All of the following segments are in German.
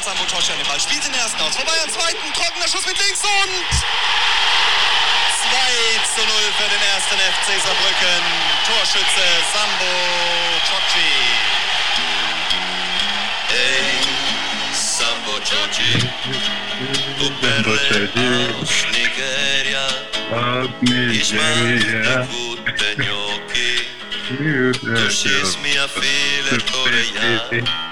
von Sambo Tosche an den Ball. Spielt den ersten aus. Vorbei am zweiten. Trockener Schuss mit links und 2 zu 0 für den ersten FC Saarbrücken. Torschütze Sambo Tochi. Ey, Sambo Chochi, tu perle aus Nigeria. Ich mag die guten Gnocchi, du schießt mir viele Tore, ja.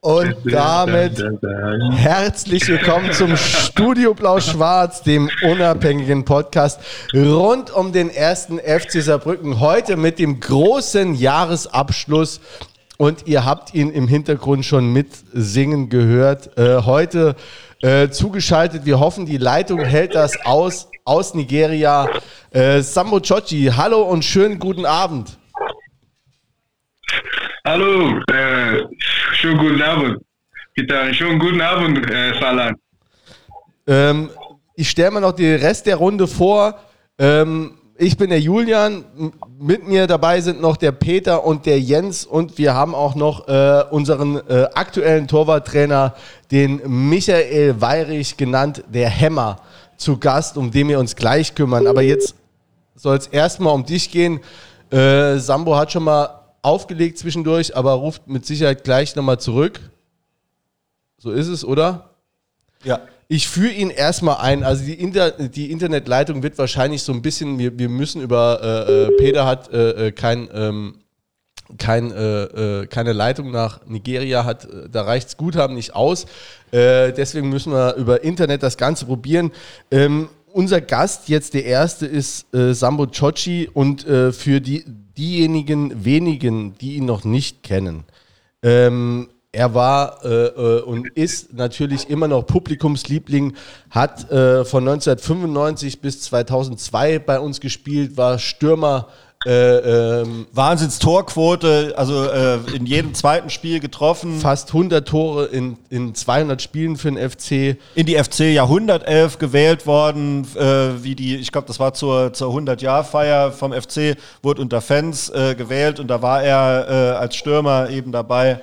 Und damit herzlich willkommen zum Studio Blau-Schwarz, dem unabhängigen Podcast rund um den ersten FC Saarbrücken. Heute mit dem großen Jahresabschluss. Und ihr habt ihn im Hintergrund schon mitsingen gehört. Äh, heute äh, zugeschaltet. Wir hoffen, die Leitung hält das aus, aus Nigeria. Äh, Sambo Chochi, hallo und schönen guten Abend. Hallo, äh, schönen guten Abend. Bitte, schönen guten Abend, äh, Salan. Ähm, ich stelle mir noch den Rest der Runde vor. Ähm, ich bin der Julian. Mit mir dabei sind noch der Peter und der Jens. Und wir haben auch noch äh, unseren äh, aktuellen Torwarttrainer, den Michael Weirich, genannt der Hämmer, zu Gast, um den wir uns gleich kümmern. Aber jetzt soll es erstmal um dich gehen. Äh, Sambo hat schon mal aufgelegt zwischendurch, aber ruft mit Sicherheit gleich nochmal zurück. So ist es, oder? Ja. Ich führe ihn erstmal ein. Also die, Inter die Internetleitung wird wahrscheinlich so ein bisschen, wir, wir müssen über, äh, äh, Peter hat äh, äh, kein, ähm, kein, äh, äh, keine Leitung nach Nigeria, hat, da reicht's Guthaben nicht aus. Deswegen müssen wir über Internet das Ganze probieren. Ähm, unser Gast jetzt, der erste, ist Sambo Chochi und für die, diejenigen wenigen, die ihn noch nicht kennen. Ähm, er war äh, äh, und ist natürlich immer noch Publikumsliebling, hat äh, von 1995 bis 2002 bei uns gespielt, war Stürmer. Äh, ähm, Wahnsinns Torquote, also äh, in jedem zweiten Spiel getroffen. fast 100 Tore in, in 200 Spielen für den FC. In die FC Jahrhundertelf gewählt worden, äh, wie die, ich glaube, das war zur, zur 100-Jahr-Feier vom FC, wurde unter Fans äh, gewählt und da war er als Stürmer eben dabei.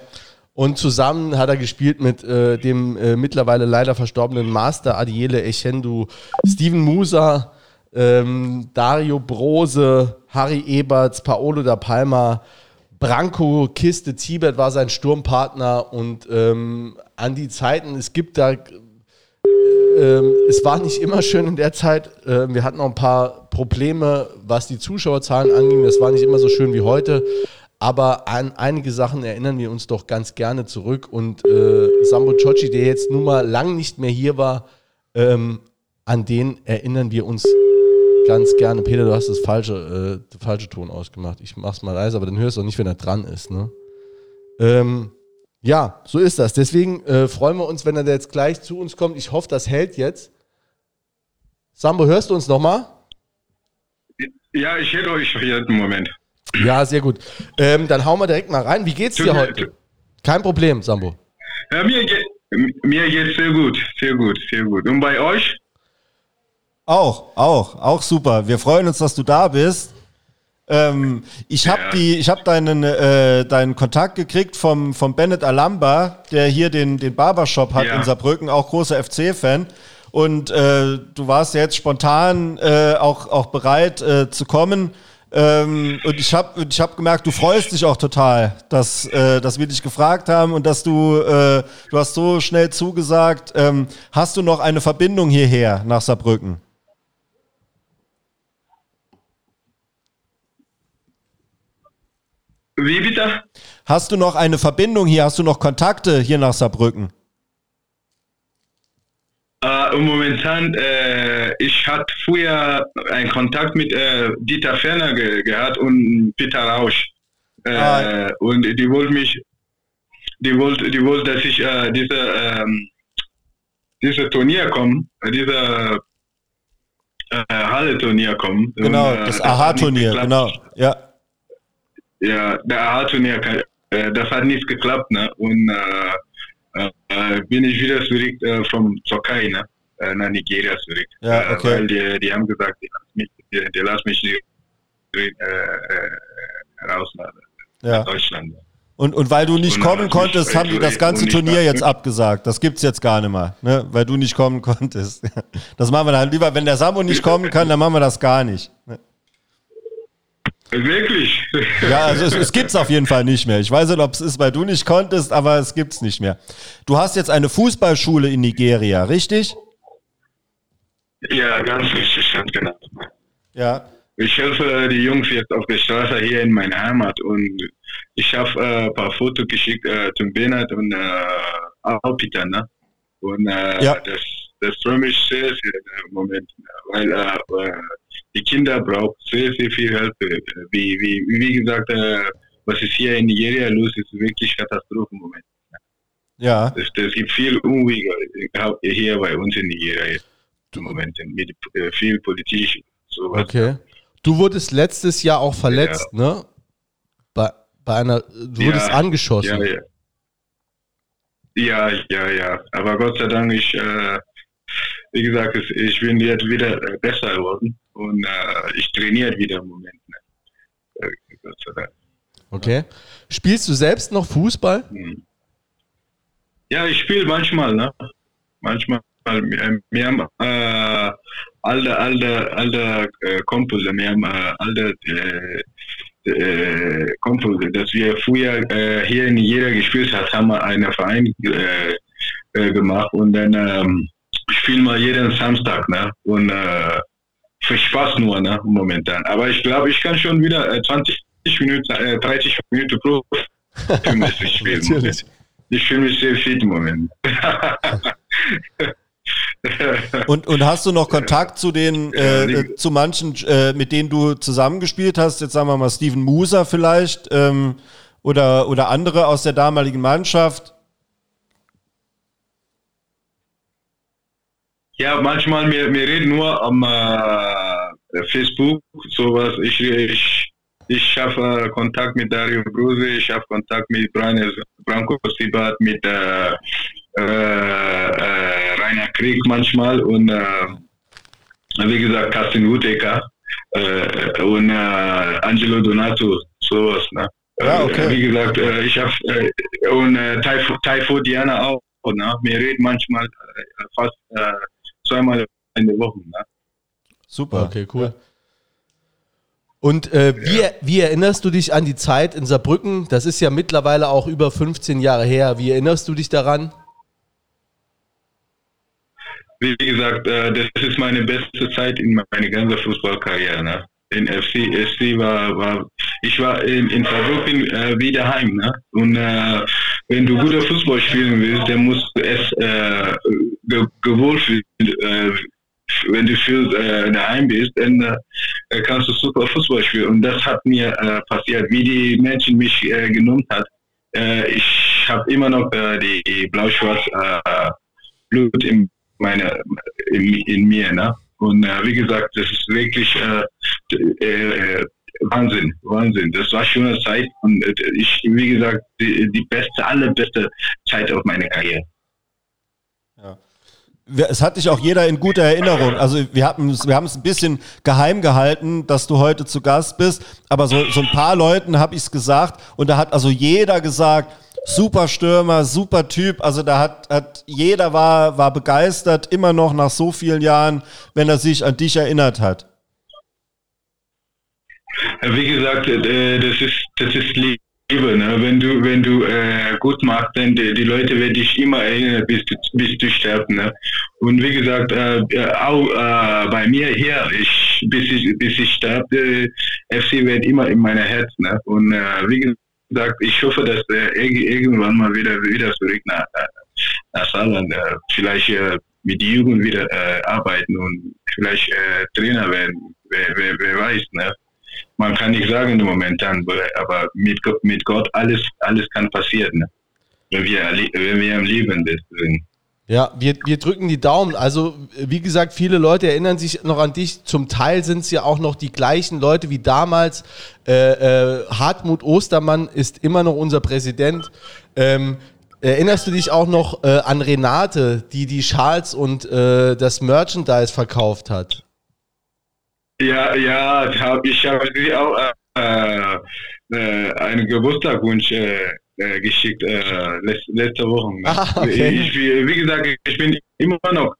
Und zusammen hat er gespielt mit äh, dem äh, mittlerweile leider verstorbenen Master Adiele Echendu, Steven Musa, ähm, Dario Brose, Harry Eberts, Paolo da Palma, Branko Kiste Ziebert war sein Sturmpartner und ähm, an die Zeiten, es gibt da ähm, es war nicht immer schön in der Zeit. Ähm, wir hatten auch ein paar Probleme, was die Zuschauerzahlen anging. Das war nicht immer so schön wie heute. Aber an einige Sachen erinnern wir uns doch ganz gerne zurück. Und äh, Sambo Chochi, der jetzt nun mal lang nicht mehr hier war, ähm, an den erinnern wir uns ganz gerne. Peter, du hast das falsche, äh, den falsche Ton ausgemacht. Ich mach's mal leise, aber dann hörst du auch nicht, wenn er dran ist. Ne? Ähm, ja, so ist das. Deswegen äh, freuen wir uns, wenn er jetzt gleich zu uns kommt. Ich hoffe, das hält jetzt. Sambo, hörst du uns nochmal? Ja, ich hätte euch einen Moment. Ja, sehr gut. Ähm, dann hauen wir direkt mal rein. Wie geht's dir heute? Kein Problem, Sambo. Ja, mir, geht, mir geht's sehr gut, sehr gut, sehr gut. Und bei euch? Auch, auch, auch super. Wir freuen uns, dass du da bist. Ähm, ich habe Ja. die, ich habe deinen, äh, deinen Kontakt gekriegt vom, vom Bennett Alamba, der hier den, den Barbershop hat Ja. in Saarbrücken, auch großer FC-Fan. Und äh, du warst jetzt spontan äh, auch, auch bereit äh, zu kommen. Ähm, und ich habe ich hab gemerkt, du freust dich auch total, dass, äh, dass wir dich gefragt haben und dass du, äh, du hast so schnell zugesagt. Ähm, hast du noch eine Verbindung hierher nach Saarbrücken? Wie bitte? Hast du noch eine Verbindung hier? Hast du noch Kontakte hier nach Saarbrücken? Äh, momentan, äh, ich hatte früher einen Kontakt mit äh, Dieter Ferner ge gehabt und Peter Rausch. Äh, Ah. Und die wollten mich, die wollte, die wollte, dass ich äh, diese, ähm, diese Turnier komme, äh, diese Halle-Turnier komme. Genau, Und, das Aha-Turnier, genau. Ja. Ja, der Aha-Turnier, das hat nicht geklappt, ne? Und bin ich wieder zurück äh, vom Türkei, ne? Äh, nach Nigeria zurück. Ja, okay. Äh, weil die, die haben gesagt, die lassen mich, die, die lassen mich nicht äh, äh, raus nach Ja. Deutschland. Und, und weil du nicht Und kommen konntest, haben die das ganze Turnier jetzt abgesagt. Das gibt's jetzt gar nicht mehr, ne? weil du nicht kommen konntest. Das machen wir dann lieber, wenn der Samu nicht kommen kann, dann machen wir das gar nicht. ne? Wirklich? Ja, also es, es gibt's auf jeden Fall nicht mehr. Ich weiß nicht, ob es ist, weil du nicht konntest, aber es gibt's nicht mehr. Du hast jetzt eine Fußballschule in Nigeria, richtig? ja, ganz richtig, ganz genau. Ja. Ich helfe die Jungs jetzt auf der Straße hier in meiner Heimat und ich habe äh, ein paar Fotos geschickt äh, zum Bernhard und äh, Alpita, ne? Und äh, Ja. das, das freut mich sehr, sehr im Moment, ne? weil äh, äh, die Kinder brauchen sehr, sehr viel Hilfe. Äh, Wie, wie, wie gesagt, äh, was ist hier in Nigeria los, ist wirklich Katastrophe im Moment. Ja. Es, es gibt viel Unruhige hier bei uns in Nigeria im Moment mit äh, viel politisch sowas. Okay. Du wurdest letztes Jahr auch verletzt, ne? Bei, bei einer, du wurdest Ja, angeschossen. Ja, ja. Ja, ja, ja. Aber Gott sei Dank, ich, äh, wie gesagt, es- ich bin jetzt wieder äh, besser geworden und äh, ich trainiere wieder im Moment. Ne? Äh. Okay. Spielst du selbst noch Fußball? Hm. Ja, ich spiele manchmal, ne? Manchmal. Wir, wir haben äh, alte, alte, alte äh, Kompose, wir haben äh, alte äh, äh, Kompose, dass wir früher äh, hier in Nigeria gespielt hat, haben wir einen Verein äh, äh, gemacht und dann ähm, spielen wir jeden Samstag, ne? Und äh, für Spaß nur, ne? Momentan. Aber ich glaube, ich kann schon wieder äh, 20 Minuten, äh, 30 Minuten pro Filmmäßig spielen. Ich fühle mich sehr fit im Moment. Und, und hast du noch Kontakt zu den, äh, äh, zu manchen, äh, mit denen du zusammengespielt hast? Jetzt sagen wir mal Steven Muser vielleicht ähm, oder, oder andere aus der damaligen Mannschaft. Ja, manchmal, wir, wir reden nur am äh, Facebook, sowas. Ich, ich, ich habe äh, Kontakt mit Dario Bruse, ich habe Kontakt mit Brian, Branko Sibat, mit äh, äh, äh, Rainer Krieg manchmal und äh, wie gesagt, Carsten Wuteker äh, und Angelo Donato, sowas. Ne? Ja, Äh, okay. Wie gesagt, ich habe und äh, Taifo, Taifo Diana auch. Ne? Wir reden manchmal fast zweimal in der Woche. Ne? Super. Okay, cool. Und äh, wie, wie erinnerst du dich an die Zeit in Saarbrücken? Das ist ja mittlerweile auch über 15 Jahre her. Wie erinnerst du dich daran? Wie gesagt, äh, das ist meine beste Zeit in meiner ganzen Fußballkarriere. Ne? In FC, FC war, war ich war in, in Saarbrücken äh, wie daheim. Ne? Und äh, wenn du guter Fußball spielen willst, dann musst du es äh, ge gewohnt fühlen. Äh, wenn du für äh, daheim bist, dann äh, kannst du super Fußball spielen. Und das hat mir äh, passiert, wie die Menschen mich genommen hat. Ich habe immer noch die blau-schwarz Blut im meine, in, in mir. Ne? Und äh, wie gesagt, das ist wirklich äh, äh, Wahnsinn, Wahnsinn. Das war schon eine Zeit und äh, ich, wie gesagt, die, die beste, allerbeste Zeit auf meiner Karriere. Es hat dich auch jeder in guter Erinnerung. Also wir haben es wir ein bisschen geheim gehalten, dass du heute zu Gast bist. Aber so, so ein paar Leuten habe ich es gesagt und da hat also jeder gesagt, super Stürmer, super Typ. Also da hat, hat jeder war, war begeistert, immer noch nach so vielen Jahren, wenn er sich an dich erinnert hat. Wie gesagt, äh, das ist das ist Liebe. Ne? Wenn du wenn du äh, gut machst, dann die, die Leute werden dich immer erinnern, bis du bis du stirbst. Ne? Und wie gesagt, äh, äh, auch äh, bei mir hier, ich bis ich bis ich sterbe, äh, FC wird immer in meinem Herz. Ne? Und wie gesagt, ich hoffe, dass irg- irgendwann mal wieder wieder zurück nach nach Saarland, äh, vielleicht äh, mit der Jugend wieder äh, arbeiten und vielleicht Trainer werden. Wer, wer, wer weiß, ne? man kann nicht sagen momentan, aber mit, mit Gott alles, alles kann passieren, ne? wenn, wir, wenn wir am Leben sind. Ja, wir, wir drücken die Daumen. Also, wie gesagt, viele Leute erinnern sich noch an dich. Zum Teil sind es ja auch noch die gleichen Leute wie damals. Äh, äh, Hartmut Ostermann ist immer noch unser Präsident. Ähm, erinnerst du dich auch noch äh, an Renate, die die Schals und äh, das Merchandise verkauft hat? Ja, ja, hab, ich habe sie auch äh, äh, einen Geburtstagwunsch äh, äh, geschickt äh, letzte Woche. Ne? Ah, okay. ich, wie gesagt, ich bin immer noch,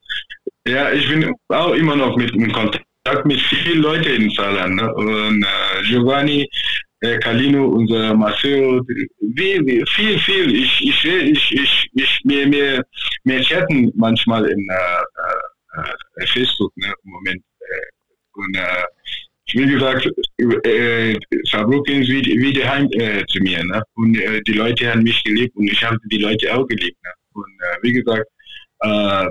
ja, ich bin auch immer noch mit in Kontakt mit vielen Leuten in Saarland. Ne? Und äh, Giovanni, äh, Calino, unser Marcelo, wie, wie, viel, viel. Ich, ich, ich, ich, ich mir, mir, mir chatten manchmal in äh, äh, Facebook ne, im Moment. Äh, und äh, wie gesagt, äh, Saarbrücken ist wie, wie daheim äh, zu mir. Ne? Und äh, die Leute haben mich geliebt und ich habe die Leute auch geliebt. Ne? Und äh, wie gesagt, äh,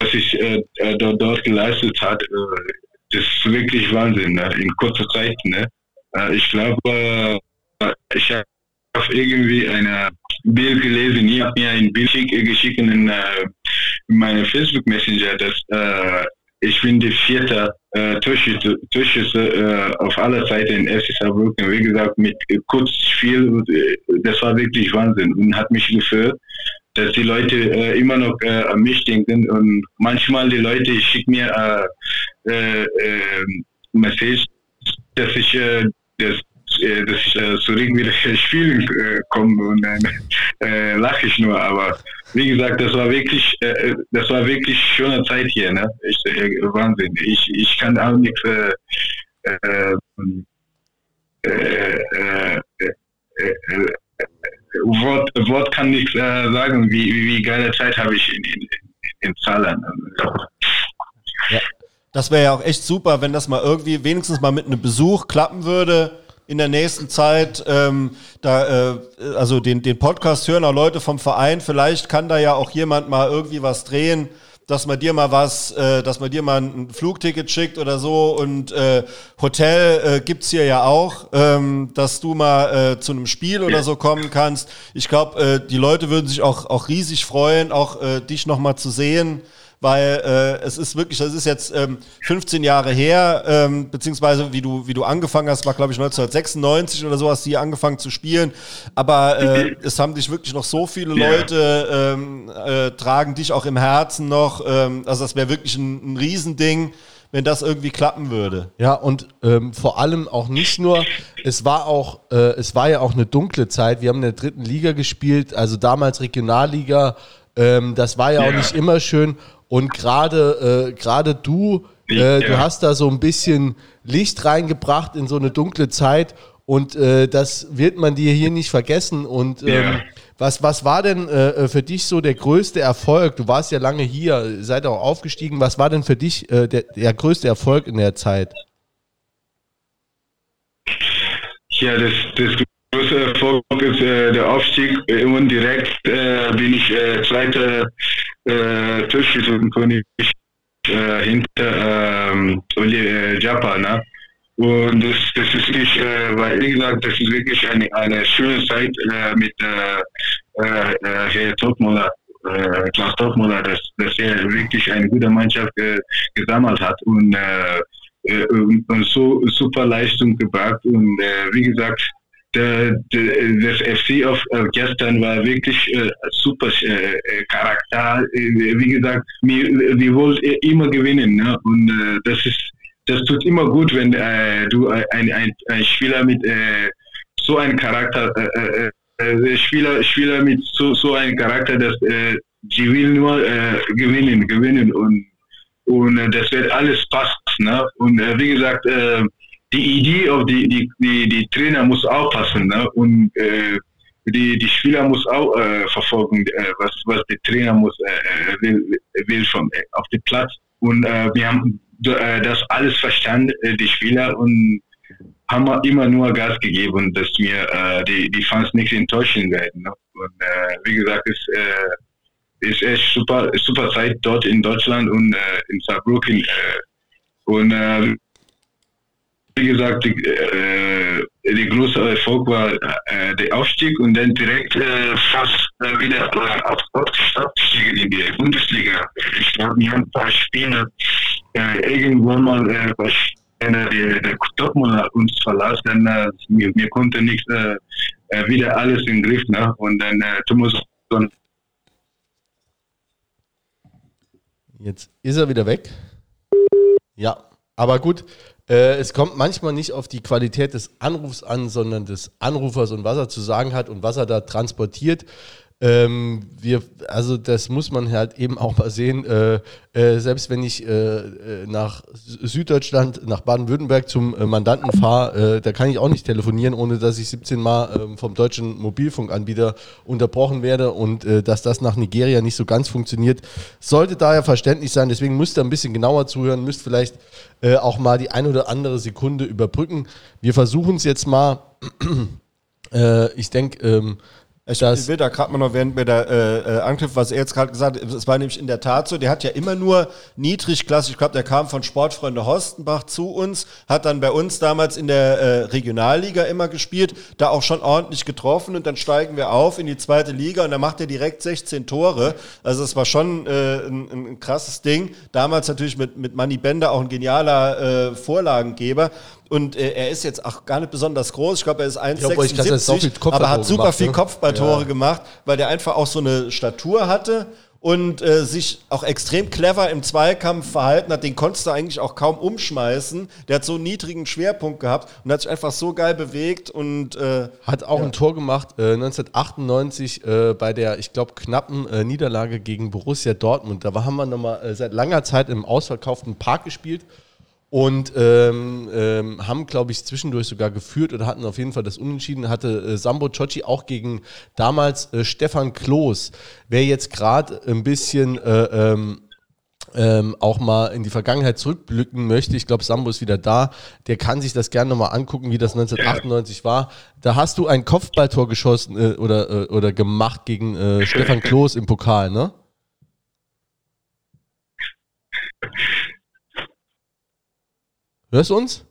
was ich äh, äh dort, dort geleistet hat, äh, das ist wirklich Wahnsinn. Ne? In kurzer Zeit. Ne? Äh, ich glaube, äh, ich habe irgendwie ein Bild gelesen. Ich habe mir ein Bild geschickt in, äh, in meine Facebook Messenger, dass ich bin die vierte äh, Torschütze äh, auf aller Seite in FC Saarbrücken. Wie gesagt, mit kurz Spiel, das war wirklich Wahnsinn und hat mich geführt, dass die Leute äh, immer noch äh, an mich denken und manchmal die Leute schicken mir äh, äh, äh, Message, dass ich äh, das äh, ich äh, zurück wieder spielen äh, komme und dann lache ich nur. Aber wie gesagt, das war wirklich, das war wirklich schöne Zeit hier. Ne? Ich, Wahnsinn. Ich, ich kann auch nichts. Äh, äh, äh, Wort, Wort kann nichts sagen, wie, wie, wie geile Zeit habe ich in, in, in Zahlen. Ja. Das wäre ja auch echt super, wenn das mal irgendwie wenigstens mal mit einem Besuch klappen würde in der nächsten Zeit, ähm, da, äh, also den, den Podcast hören auch Leute vom Verein, vielleicht kann da ja auch jemand mal irgendwie was drehen, dass man dir mal was, äh, dass man dir mal ein Flugticket schickt oder so. Und äh, Hotel äh, gibt's hier ja auch, ähm, dass du mal äh, zu einem Spiel oder so kommen kannst. Ich glaube, äh, die Leute würden sich auch, auch riesig freuen, auch äh, dich noch mal zu sehen weil äh, es ist wirklich, das ist jetzt ähm, 15 Jahre her, ähm, beziehungsweise wie du, wie du angefangen hast, war glaube ich 1996 oder so hast du hier angefangen zu spielen, aber äh, es haben dich wirklich noch so viele Leute, ähm, äh, tragen dich auch im Herzen noch, ähm, also das wäre wirklich ein, ein Riesending wenn das irgendwie klappen würde. Ja, und ähm, vor allem auch nicht nur, es war auch, äh, es war ja auch eine dunkle Zeit. Wir haben in der dritten Liga gespielt, also damals Regionalliga. Ähm, das war ja, ja, auch nicht immer schön. Und gerade äh, gerade du, äh, du hast da so ein bisschen Licht reingebracht in so eine dunkle Zeit und äh, das wird man dir hier nicht vergessen. Und ähm, was, was war denn äh, äh, für dich so der größte Erfolg? Du warst ja lange hier, seid auch aufgestiegen. Was war denn für dich äh, der, der größte Erfolg in der Zeit? Ja, das, das größte Erfolg ist äh, der Aufstieg und direkt äh, bin ich äh, zweiter äh, Torschützenkönig äh, hinter ähm, äh, Japa. Ne? Und das, das ist wirklich, äh, weil wie gesagt, das ist wirklich eine, eine schöne Zeit äh, mit äh, äh, äh Herr Topmoller, äh, Klaus Topmoller, dass, dass er wirklich eine gute Mannschaft gesammelt hat und, und so super Leistung gebracht. Und wie gesagt, der, der, das FC auf äh, gestern war wirklich äh, super äh, Charakter. Äh, wie gesagt, wir, wir wollen immer gewinnen. Ne? Und äh, das ist das tut immer gut, wenn äh, du ein, ein, ein Spieler mit so einem Charakter, Spieler, Spieler mit so, so einem Charakter, dass die will nur gewinnen, gewinnen und und das wird alles passen. Ne? Und wie gesagt, die Idee auf die, die, die, die Trainer muss aufpassen ne? und äh, die, die Spieler muss auch äh, verfolgen, äh, was, was der Trainer muss, äh, äh will, will von, äh, auf dem Platz. Und äh, wir haben das alles verstanden, die Spieler, und haben immer nur Gas gegeben, dass wir die, die Fans nicht enttäuschen werden. Ne? Und wie gesagt, es ist echt super, super Zeit dort in Deutschland und in Saarbrücken. Und wie gesagt, die, äh, der große Erfolg war äh, der Aufstieg und dann direkt äh, fast äh, wieder auf aufgestiegen in die Bundesliga. Ich glaube, wir haben ein paar Spiele äh, irgendwann mal äh, der, der Dortmund uns verlassen, äh, wir, wir konnten nicht äh, äh, wieder alles im Griff. Ne? Und dann äh, Thomas Jetzt ist er wieder weg. Ja, aber gut. Äh, es kommt manchmal nicht auf die Qualität des Anrufs an, sondern des Anrufers und was er zu sagen hat und was er da transportiert. Ähm, wir, also das muss man halt eben auch mal sehen. Äh, äh, selbst wenn ich äh, äh nach Süddeutschland, nach Baden-Württemberg zum äh, Mandanten fahre, äh, da kann ich auch nicht telefonieren, ohne dass ich 17 Mal ähm, vom deutschen Mobilfunkanbieter unterbrochen werde und dass das nach Nigeria nicht so ganz funktioniert, sollte daher verständlich sein. Deswegen müsst ihr ein bisschen genauer zuhören, müsst vielleicht auch mal die ein oder andere Sekunde überbrücken. Wir versuchen es jetzt mal. ich denke, ähm, ich will da gerade mal noch, während mir der äh, äh, Angriff, was er jetzt gerade gesagt hat, es war nämlich in der Tat so, der hat ja immer nur niedrigklassig, ich glaube, der kam von Sportfreunde Horstenbach zu uns, hat dann bei uns damals in der äh, Regionalliga immer gespielt, da auch schon ordentlich getroffen und dann steigen wir auf in die zweite Liga und da macht er direkt 16 Tore. Also es war schon äh, ein, ein krasses Ding. Damals natürlich mit, mit Manny Bender auch ein genialer äh, Vorlagengeber. Und äh, er ist jetzt auch gar nicht besonders groß. Ich glaube, er ist 1,76, aber hat super gemacht, viel ne? Kopfballtore ja. gemacht, weil der einfach auch so eine Statur hatte und äh, sich auch extrem clever im Zweikampf verhalten hat. Den konntest du eigentlich auch kaum umschmeißen. Der hat so einen niedrigen Schwerpunkt gehabt und hat sich einfach so geil bewegt und äh, hat auch ja. ein Tor gemacht äh, 1998 äh, bei der, ich glaube, knappen äh, Niederlage gegen Borussia Dortmund. Da haben wir nochmal äh, seit langer Zeit im ausverkauften Park gespielt und ähm, ähm, haben, glaube ich, zwischendurch sogar geführt oder hatten auf jeden Fall das Unentschieden. Hatte äh, Sambo Ciocci auch gegen damals äh, Stefan Kloß. Wer jetzt gerade ein bisschen äh, ähm, ähm, auch mal in die Vergangenheit zurückblicken möchte, ich glaube, Sambo ist wieder da, der kann sich das gerne nochmal angucken, wie das 1998 war. Da hast du ein Kopfballtor geschossen äh, oder, äh, oder gemacht gegen äh, Stefan Kloß im Pokal, ne? Hörst du uns?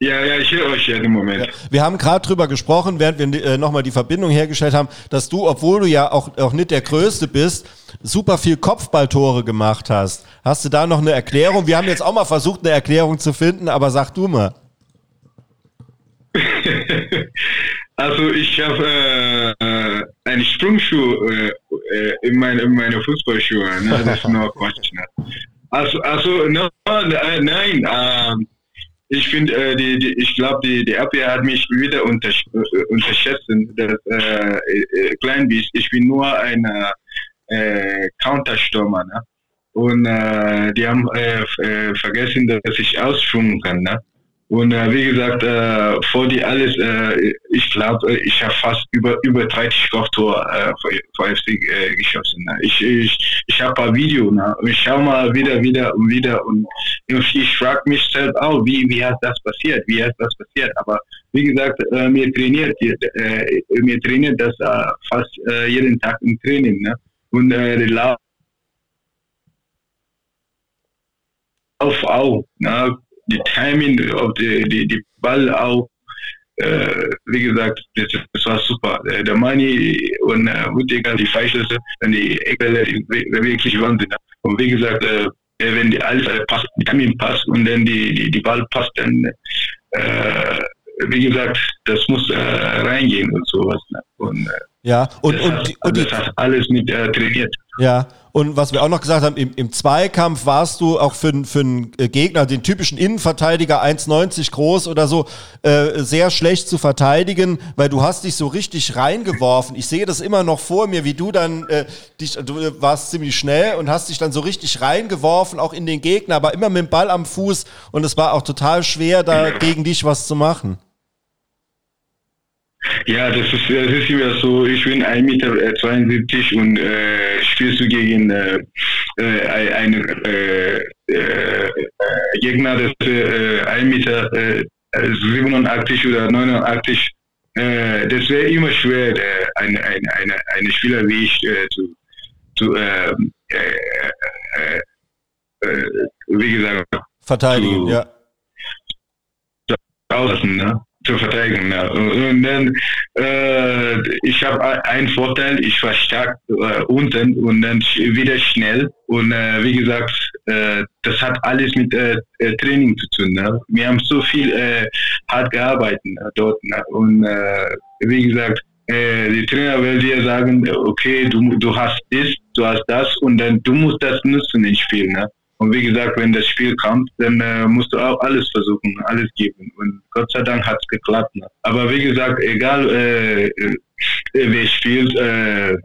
Ja, ja, ich höre euch ja im Moment. Ja. Wir haben gerade drüber gesprochen, während wir äh, nochmal die Verbindung hergestellt haben, dass du, obwohl du ja auch, auch nicht der Größte bist, super viel Kopfballtore gemacht hast. Hast du da noch eine Erklärung? Wir haben jetzt auch mal versucht, eine Erklärung zu finden, aber sag du mal. also ich habe äh, einen Sprungschuh äh, äh, in, meine, in meine Fußballschuhe. Ne? Das ist nur Quatsch. Ne? Also, also no, nein, ähm, ich finde, äh, die, die, ich glaube, die, die Abwehr hat mich wieder untersch äh, unterschätzt. Das, äh, äh, klein wie ich, bin nur ein äh, Counterstürmer. Ne? Und äh, die haben äh, äh vergessen, dass ich ausschwungen kann. Ne? Und äh, wie gesagt, äh, vor die alles, äh, ich glaube, äh, ich habe fast über, über 30 Kopftor äh, vor, FC äh, geschossen. Ne? Ich, ich, ich habe ein paar Videos ne? ich schaue mal wieder, wieder und wieder und ich frage mich selbst auch, wie, wie hat das passiert, wie hat das passiert. Aber wie gesagt, äh, mir trainiert, äh, mir trainiert das äh, fast äh, jeden Tag im Training. Ne? Und äh, der Lauf auf auch. Ne? Die Timing auf die, die, die Ball auch, äh, wie gesagt, das, das, war super. Der, der Mani und äh, Rüdiger, die Feischlüsse, dann die Eckbälle, wirklich Wahnsinn. Und wie gesagt, äh, wenn die alles äh, passt, die Timing passt und dann die, die, die Ball passt, dann, äh, wie gesagt, das muss äh, reingehen und sowas. Ne? Und, äh, ja, und, das und, hat, und, das hat alles mit äh, trainiert. Ja, und was wir auch noch gesagt haben, im, im Zweikampf warst du auch für, für einen äh, Gegner, den typischen Innenverteidiger, 1,90 groß oder so, äh, sehr schlecht zu verteidigen, weil du hast dich so richtig reingeworfen. Ich sehe das immer noch vor mir, wie du dann, äh, dich, du warst ziemlich schnell und hast dich dann so richtig reingeworfen, auch in den Gegner, aber immer mit dem Ball am Fuß und es war auch total schwer, da gegen dich was zu machen. Ja, das ist, das ist immer so, ich bin 1,72 Meter und äh, spielst du gegen äh, äh einen äh, äh, Gegner, das äh, 1,87 Meter 87 oder 89, äh, das wäre immer schwer, äh, eine, eine, eine, eine Spieler wie ich äh, zu, zu ähm, äh, äh, äh, wie gesagt, verteidigen, zu, ja. Draußen, ne? Zu verteidigen. Ja. Und dann, äh, ich habe einen Vorteil, ich war stark äh, unten und dann wieder schnell. Und äh, wie gesagt, äh, das hat alles mit äh, äh, Training zu tun. Ne? Wir haben so viel hart gearbeitet dort. Ne? Und wie gesagt, die Trainer will dir sagen, okay, du, du hast das, du hast das und dann du musst das nutzen im Spiel. Ne? Und wie gesagt, wenn das Spiel kommt, dann äh, musst du auch alles versuchen, alles geben. Und Gott sei Dank hat es geklappt. Aber wie gesagt, egal äh, äh, wer spielt äh,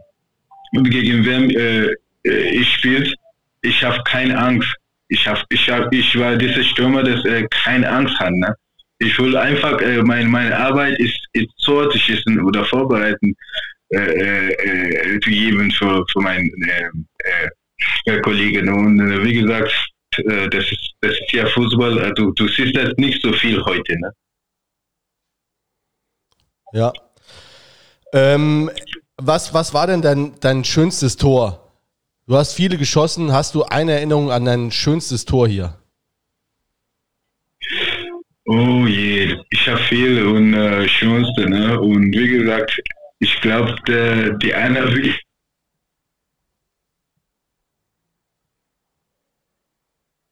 gegen wem äh, äh, ich spielt, ich habe keine Angst. Ich, hab, ich, hab, ich war dieser Stürmer, der äh, keine Angst hat. Ne? Ich will einfach, äh, meine, meine Arbeit ist, ist schießen oder vorbereiten äh, äh, zu geben für, für meinen äh, äh, Kollegen. Und äh, wie gesagt, äh, das, ist, das ist ja Fußball, äh, du, du siehst das nicht so viel heute. Ne? Ja. Ähm, was, was war denn dein, dein schönstes Tor? Du hast viele geschossen. Hast du eine Erinnerung an dein schönstes Tor hier? Oh je, ich habe viele und äh, schönste. Ne? Und wie gesagt, ich glaube, die eine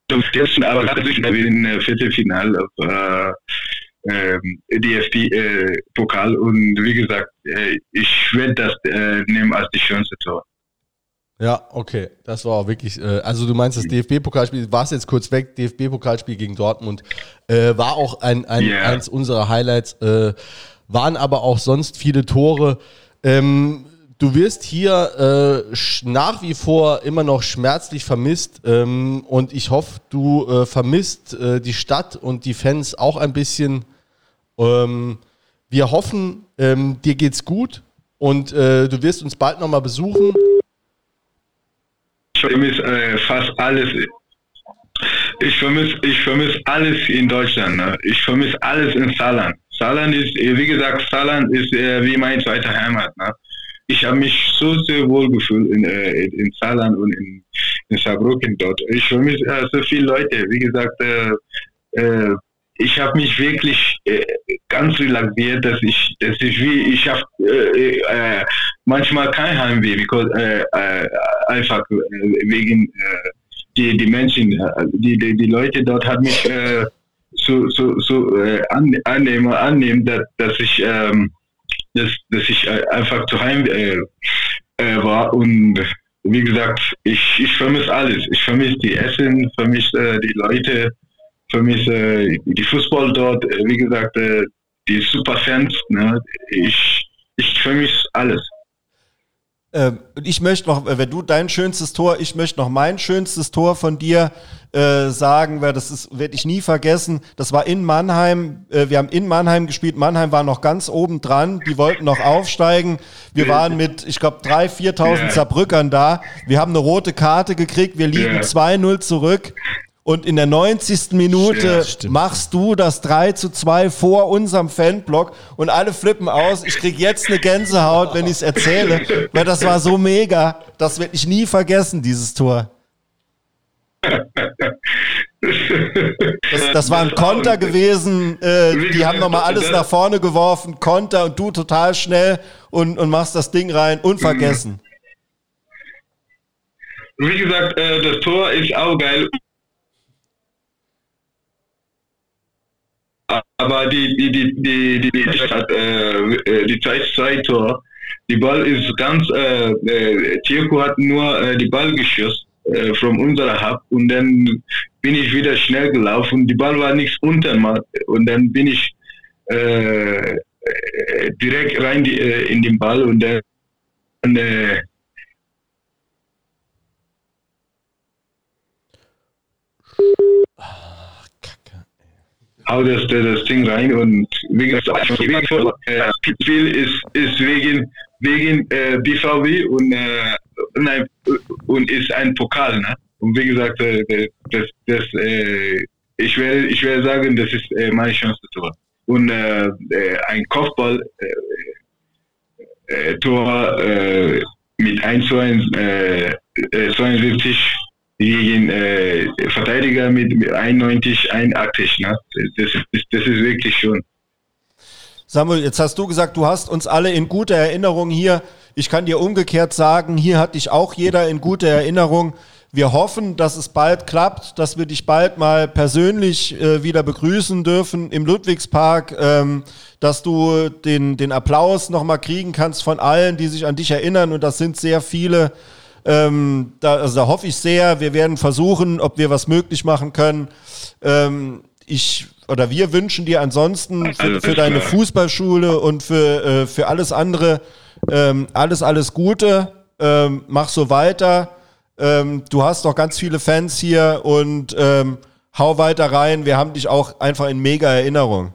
wie Jetzt aber natürlich in der Viertelfinale auf äh, äh, DFB-Pokal äh, und wie gesagt, äh, ich werde das äh, nehmen als die schönste Tor. Ja, okay. Das war auch wirklich, äh, also du meinst das DFB-Pokalspiel, war es jetzt kurz weg, DFB-Pokalspiel gegen Dortmund, äh, war auch ein, ein, yeah. eins unserer Highlights, äh, waren aber auch sonst viele Tore. Ähm, du wirst hier äh, nach wie vor immer noch schmerzlich vermisst ähm, und ich hoffe, du äh, vermisst äh, die Stadt und die Fans auch ein bisschen. Ähm, wir hoffen, ähm, dir geht's gut und äh, du wirst uns bald nochmal besuchen ich vermisse äh, fast alles. Ich vermisse ich vermiss alles in Deutschland. Ne? Ich vermisse alles in Saarland. Saarland ist, wie gesagt, Saarland ist äh, wie mein zweiter Heimat. Ne? Ich habe mich so sehr wohl gefühlt in, äh, in Saarland und in, in Saarbrücken dort. Ich vermisse äh, so viele Leute. Wie gesagt, äh, äh, ich habe mich wirklich äh, ganz relaxiert, dass ich, dass ich wie, ich habe äh, äh, manchmal kein Heimweh, because, äh, äh, einfach äh, wegen die, die Menschen, die, die, die Leute dort haben mich so, so, so an, annehmen, annehmen dass, dass ich, ähm, dass, dass ich einfach zu Heim war und wie gesagt, ich, ich vermisse alles. Ich vermisse die Essen, vermisse die Leute, vermisse äh, die Fußball dort, äh, wie gesagt, äh, die Superfans. Ne? Ich, ich vermisse alles. Ähm, ich möchte noch, wenn du dein schönstes Tor, ich möchte noch mein schönstes Tor von dir äh, sagen, weil das werde ich nie vergessen. Das war in Mannheim. Äh, wir haben in Mannheim gespielt. Mannheim war noch ganz oben dran. Die wollten noch aufsteigen. Wir waren mit, ich glaube, 3.000, 4.000 yeah. Zerbrückern da. Wir haben eine rote Karte gekriegt. Wir liegen yeah. 2-0 zurück. Und in der 90. Minute ja, machst du das 3 zu 2 vor unserem Fanblock und alle flippen aus. Ich krieg jetzt eine Gänsehaut, wenn ich es erzähle, weil das war so mega. Das werde ich nie vergessen, dieses Tor. Das, das war ein Konter gewesen. Äh, die haben nochmal alles nach vorne geworfen. Konter und du total schnell und, und machst das Ding rein. Unvergessen. Wie gesagt, äh, das Tor ist auch geil. Aber die, die, die, die, die, die, äh, äh die Zeit, zwei Tor. Die Ball ist ganz, äh, äh, Tirko hat nur äh, die Ball geschossen äh, von unserer Hub und dann bin ich wieder schnell gelaufen. Die Ball war nichts unter und dann bin ich äh direkt rein die, äh, in den Ball und dann äh, hau das, das Ding rein und wie gesagt, äh, Spiel ist, ist wegen, wegen äh, BVB und, äh, nein, und ist ein Pokal. Ne? Und wie gesagt, äh, das, das, äh, ich, werde, ich werde sagen, das ist äh, meine Chance Tor. Und äh, äh, ein Kopfball äh, äh, Tor äh, mit 1 zu 1, äh, 72 gegen äh, Verteidiger mit 91, 81. Ne? Das, ist, das ist wirklich schon. Samuel, jetzt hast du gesagt, du hast uns alle in guter Erinnerung hier. Ich kann dir umgekehrt sagen, hier hat dich auch jeder in guter Erinnerung. Wir hoffen, dass es bald klappt, dass wir dich bald mal persönlich äh, wieder begrüßen dürfen im Ludwigspark, ähm, dass du den, den Applaus nochmal kriegen kannst von allen, die sich an dich erinnern. Und das sind sehr viele. Ähm, da, also da hoffe ich sehr. Wir werden versuchen, ob wir was möglich machen können. Ähm, ich oder wir wünschen dir ansonsten für, für deine Fußballschule und für, äh, für alles andere ähm, alles, alles Gute. Ähm, mach so weiter. Ähm, du hast noch ganz viele Fans hier und ähm, hau weiter rein. Wir haben dich auch einfach in mega Erinnerung.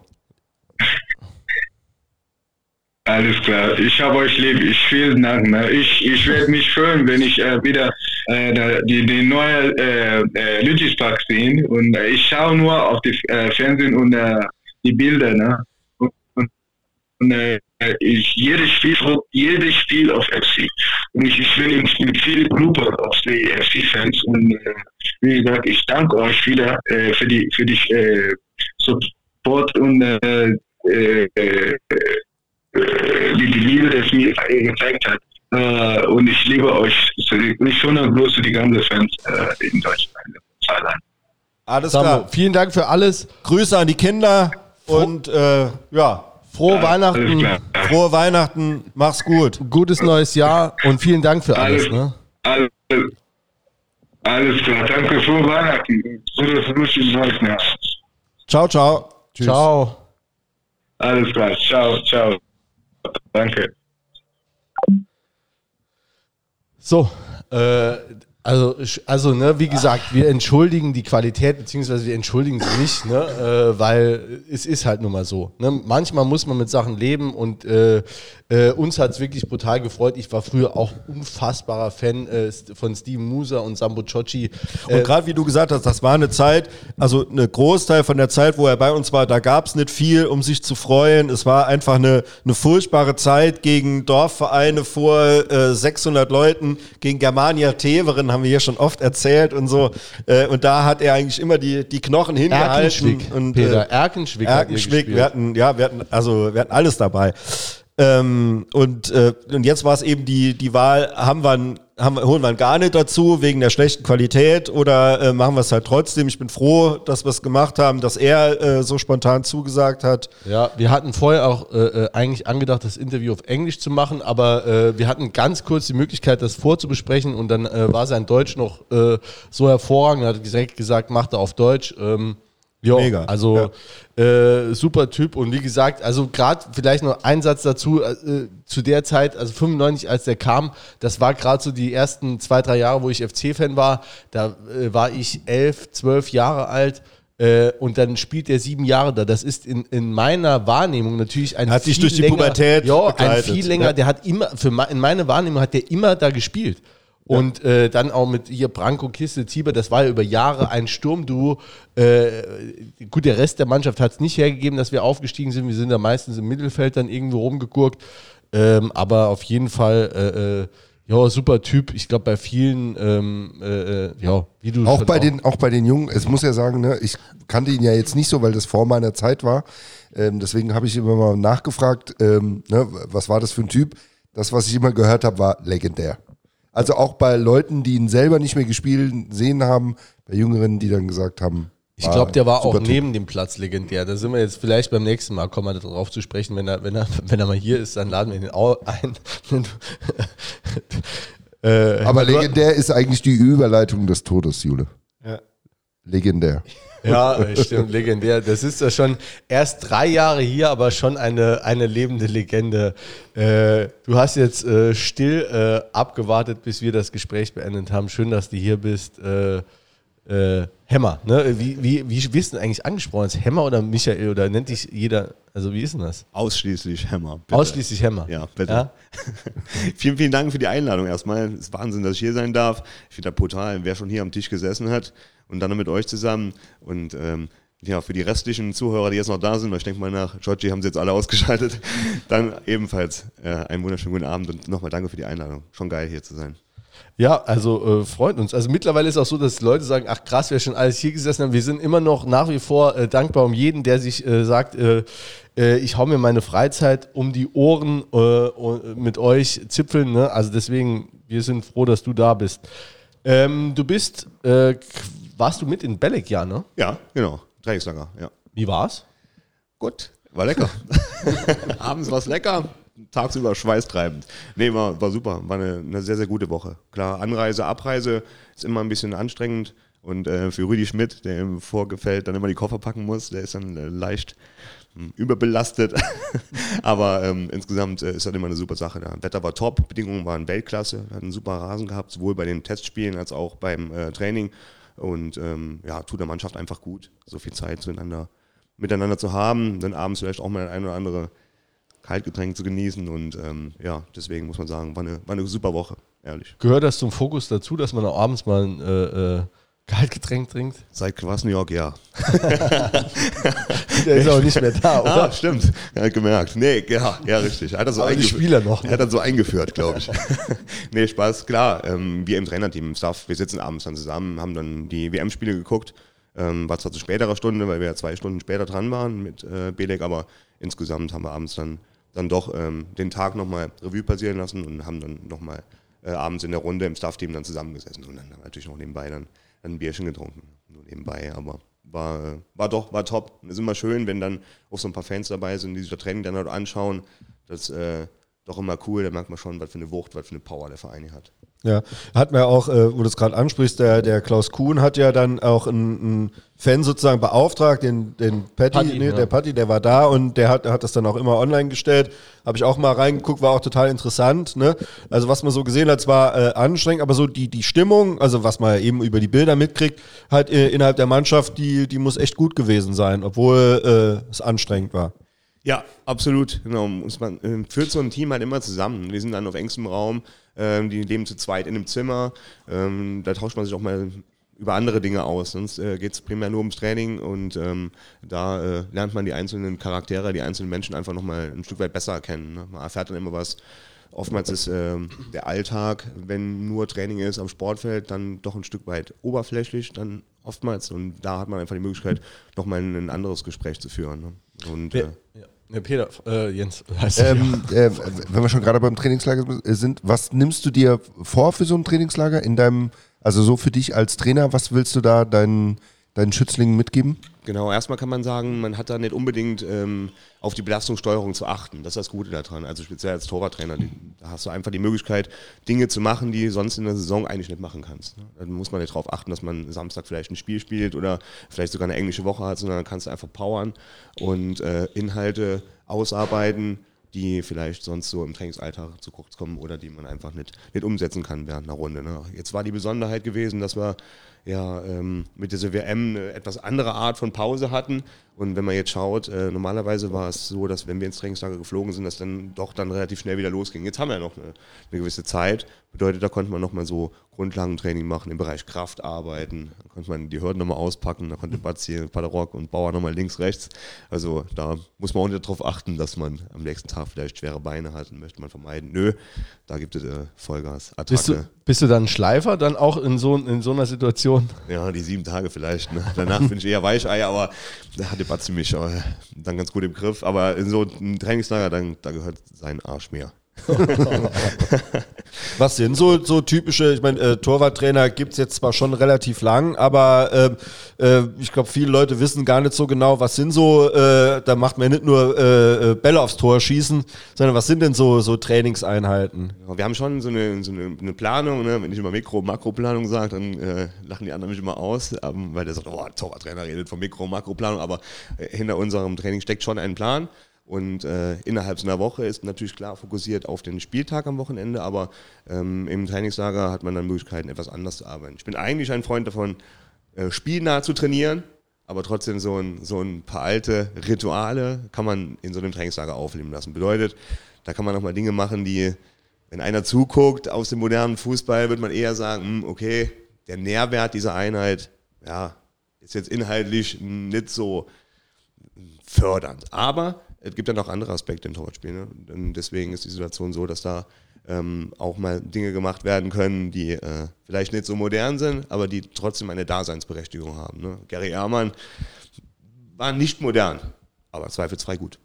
Alles klar, ich habe euch lieb. Ich vielen Dank. Ne? Ich, ich werde mich freuen, wenn ich äh, wieder äh, die, die neue äh, äh, Ludwigspark sehe. Und äh, ich schaue nur auf die äh, Fernsehen und äh, die Bilder. Ne? Und, und, und äh, ich, jedes Spiel, jedes Spiel auf FC. Und ich, ich bin mit vielen Gruppen auf die FC-Fans. Und äh, wie gesagt, ich danke euch wieder äh, für die für die äh, Support und äh, äh, äh, die, die Liebe, die es mir gezeigt hat. Äh, und ich liebe euch zurück. Nicht schon groß für die ganzen Fans äh, in Deutschland. Alles Samu, klar. vielen Dank für alles. Grüße an die Kinder und äh, ja, Frohe Alles Weihnachten, frohe Weihnachten, mach's gut. gutes neues Jahr und vielen Dank für alles. Alles, Ne? alles, alles klar. Danke für Weihnachten. Gutes im neuen Jahr. Ciao, ciao. Ciao. Alles klar. Ciao, ciao. Danke. So, äh, also, also ne, wie gesagt, wir entschuldigen die Qualität, beziehungsweise wir entschuldigen sie nicht, ne, äh, weil es ist halt nun mal so. Ne? Manchmal muss man mit Sachen leben und äh, äh, uns hat es wirklich brutal gefreut. Ich war früher auch unfassbarer Fan äh, von Steven Musa und Sambo. Und Äh, gerade wie du gesagt hast, das war eine Zeit, also eine Großteil von der Zeit, wo er bei uns war, da gab es nicht viel, um sich zu freuen. Es war einfach eine, eine furchtbare Zeit gegen Dorfvereine vor äh, 600 Leuten, gegen Germania Teveren, haben wir hier schon oft erzählt und so. Äh, und da hat er eigentlich immer die, die Knochen hingehalten. Erkenschwick, Und, Peter, äh, Erkenschwick, hat hier Erkenschwick, gespielt. wir hatten, ja, wir hatten, also wir hatten alles dabei. Ähm, und, äh, und jetzt war es eben die, die Wahl, haben wir, ein- haben, holen wir ihn gar nicht dazu wegen der schlechten Qualität oder äh, machen wir es halt trotzdem. Ich bin froh, dass wir es gemacht haben, dass er äh, so spontan zugesagt hat. Ja, wir hatten vorher auch äh, äh, eigentlich angedacht, das Interview auf Englisch zu machen, aber äh, wir hatten ganz kurz die Möglichkeit, das vorzubesprechen und dann war sein Deutsch noch so hervorragend, er hat direkt gesagt, macht er auf Deutsch. Ähm, jo, Mega, Also äh, super Typ und wie gesagt, also gerade vielleicht noch ein Satz dazu, äh, zu der Zeit, also 95, als der kam, das war gerade so die ersten zwei, drei Jahre, wo ich FC-Fan war, da äh, war ich elf, zwölf Jahre alt äh, und dann spielt er sieben Jahre da. Das ist in, in meiner Wahrnehmung natürlich ein Hat viel durch die länger, Pubertät Ja, ein viel länger, Ja. der hat immer, für in meiner Wahrnehmung hat der immer da gespielt. Und äh, dann auch mit hier Branko Kiste, Tieber, das war ja über Jahre ein Sturmduo. Äh, gut, der Rest der Mannschaft hat es nicht hergegeben, dass wir aufgestiegen sind. Wir sind da meistens im Mittelfeld dann irgendwo rumgegurkt. Ähm, aber auf jeden Fall, äh, äh, ja, super Typ. Ich glaube, bei vielen, ähm, äh, äh, ja, wie du Auch bei, den, auch bei den Jungen, es muss ja sagen, ne, ich kannte ihn ja jetzt nicht so, weil das vor meiner Zeit war. Ähm, deswegen habe ich immer mal nachgefragt, ähm, ne, was war das für ein Typ? Das, was ich immer gehört habe, war legendär. Also auch bei Leuten, die ihn selber nicht mehr gespielt sehen haben, bei Jüngeren, die dann gesagt haben. Ich glaube, der war auch Typ. neben dem Platz legendär. Da sind wir jetzt vielleicht beim nächsten Mal, kommen wir darauf zu sprechen. Wenn er, wenn, er, wenn er mal hier ist, dann laden wir ihn au- ein. äh, Aber legendär ist eigentlich die Überleitung des Todes, Jule. Ja. Legendär. Ja, äh, stimmt, legendär. Das ist ja schon erst drei Jahre hier, aber schon eine, eine lebende Legende. Äh, du hast jetzt äh, still äh, abgewartet, bis wir das Gespräch beendet haben. Schön, dass du hier bist. Äh, äh, Hämmer, ne? Wie, wie, wie wirst du denn eigentlich angesprochen? Ist Hämmer oder Michael oder nennt dich jeder? Also wie ist denn das? Ausschließlich Hämmer. bitte. Ausschließlich Hämmer. Ja, bitte. Ja? vielen, vielen Dank für die Einladung erstmal. Es ist Wahnsinn, dass ich hier sein darf. Ich finde das brutal, wer schon hier am Tisch gesessen hat und dann noch mit euch zusammen. Und ähm, ja, für die restlichen Zuhörer, die jetzt noch da sind, weil ich denke mal nach Georgie haben sie jetzt alle ausgeschaltet, dann ebenfalls äh, einen wunderschönen guten Abend und nochmal danke für die Einladung. Schon geil hier zu sein. Ja, also äh, freut uns. Also mittlerweile ist auch so, dass Leute sagen, ach krass, wer schon alles hier gesessen haben. Wir sind immer noch nach wie vor äh, dankbar um jeden, der sich äh, sagt, äh, äh, ich hau mir meine Freizeit um die Ohren äh, mit euch zipfeln. Ne? Also deswegen, wir sind froh, dass du da bist. Ähm, du bist, warst du mit in Belek, ja, ne? Ja, genau. Trainingslager, ja. Wie war's? Gut, war lecker. Abends war es lecker, tagsüber schweißtreibend. Nee, war, war super. War eine, eine sehr, sehr gute Woche. Klar, Anreise, Abreise ist immer ein bisschen anstrengend. Und äh, für Rüdi Schmidt, der im Vorgefällt dann immer die Koffer packen muss, der ist dann äh, leicht hm, überbelastet. Aber ähm, insgesamt äh, ist das immer eine super Sache. Das Wetter war top, Bedingungen waren Weltklasse, wir hatten einen super Rasen gehabt, sowohl bei den Testspielen als auch beim äh, Training. Und ähm, ja, tut der Mannschaft einfach gut, so viel Zeit zueinander, miteinander zu haben, dann abends vielleicht auch mal ein oder andere Kaltgetränk zu genießen. Und ähm, ja, deswegen muss man sagen, war eine, war eine super Woche, ehrlich. Gehört das zum Fokus dazu, dass man auch abends mal ein äh, äh Kaltgetränk trinkt? Seit York, ja. Der ist auch nicht mehr da, oder? Ah, stimmt. Er hat gemerkt. Nee, ja, ja richtig. Hat er so die Spieler noch. Er hat dann so eingeführt, glaube ich. nee, Spaß, klar. Ähm, wir im Trainerteam, im Staff, wir sitzen abends dann zusammen, haben dann die WM-Spiele geguckt. Ähm, war zwar zu späterer Stunde, weil wir ja zwei Stunden später dran waren mit äh, Belek, aber insgesamt haben wir abends dann, dann doch ähm, den Tag nochmal Revue passieren lassen und haben dann nochmal äh, abends in der Runde im Staff-Team dann zusammengesessen und dann natürlich noch nebenbei dann ein Bierchen getrunken, nur nebenbei, aber war, war doch, war top. Es ist immer schön, wenn dann auch so ein paar Fans dabei sind, die sich das Training dann halt anschauen. Das ist äh, doch immer cool, da merkt man schon, was für eine Wucht, was für eine Power der Verein hier hat. Ja, hat mir auch, äh, wo du es gerade ansprichst, der, der Klaus Kuhn hat ja dann auch einen Fan sozusagen beauftragt, den, den Patty, Patty nee, ja. der Patty, der war da und der hat, hat das dann auch immer online gestellt. Habe ich auch mal reingeguckt, war auch total interessant. Ne? Also was man so gesehen hat, war äh, anstrengend, aber so die, die Stimmung, also was man eben über die Bilder mitkriegt, halt äh, innerhalb der Mannschaft, die, die muss echt gut gewesen sein, obwohl äh, es anstrengend war. Ja, absolut. Genau. Man äh, führt so ein Team halt immer zusammen. Wir sind dann auf engstem Raum ähm, die leben zu zweit in einem Zimmer. Ähm, da tauscht man sich auch mal über andere Dinge aus. Sonst äh, geht es primär nur ums Training und ähm, da äh, lernt man die einzelnen Charaktere, die einzelnen Menschen einfach nochmal ein Stück weit besser kennen. Ne? Man erfährt dann immer was. Oftmals ist äh, der Alltag, wenn nur Training ist am Sportfeld, dann doch ein Stück weit oberflächlich, dann oftmals. Und da hat man einfach die Möglichkeit, nochmal ein, ein anderes Gespräch zu führen. Ne? Und, ja, äh, ja. Ja, Peter, äh, Jens. Ähm, äh, wenn wir schon gerade beim Trainingslager sind, was nimmst du dir vor für so ein Trainingslager in deinem, also so für dich als Trainer, was willst du da deinen, deinen Schützlingen mitgeben? Genau, erstmal kann man sagen, man hat da nicht unbedingt ähm, auf die Belastungssteuerung zu achten. Das ist das Gute daran. Also speziell als Torwarttrainer, da hast du einfach die Möglichkeit, Dinge zu machen, die sonst in der Saison eigentlich nicht machen kannst. Ne? Da muss man nicht darauf achten, dass man Samstag vielleicht ein Spiel spielt oder vielleicht sogar eine englische Woche hat, sondern dann kannst du einfach powern und äh, Inhalte ausarbeiten, die vielleicht sonst so im Trainingsalltag zu kurz kommen oder die man einfach nicht, nicht umsetzen kann während einer Runde. Ne? Jetzt war die Besonderheit gewesen, dass wir ja ähm, mit dieser WM eine etwas andere Art von Pause hatten. Und wenn man jetzt schaut, äh, normalerweise war es so, dass wenn wir ins Trainingslager geflogen sind, dass dann doch dann relativ schnell wieder losging. Jetzt haben wir ja noch eine, eine gewisse Zeit. Bedeutet, da konnte man nochmal so Grundlagentraining machen, im Bereich Kraft arbeiten. Da konnte man die Hürden nochmal auspacken. Da konnte Batzi, Paderok und Bauer nochmal links, rechts. Also da muss man auch nicht darauf achten, dass man am nächsten Tag vielleicht schwere Beine hat und möchte man vermeiden. Nö, da gibt es äh, Vollgas. Attacke. Bist du, bist du dann Schleifer dann auch in so, in so einer Situation? Ja, die sieben Tage vielleicht. Ne? Danach bin ich eher Weichei, aber da hatte Batzi mich äh, dann ganz gut im Griff. Aber in so einem Trainingslager, dann, da gehört sein Arsch mehr. Was sind so, so typische, ich meine, äh, Torwarttrainer gibt es jetzt zwar schon relativ lang, aber äh, äh, ich glaube, viele Leute wissen gar nicht so genau, was sind so, äh, da macht man nicht nur äh, äh, Bälle aufs Tor schießen, sondern was sind denn so, so Trainingseinheiten? Ja, wir haben schon so eine, so eine, eine Planung, ne? wenn ich immer Mikro-, Makroplanung sage, dann lachen die anderen mich immer aus, ähm, weil der sagt, oh, Torwarttrainer redet von Mikro-, Makroplanung, aber hinter unserem Training steckt schon ein Plan. Und äh, innerhalb so einer Woche ist natürlich klar fokussiert auf den Spieltag am Wochenende, aber ähm, im Trainingslager hat man dann Möglichkeiten, etwas anders zu arbeiten. Ich bin eigentlich ein Freund davon, äh, spielnah zu trainieren, aber trotzdem so ein, so ein paar alte Rituale kann man in so einem Trainingslager aufleben lassen. Bedeutet, da kann man nochmal Dinge machen, die, wenn einer zuguckt aus dem modernen Fußball, wird man eher sagen, hm, okay, der Nährwert dieser Einheit, ja, ist jetzt inhaltlich nicht so fördernd. Aber es gibt ja noch andere Aspekte im Torwartspiel. Ne? Und deswegen ist die Situation so, dass da ähm, auch mal Dinge gemacht werden können, die äh, vielleicht nicht so modern sind, aber die trotzdem eine Daseinsberechtigung haben. Ne? Gary Ehrmann war nicht modern, aber zweifelsfrei gut.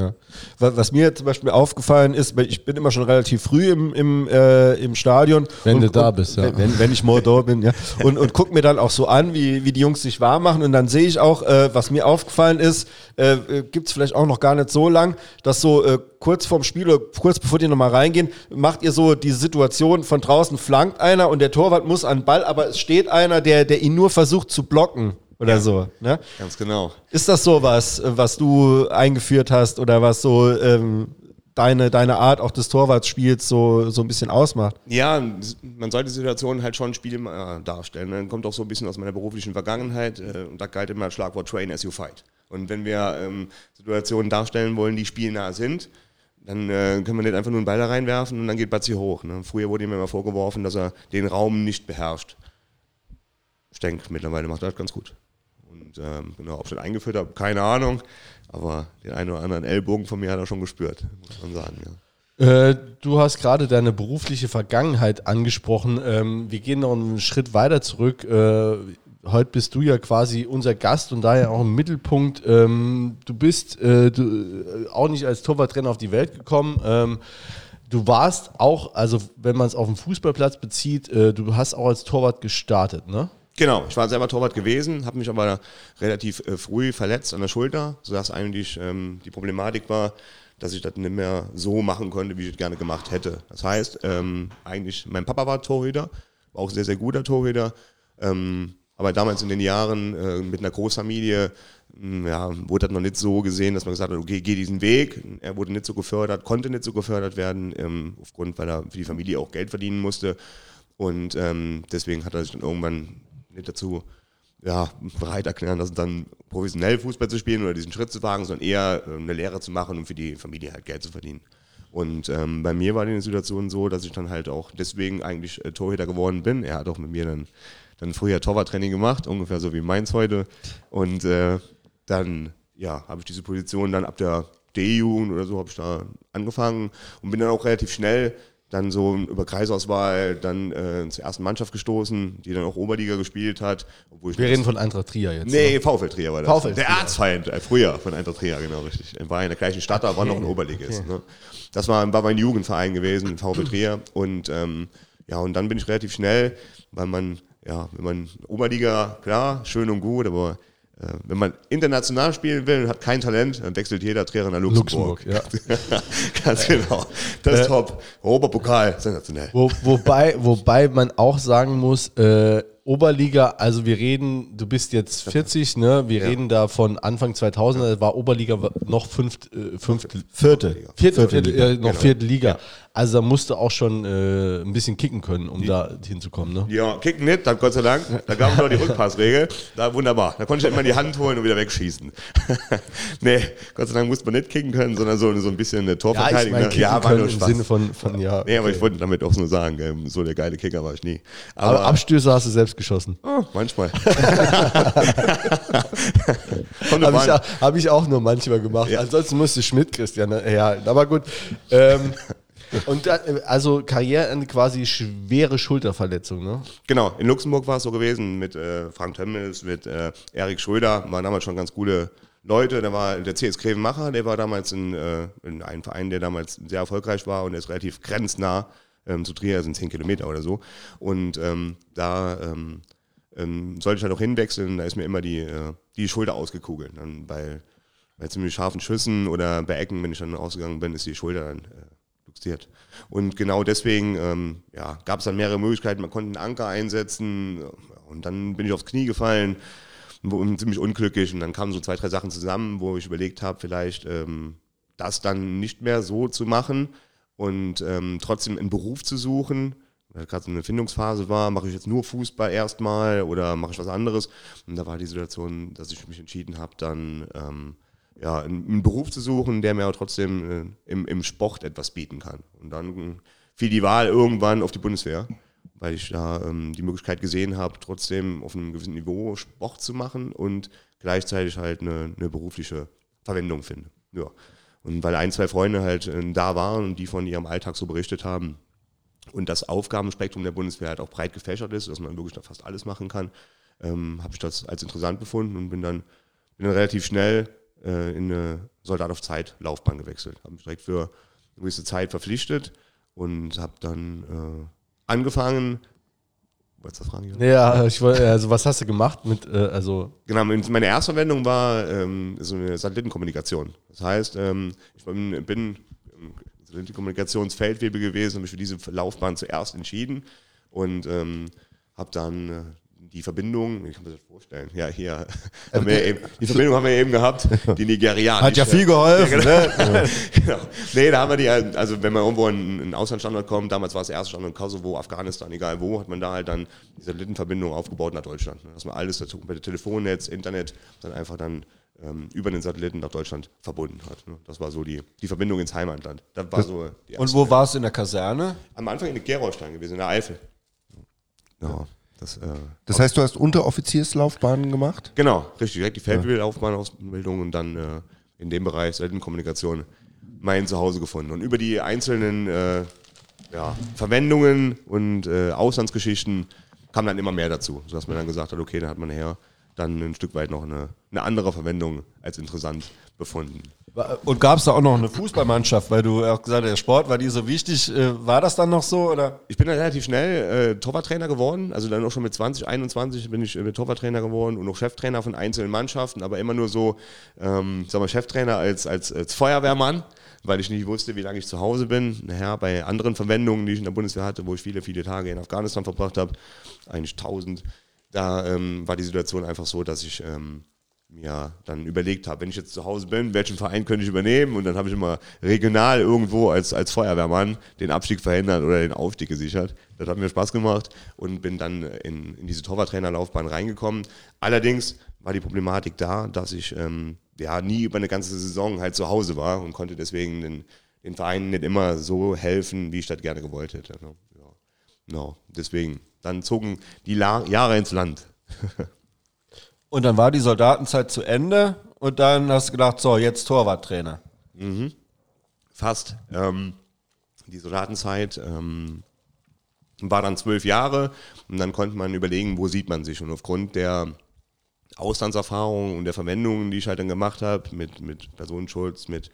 Ja. Wa- Was mir zum Beispiel aufgefallen ist, ich bin immer schon relativ früh im, im, äh, im Stadion. Wenn und, du da bist, ja. Wenn, wenn ich mal da bin, ja. Und, und guck mir dann auch so an, wie, wie die Jungs sich warm machen. Und dann sehe ich auch, äh, was mir aufgefallen ist, äh, gibt es vielleicht auch noch gar nicht so lang, dass so äh, kurz vorm Spiel oder kurz bevor die nochmal reingehen, macht ihr so die Situation, von draußen flankt einer und der Torwart muss an den Ball, aber es steht einer, der, der ihn nur versucht zu blocken oder so. Ne? Ganz genau. Ist das so was, was du eingeführt hast oder was so ähm, deine, deine Art auch des Torwartspiels so, so ein bisschen ausmacht? Ja, man sollte Situationen halt schon Spiel äh, darstellen. Dann kommt auch so ein bisschen aus meiner beruflichen Vergangenheit. Äh, und da galt immer das Schlagwort Train as you fight. Und wenn wir ähm, Situationen darstellen wollen, die spielnah sind, dann äh, können wir nicht einfach nur einen Ball da reinwerfen und dann geht Batzi hoch. Ne? Früher wurde ihm immer vorgeworfen, dass er den Raum nicht beherrscht. Ich denke, mittlerweile macht er das ganz gut. Und ähm, genau, ob ich das eingeführt habe, keine Ahnung. Aber den einen oder anderen Ellbogen von mir hat er schon gespürt, muss man sagen. Ja. Äh, du hast gerade deine berufliche Vergangenheit angesprochen. Ähm, wir gehen noch einen Schritt weiter zurück. Äh, heute bist du ja quasi unser Gast und daher auch im Mittelpunkt. Ähm, du bist äh, du, äh, auch nicht als Torwarttrainer auf die Welt gekommen. Ähm, du warst auch, also wenn man es auf den Fußballplatz bezieht, äh, du hast auch als Torwart gestartet, ne? Genau, ich war selber Torwart gewesen, habe mich aber relativ äh, früh verletzt an der Schulter, sodass eigentlich ähm, die Problematik war, dass ich das nicht mehr so machen konnte, wie ich es gerne gemacht hätte. Das heißt, ähm, eigentlich, mein Papa war Torhüter, war auch sehr, sehr guter Torhüter, ähm, aber damals in den Jahren äh, mit einer Großfamilie mh, ja, wurde das noch nicht so gesehen, dass man gesagt hat, okay, geh diesen Weg. Er wurde nicht so gefördert, konnte nicht so gefördert werden, ähm, aufgrund, weil er für die Familie auch Geld verdienen musste. Und ähm, deswegen hat er sich dann irgendwann dazu ja, bereit erklären lassen, dann professionell Fußball zu spielen oder diesen Schritt zu wagen, sondern eher äh, eine Lehre zu machen, um für die Familie halt Geld zu verdienen. Und ähm, bei mir war die Situation so, dass ich dann halt auch deswegen eigentlich äh, Torhüter geworden bin. Er hat auch mit mir dann, dann früher Torwarttraining gemacht, ungefähr so wie meins heute. Und äh, dann ja, habe ich diese Position dann ab der D-Jugend oder so habe ich da angefangen und bin dann auch relativ schnell dann so über Kreisauswahl dann äh, zur ersten Mannschaft gestoßen, die dann auch Oberliga gespielt hat. Obwohl ich Wir reden von Eintracht Trier jetzt. Nee, ne? VfL Trier war das. VfL der. Erzfeind, äh, früher von Eintracht Trier, genau richtig. War in der gleichen Stadt, war noch ein Oberligist. Ne? Das war, war mein Jugendverein gewesen, VfL Trier. Und ähm, ja, und dann bin ich relativ schnell, weil man, ja, wenn man Oberliga, klar, schön und gut, aber wenn man international spielen will und hat kein Talent, dann wechselt jeder Trainer nach Luxemburg. Luxemburg, ja. Ganz genau. Das ist top. Oberpokal, sensationell. Wo, wobei, wobei man auch sagen muss, äh, Oberliga, also wir reden, du bist jetzt 40, ne? Wir Ja. reden da von Anfang 2000, da war Oberliga noch fünft, äh, fünfte, Vierte. vierte, Vierte vierte, Liga. äh, noch vierte Liga. Also da musst du auch schon äh, ein bisschen kicken können, um da hinzukommen, ne? Ja, kicken nicht, dann Gott sei Dank. Da gab es noch die Rückpassregel. Da wunderbar. Da konnte ich immer die Hand holen und wieder wegschießen. nee, Gott sei Dank musste man nicht kicken können, sondern so, so ein bisschen eine Ja, ich Torverteidigung. meine, ne? kicken war nur im Spaß. Sinne von, von ja. Nee, aber ich wollte damit auch nur sagen, so der geile Kicker war ich nie. Aber Aber, Abstöße hast du selbst geschossen. oh, manchmal. Habe ich, hab ich auch nur manchmal gemacht. Ansonsten musste Schmidt Christian ne? ja, aber gut. Ähm, und dann, äh, also Karriereende quasi schwere Schulterverletzung, ne? Genau, in Luxemburg war es so gewesen mit äh, Frank Temmels, mit äh, Erik Schröder, waren damals schon ganz coole Leute. Da war der CS Grevenmacher, der war damals in, äh, in einem Verein, der damals sehr erfolgreich war und der ist relativ grenznah ähm, zu Trier, sind 10 Kilometer oder so. Und ähm, da ähm, ähm, sollte ich halt auch hinwechseln, da ist mir immer die, äh, die Schulter ausgekugelt. Dann bei, bei ziemlich scharfen Schüssen oder bei Ecken, wenn ich dann rausgegangen bin, ist die Schulter dann äh, luxiert. Und genau deswegen ähm, ja, gab es dann mehrere Möglichkeiten. Man konnte einen Anker einsetzen und dann bin ich aufs Knie gefallen und ziemlich unglücklich. Und dann kamen so zwei, drei Sachen zusammen, wo ich überlegt habe, vielleicht ähm, das dann nicht mehr so zu machen und ähm, trotzdem einen Beruf zu suchen. Weil gerade so eine Findungsphase war, mache ich jetzt nur Fußball erstmal oder mache ich was anderes? Und da war die Situation, dass ich mich entschieden habe, dann ähm, ja, einen, Beruf zu suchen, der mir aber trotzdem äh, im, im Sport etwas bieten kann. Und dann fiel die Wahl irgendwann auf die Bundeswehr, weil ich da ähm, die Möglichkeit gesehen habe, trotzdem auf einem gewissen Niveau Sport zu machen und gleichzeitig halt eine, eine berufliche Verwendung finde. Ja. Und weil ein, zwei Freunde halt äh, da waren und die von ihrem Alltag so berichtet haben, und das Aufgabenspektrum der Bundeswehr halt auch breit gefächert ist, dass man wirklich da fast alles machen kann, ähm, habe ich das als interessant befunden und bin dann, bin dann relativ schnell äh, in eine Soldat auf Zeit Laufbahn gewechselt. Habe mich direkt für eine gewisse Zeit verpflichtet und habe dann äh, angefangen. Wolltest du fragen? Ja, ich wollte, also was hast du gemacht mit, äh, also Genau, meine erste Verwendung war ähm, so eine Satellitenkommunikation. Das heißt, ähm, ich bin, bin im Satellitenkommunikationsfeldwebel gewesen und mich für diese Laufbahn zuerst entschieden und ähm, habe dann äh, die Verbindung, ich kann mir das vorstellen, ja, hier, haben wir eben, die Verbindung haben wir eben gehabt, die Nigerianische. Hat ja viel geholfen, ne? genau. Nee, da haben wir die, halt- also wenn man irgendwo in einen Auslandsstandort kommt, damals war es der erste Standort Kosovo, Afghanistan, egal wo, hat man da halt dann die Satellitenverbindung aufgebaut nach Deutschland. ne? Dass man alles dazu, komplette Telefonnetz, Internet, dann einfach dann ähm, über den Satelliten nach Deutschland verbunden hat. Ne? Das war so die, die Verbindung ins Heimatland. So Und wo war es in der Kaserne? Am Anfang in Gerolstein gewesen, in der Eifel. Ja, das, äh, Das heißt, du hast Unteroffizierslaufbahnen gemacht? Genau, richtig. Direkt die Feldwebelaufbahnausbildung und dann äh, in dem Bereich Satellitenkommunikation mein Zuhause gefunden. Und über die einzelnen äh, ja, Verwendungen und äh, Auslandsgeschichten kam dann immer mehr dazu, sodass man dann gesagt hat, okay, dann hat man nachher dann ein Stück weit noch eine, eine andere Verwendung als interessant befunden. Und gab es da auch noch eine Fußballmannschaft, weil du auch gesagt hast, der Sport war dir so wichtig. Äh, War das dann noch so? Oder? Ich bin dann relativ schnell äh, Torwarttrainer geworden, also dann auch schon mit 20, 21 bin ich äh, Torwarttrainer geworden und auch Cheftrainer von einzelnen Mannschaften, aber immer nur so, ähm, sagen wir, Cheftrainer als, als, als Feuerwehrmann, weil ich nicht wusste, wie lange ich zu Hause bin. Nachher bei anderen Verwendungen, die ich in der Bundeswehr hatte, wo ich viele, viele Tage in Afghanistan verbracht habe, eigentlich 1000, da ähm, war die Situation einfach so, dass ich ähm, mir dann überlegt habe, wenn ich jetzt zu Hause bin, welchen Verein könnte ich übernehmen? Und dann habe ich immer regional irgendwo als, als Feuerwehrmann den Abstieg verhindert oder den Aufstieg gesichert. Das hat mir Spaß gemacht und bin dann in, in diese Torwarttrainerlaufbahn reingekommen. Allerdings war die Problematik da, dass ich ähm, ja nie über eine ganze Saison halt zu Hause war und konnte deswegen den, den Vereinen nicht immer so helfen, wie ich das gerne gewollt hätte. ne? Ja. No, deswegen. Dann zogen die La Jahre ins Land. Und dann war die Soldatenzeit zu Ende und dann hast du gedacht, so, jetzt Torwarttrainer. Fast. Ähm, die Soldatenzeit ähm, war dann zwölf Jahre und dann konnte man überlegen, wo sieht man sich. Und aufgrund der Auslandserfahrung und der Verwendungen, die ich halt dann gemacht habe, mit, mit Personenschutz, mit,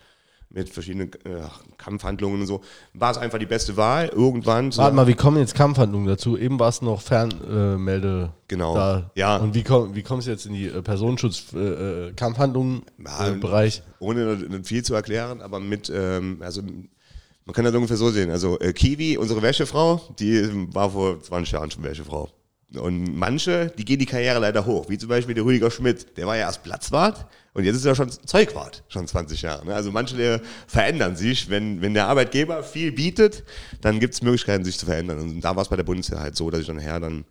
mit verschiedenen äh, Kampfhandlungen und so, war es einfach die beste Wahl. Irgendwann. so- Warte mal, wie kommen jetzt Kampfhandlungen dazu? Eben war es noch Fernmelde. Äh, Genau. Da. Ja. Und wie, komm, wie kommst du jetzt in die äh, Personenschutz-Kampfhandlungen-Bereich? Äh, äh, Bereich? ohne viel zu erklären, aber mit, ähm, also man kann das ungefähr so sehen. Also äh, Kiwi, unsere Wäschefrau, die war vor 20 Jahren schon Wäschefrau. Und manche, die gehen die Karriere leider hoch, wie zum Beispiel der Rüdiger Schmidt, der war ja erst Platzwart und jetzt ist er schon Zeugwart, schon 20 Jahre. ne? Also manche der verändern sich, wenn, wenn der Arbeitgeber viel bietet, dann gibt es Möglichkeiten, sich zu verändern. Und da war es bei der Bundeswehr halt so, dass ich dann nachher dann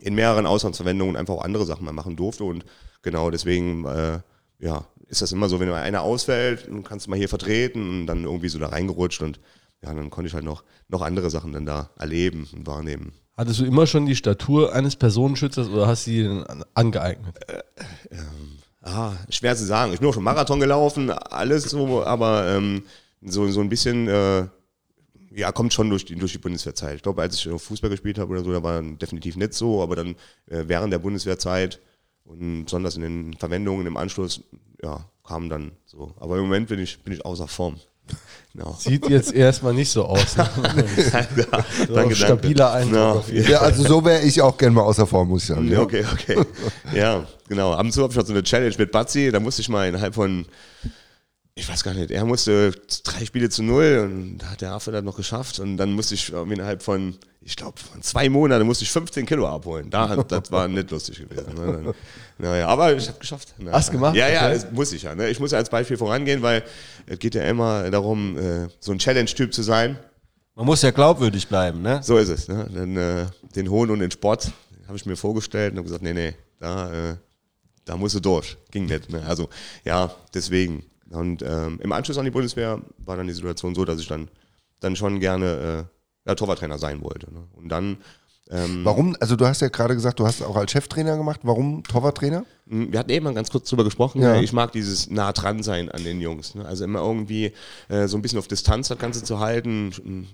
in mehreren Auslandsverwendungen einfach auch andere Sachen mal machen durfte. Und genau deswegen, äh, ja, ist das immer so, wenn mal einer ausfällt, dann kannst du mal hier vertreten und dann irgendwie so da reingerutscht und ja, dann konnte ich halt noch, noch andere Sachen dann da erleben und wahrnehmen. Hattest du immer schon die Statur eines Personenschützers oder hast du die denn an- angeeignet? Ah, schwer zu sagen. Ich bin auch schon Marathon gelaufen, alles so, aber ähm, so, so ein bisschen, äh, ja, kommt schon durch die, durch die Bundeswehrzeit. Ich glaube, als ich Fußball gespielt habe oder so, da war definitiv nicht so, aber dann äh, während der Bundeswehrzeit und besonders in den Verwendungen im Anschluss, ja, kam dann so. Aber im Moment bin ich, bin ich außer Form. Genau. Sieht jetzt erstmal nicht so aus. Ne? ja, danke, stabiler danke. Eindruck jeden Ja, also so wäre ich auch gerne mal außer Form, muss ich sagen. Ja, okay, okay. ja, genau. Ab und zu habe ich noch so eine Challenge mit Batzi. Da musste ich mal innerhalb von, ich weiß gar nicht, er musste drei Spiele zu null und da hat der Affe das noch geschafft. Und dann musste ich innerhalb von, ich glaube, von zwei Monaten musste ich 15 Kilo abholen. Da, das war nicht lustig gewesen. Ne? Naja, aber ich habe geschafft. Na, Hast gemacht? Ja, ja, Okay. das muss ich ja. Ne? Ich muss ja als Beispiel vorangehen, weil es geht ja immer darum, äh, so ein Challenge-Typ zu sein. Man muss ja glaubwürdig bleiben, ne? So ist es. Ne? Dann, äh, den Hohn und den Sport habe ich mir vorgestellt und habe gesagt, nee, nee, da, äh, da musst du durch. Ging nicht. Ne? Also ja, deswegen. Und ähm, im Anschluss an die Bundeswehr war dann die Situation so, dass ich dann, dann schon gerne äh, ja, Torwarttrainer sein wollte. Ne? Und dann, ähm, Warum, also du hast ja gerade gesagt, du hast auch als Cheftrainer gemacht. Warum Torwarttrainer? mh, wir hatten eben mal ganz kurz drüber gesprochen. Ja. ne? Ich mag dieses nah dran sein an den Jungs. Ne? Also immer irgendwie äh, so ein bisschen auf Distanz das Ganze zu halten. mh,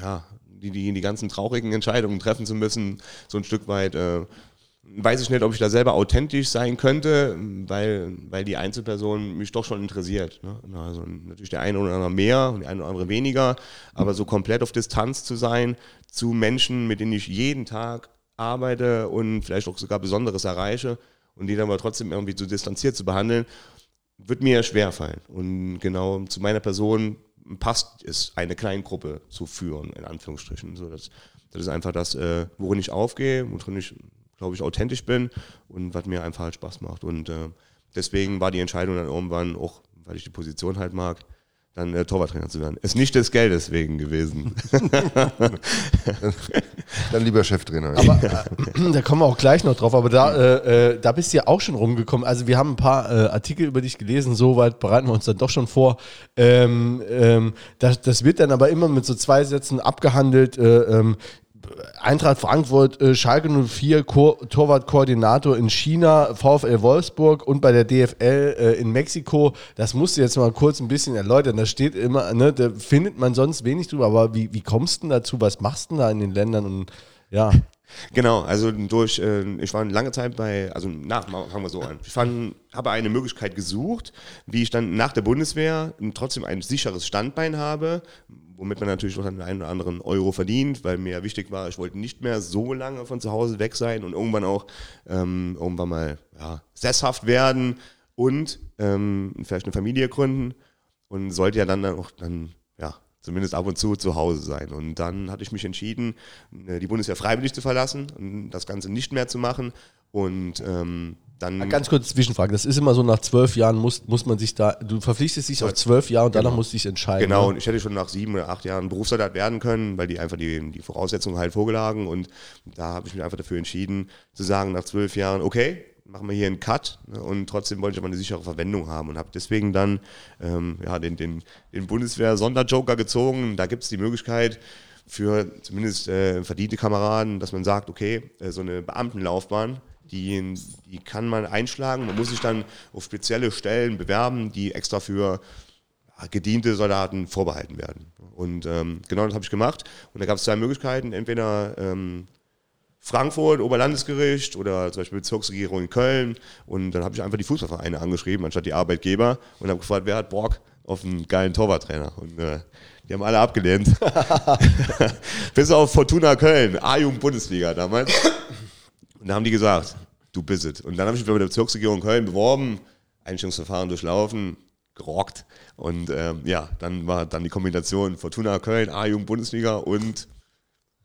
Ja, die, die, die ganzen traurigen Entscheidungen treffen zu müssen, so ein Stück weit. Äh, weiß ich nicht, ob ich da selber authentisch sein könnte, weil, weil die Einzelperson mich doch schon interessiert. Ne? Also natürlich der eine oder andere mehr und der eine oder andere weniger, aber so komplett auf Distanz zu sein zu Menschen, mit denen ich jeden Tag arbeite und vielleicht auch sogar Besonderes erreiche und die dann aber trotzdem irgendwie so distanziert zu behandeln, wird mir schwer fallen. Und genau zu meiner Person passt es, eine Kleingruppe zu führen, in Anführungsstrichen. So, das, das ist einfach das, äh, worin ich aufgehe, worin ich, glaube ich, authentisch bin und was mir einfach halt Spaß macht. Und äh, deswegen war die Entscheidung dann irgendwann, auch weil ich die Position halt mag, dann äh, Torwarttrainer zu werden. Ist nicht des Geldes wegen gewesen. Dann lieber Cheftrainer. Aber äh, da kommen wir auch gleich noch drauf. Aber da, äh, äh, da bist du ja auch schon rumgekommen. Also wir haben ein paar äh, Artikel über dich gelesen. Soweit bereiten wir uns dann doch schon vor. Ähm, ähm, das, das wird dann aber immer mit so zwei Sätzen abgehandelt. Äh, ähm, Eintracht Frankfurt, äh, Schalke 04, Ko Torwartkoordinator in China, VfL Wolfsburg und bei der DFL äh, in Mexiko. Das musst du jetzt mal kurz ein bisschen erläutern. Da steht immer, ne, da findet man sonst wenig drüber. Aber wie, wie kommst du dazu? Was machst du da in den Ländern? Und ja. Genau, also durch, äh, ich war lange Zeit bei, also nach, fangen wir so an. Ich fand, habe eine Möglichkeit gesucht, wie ich dann nach der Bundeswehr trotzdem ein sicheres Standbein habe, womit man natürlich noch den einen oder anderen Euro verdient, weil mir wichtig war, ich wollte nicht mehr so lange von zu Hause weg sein und irgendwann auch ähm, irgendwann mal ja, sesshaft werden und ähm, vielleicht eine Familie gründen und sollte ja dann auch dann ja zumindest ab und zu zu Hause sein. Und dann hatte ich mich entschieden, äh, die Bundeswehr freiwillig zu verlassen und das Ganze nicht mehr zu machen. Und ähm, dann. Ganz kurz Zwischenfrage. Das ist immer so, nach zwölf Jahren muss, muss man sich da, du verpflichtest dich auf zwölf Jahre und Genau. danach musst du dich entscheiden. Genau, ne? und ich hätte schon nach sieben oder acht Jahren Berufssoldat werden können, weil die einfach die, die Voraussetzungen halt vorgelagen. Und da habe ich mich einfach dafür entschieden, zu sagen, nach zwölf Jahren, okay, machen wir hier einen Cut. ne, Und trotzdem wollte ich aber eine sichere Verwendung haben und habe deswegen dann ähm, ja, den, den, den Bundeswehr-Sonderjoker gezogen. Da gibt es die Möglichkeit, für zumindest äh, verdiente Kameraden, dass man sagt, okay, äh, so eine Beamtenlaufbahn, die, die kann man einschlagen. Man muss sich dann auf spezielle Stellen bewerben, die extra für gediente Soldaten vorbehalten werden. Und ähm, genau das habe ich gemacht. Und da gab es zwei Möglichkeiten. Entweder ähm, Frankfurt, Oberlandesgericht oder zum Beispiel Bezirksregierung in Köln. Und dann habe ich einfach die Fußballvereine angeschrieben, anstatt die Arbeitgeber. Und habe gefragt, wer hat Bock auf einen geilen Torwarttrainer? Und äh, die haben alle abgelehnt. Bis auf Fortuna Köln, A-Jugend-Bundesliga damals. Und da haben die gesagt, du bist es. Und dann habe ich mich bei der Bezirksregierung Köln beworben, Einstellungsverfahren durchlaufen, gerockt. Und ähm, ja, dann war dann die Kombination Fortuna Köln, A-Jugend Bundesliga und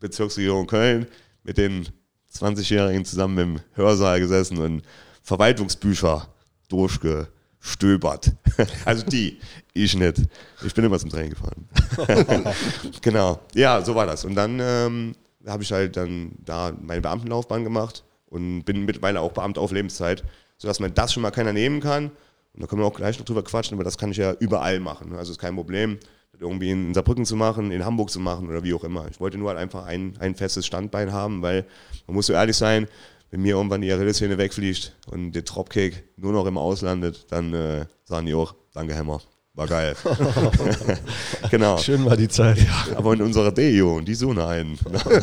Bezirksregierung Köln mit den 20-Jährigen zusammen im Hörsaal gesessen und Verwaltungsbücher durchgestöbert. Also die, ich nicht. Ich bin immer zum Training gefahren. genau. Ja, so war das. Und dann ähm, habe ich halt dann da meine Beamtenlaufbahn gemacht und bin mittlerweile auch Beamter auf Lebenszeit, sodass man das schon mal keiner nehmen kann. Und da können wir auch gleich noch drüber quatschen, aber das kann ich ja überall machen. Also ist kein Problem, das irgendwie in Saarbrücken zu machen, in Hamburg zu machen oder wie auch immer. Ich wollte nur halt einfach ein, ein festes Standbein haben, weil man muss so ehrlich sein, wenn mir irgendwann die Achillessehne wegfliegt und der Dropkick nur noch im Auslandet, dann äh, sagen die auch, danke Hammer, war geil. genau. Schön war die Zeit. Aber in unserer Deo, die suchen einen.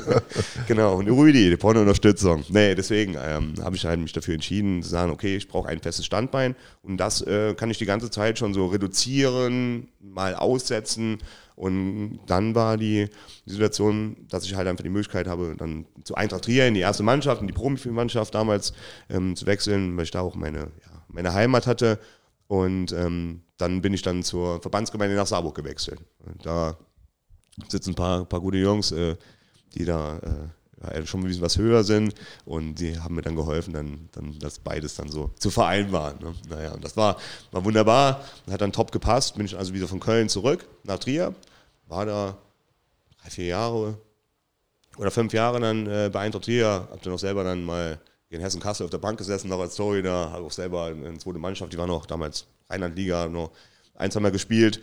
genau, und Rüdi, die brauchen Unterstützung. Nee, deswegen ähm, habe ich halt mich dafür entschieden, zu sagen, okay, ich brauche ein festes Standbein und das äh, kann ich die ganze Zeit schon so reduzieren, mal aussetzen. Und dann war die, die Situation, dass ich halt einfach die Möglichkeit habe, dann zu Eintracht Trier in die erste Mannschaft, in die Profimannschaft damals ähm, zu wechseln, weil ich da auch meine, ja, meine Heimat hatte. Und ähm, dann bin ich dann zur Verbandsgemeinde nach Saarburg gewechselt. Und da sitzen ein paar, paar gute Jungs, äh, die da äh, schon ein bisschen was höher sind und die haben mir dann geholfen, dann, dann das beides dann so zu vereinbaren. Ne? Naja, und das war, war wunderbar, hat dann top gepasst, bin ich also wieder von Köln zurück nach Trier, war da drei, vier Jahre oder fünf Jahre dann äh, bei Eintracht hab dann auch selber dann mal in Hessen-Kassel auf der Bank gesessen, noch als Torhüter, habe auch selber eine zweite Mannschaft, die war noch damals Rheinland-Liga, noch ein, zwei Mal gespielt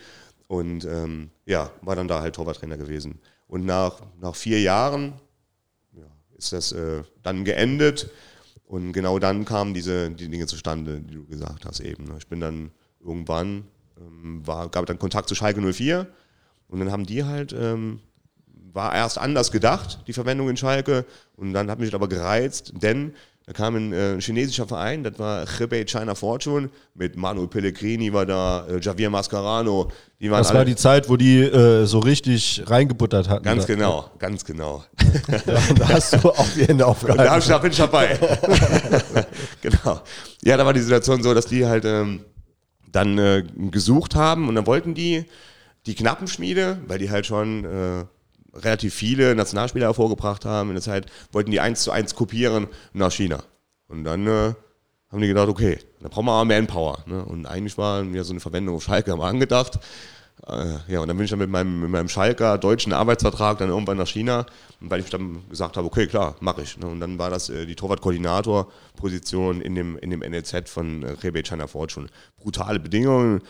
und ähm, ja, war dann da halt Torwarttrainer gewesen. Und nach, nach vier Jahren ja, ist das äh, dann geendet und genau dann kamen diese die Dinge zustande, die du gesagt hast eben. ne. Ich bin dann irgendwann, ähm, war, gab dann Kontakt zu Schalke 04 und dann haben die halt, ähm, war erst anders gedacht, die Verwendung in Schalke und dann hat mich aber gereizt, denn Da kam ein äh, chinesischer Verein, das war Hebei China Fortune, mit Manuel Pellegrini war da, äh, Javier Mascarano. Die waren Das war die Zeit, wo die äh, so richtig reingebuttert hatten. Ganz Da- genau, ganz genau. Da hast du auch die Hände Und aufgehalten. da, da bin ich dabei. genau. Ja, da war die Situation so, dass die halt ähm, dann äh, gesucht haben und dann wollten die die Knappenschmiede, weil die halt schon äh, relativ viele Nationalspieler hervorgebracht haben in der Zeit, wollten die eins zu eins kopieren nach China. Und dann äh, haben die gedacht, okay, da brauchen wir aber Manpower. Ne? Und eigentlich war mir so eine Verwendung auf Schalke mal angedacht. Äh, ja, und dann bin ich dann mit meinem, mit meinem Schalker deutschen Arbeitsvertrag dann irgendwann nach China, weil ich dann gesagt habe, okay, klar, mache ich. Ne? Und dann war das äh, die Torwart-Koordinator-Position in dem, in dem NLZ von äh, Rebbe China Fortune. Brutale Bedingungen,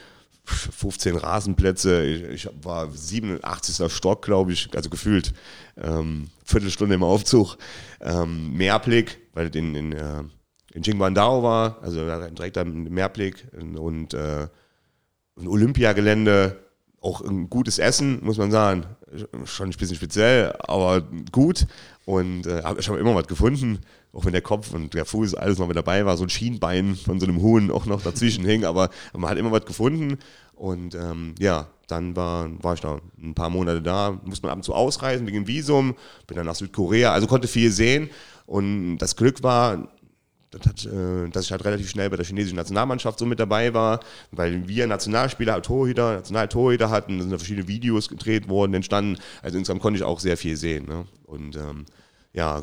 15 Rasenplätze, ich, ich war 87. Stock, glaube ich, also gefühlt ähm, Viertelstunde im Aufzug. Ähm, Mehrblick, weil in, in, äh, in Jingwandao war, also direkt am Mehrblick und äh, ein Olympiagelände, auch ein gutes Essen, muss man sagen. Schon ein bisschen speziell, aber gut. Und äh, ich habe immer was gefunden, auch wenn der Kopf und der Fuß alles noch mit dabei war. So ein Schienbein von so einem Huhn auch noch dazwischen hing, aber man hat immer was gefunden. Und ähm, ja, dann war, war ich da ein paar Monate da, musste man ab und zu ausreisen wegen Visum, bin dann nach Südkorea, also konnte viel sehen. Und das Glück war, das hat, äh, dass ich halt relativ schnell bei der chinesischen Nationalmannschaft so mit dabei war, weil wir Nationalspieler, Torhüter, Nationaltorhüter hatten, da sind da verschiedene Videos gedreht worden, entstanden. Also insgesamt konnte ich auch sehr viel sehen. Ne? Und ähm, ja,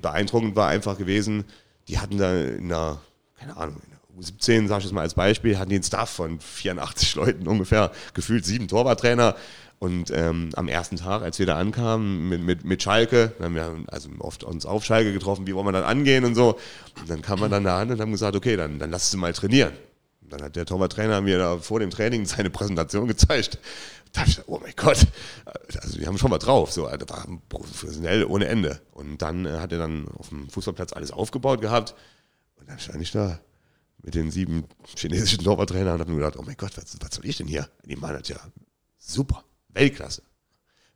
beeindruckend war einfach gewesen, die hatten da in der, keine Ahnung, in der U17, sag ich jetzt mal als Beispiel, hatten die einen Staff von 84 Leuten ungefähr, gefühlt sieben Torwarttrainer. Und ähm, am ersten Tag, als wir da ankamen mit, mit, mit Schalke, haben wir also oft uns auf Schalke getroffen, wie wollen wir dann angehen und so. Und dann kam man dann da an und haben gesagt, okay, dann, dann lass sie mal trainieren. Und dann hat der Torwarttrainer mir da vor dem Training seine Präsentation gezeigt. Da ich gedacht, oh mein Gott, also wir haben schon mal drauf, so, das war professionell ohne Ende. Und dann äh, hat er dann auf dem Fußballplatz alles aufgebaut gehabt und dann stand ich da mit den sieben chinesischen Torwarttrainern und habe mir gedacht, oh mein Gott, was, was soll ich denn hier? Die machen das ja super, Weltklasse.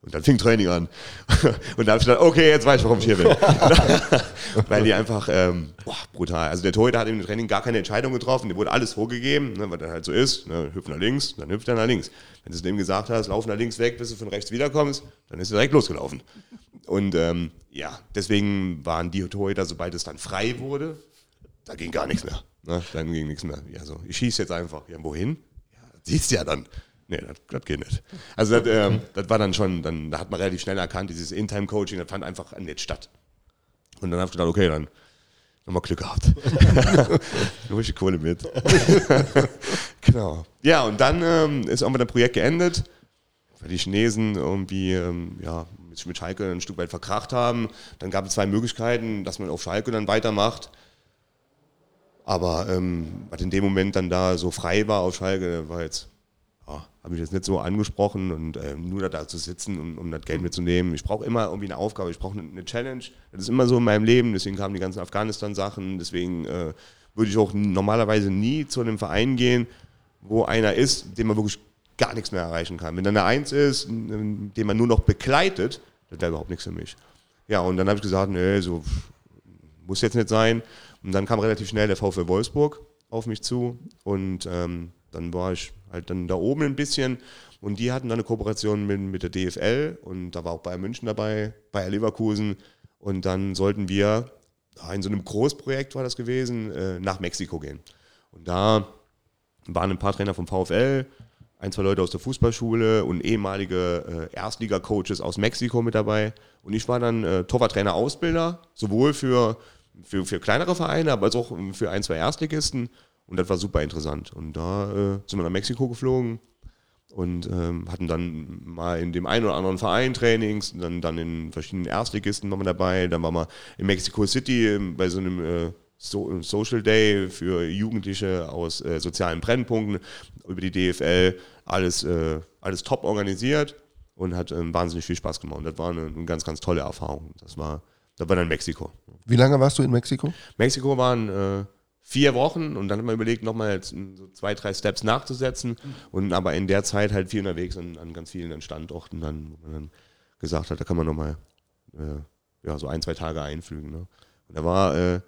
Und dann fing Training an. Und da habe ich gedacht, okay, jetzt weiß ich, warum ich hier bin. Weil die einfach, ähm, boah, brutal. Also der Torhüter hat im Training gar keine Entscheidung getroffen, dem wurde alles vorgegeben, ne, was dann halt so ist. Ne, hüpf nach links, dann hüpft er nach links. Wenn du es dem gesagt hast, lauf nach links weg, bis du von rechts wiederkommst, dann ist er direkt losgelaufen. Und ähm, ja, deswegen waren die Torhüter, sobald es dann frei wurde, da ging gar nichts mehr. Ne? Dann ging nichts mehr. Ja, so, ich schieße jetzt einfach. Ja, wohin? Ja, siehst ja dann. Nee, das, geht nicht. Also das, ähm, das war dann schon, dann, da hat man relativ schnell erkannt, dieses In-Time-Coaching, das fand einfach nicht statt. Und dann habe ich gedacht, okay, dann nochmal Glück gehabt. Hol ich die Kohle mit. genau. Ja, und dann ähm, ist irgendwann das Projekt geendet, weil die Chinesen irgendwie ähm, ja, mit, mit Schalke ein Stück weit verkracht haben. Dann gab es zwei Möglichkeiten, dass man auf Schalke dann weitermacht. Aber ähm, was in dem Moment dann da so frei war auf Schalke, war jetzt, ja, habe ich jetzt nicht so angesprochen und ähm, nur da zu sitzen, um, um das Geld mitzunehmen. Ich brauche immer irgendwie eine Aufgabe, ich brauche eine, Challenge. Das ist immer so in meinem Leben, deswegen kamen die ganzen Afghanistan-Sachen, deswegen äh, würde ich auch normalerweise nie zu einem Verein gehen, wo einer ist, den man wirklich gar nichts mehr erreichen kann. Wenn dann eine Eins ist, den man nur noch begleitet, das wäre überhaupt nichts für mich. Ja, und dann habe ich gesagt, nee, so muss jetzt nicht sein. Und dann kam relativ schnell der VfL Wolfsburg auf mich zu und ähm, dann war ich halt dann da oben ein bisschen und die hatten dann eine Kooperation mit, mit der DFL und da war auch Bayern München dabei, Bayer Leverkusen und dann sollten wir in so einem Großprojekt war das gewesen, äh, nach Mexiko gehen. Und da waren ein paar Trainer vom VfL, ein, zwei Leute aus der Fußballschule und ehemalige äh, Erstliga-Coaches aus Mexiko mit dabei. Und ich war dann äh, Torwarttrainer, Ausbilder, sowohl für, für, für kleinere Vereine, aber auch für ein, zwei Erstligisten. Und das war super interessant. Und da äh, sind wir nach Mexiko geflogen und ähm, hatten dann mal in dem einen oder anderen Verein Trainings, dann, dann in verschiedenen Erstligisten waren wir dabei. Dann waren wir in Mexico City ähm, bei so einem äh, so Social Day für Jugendliche aus äh, sozialen Brennpunkten über die DFL. Alles, äh, alles top organisiert und hat ähm, wahnsinnig viel Spaß gemacht. Und das war eine, eine ganz, ganz tolle Erfahrung. Das war, das war dann Mexiko. Wie lange warst du in Mexiko? Mexiko waren äh, vier Wochen und dann hat man überlegt, nochmal so zwei, drei Steps nachzusetzen und aber in der Zeit halt viel unterwegs an, an ganz vielen Standorten dann, wo man dann gesagt hat, da kann man nochmal äh, ja, so ein, zwei Tage einflügen. Ne? Und da war äh,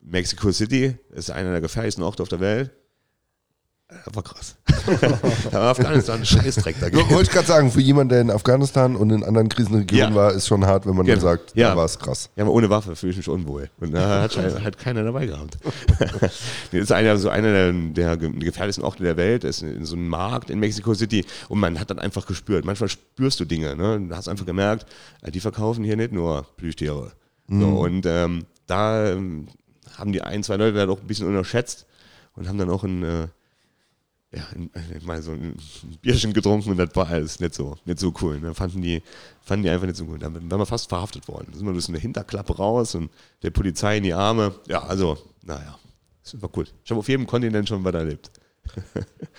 Mexico City ist einer der gefährlichsten Orte auf der Welt. Das war krass. Aber Afghanistan ist Scheißdreck dagegen. Wollte ich gerade sagen, für jemanden, der in Afghanistan und in anderen Krisenregionen Ja. war, ist schon hart, wenn man dann Genau. sagt, Ja. da war es krass. Ja, aber ohne Waffe fühle ich mich unwohl. Und da hat, hat keiner dabei gehabt. das ist einer, so einer der, der ge- gefährlichsten Orte der Welt. Das ist in so ein Markt in Mexico City. Und man hat dann einfach gespürt. Manchmal spürst du Dinge. Ne? Du hast einfach gemerkt, äh, die verkaufen hier nicht nur Plüschtiere. So, und ähm, da ähm, haben die ein, zwei Leute da doch ein bisschen unterschätzt und haben dann auch ein, äh, ja, ein, äh, mal so ein Bierchen getrunken und das war alles nicht so, nicht so cool. Ne? Fanden, die, fanden die einfach nicht so gut. Da wären wir fast verhaftet worden. Da sind wir durch eine Hinterklappe raus und der Polizei in die Arme. Ja, also, naja, das war cool. Ich habe auf jedem Kontinent schon was erlebt.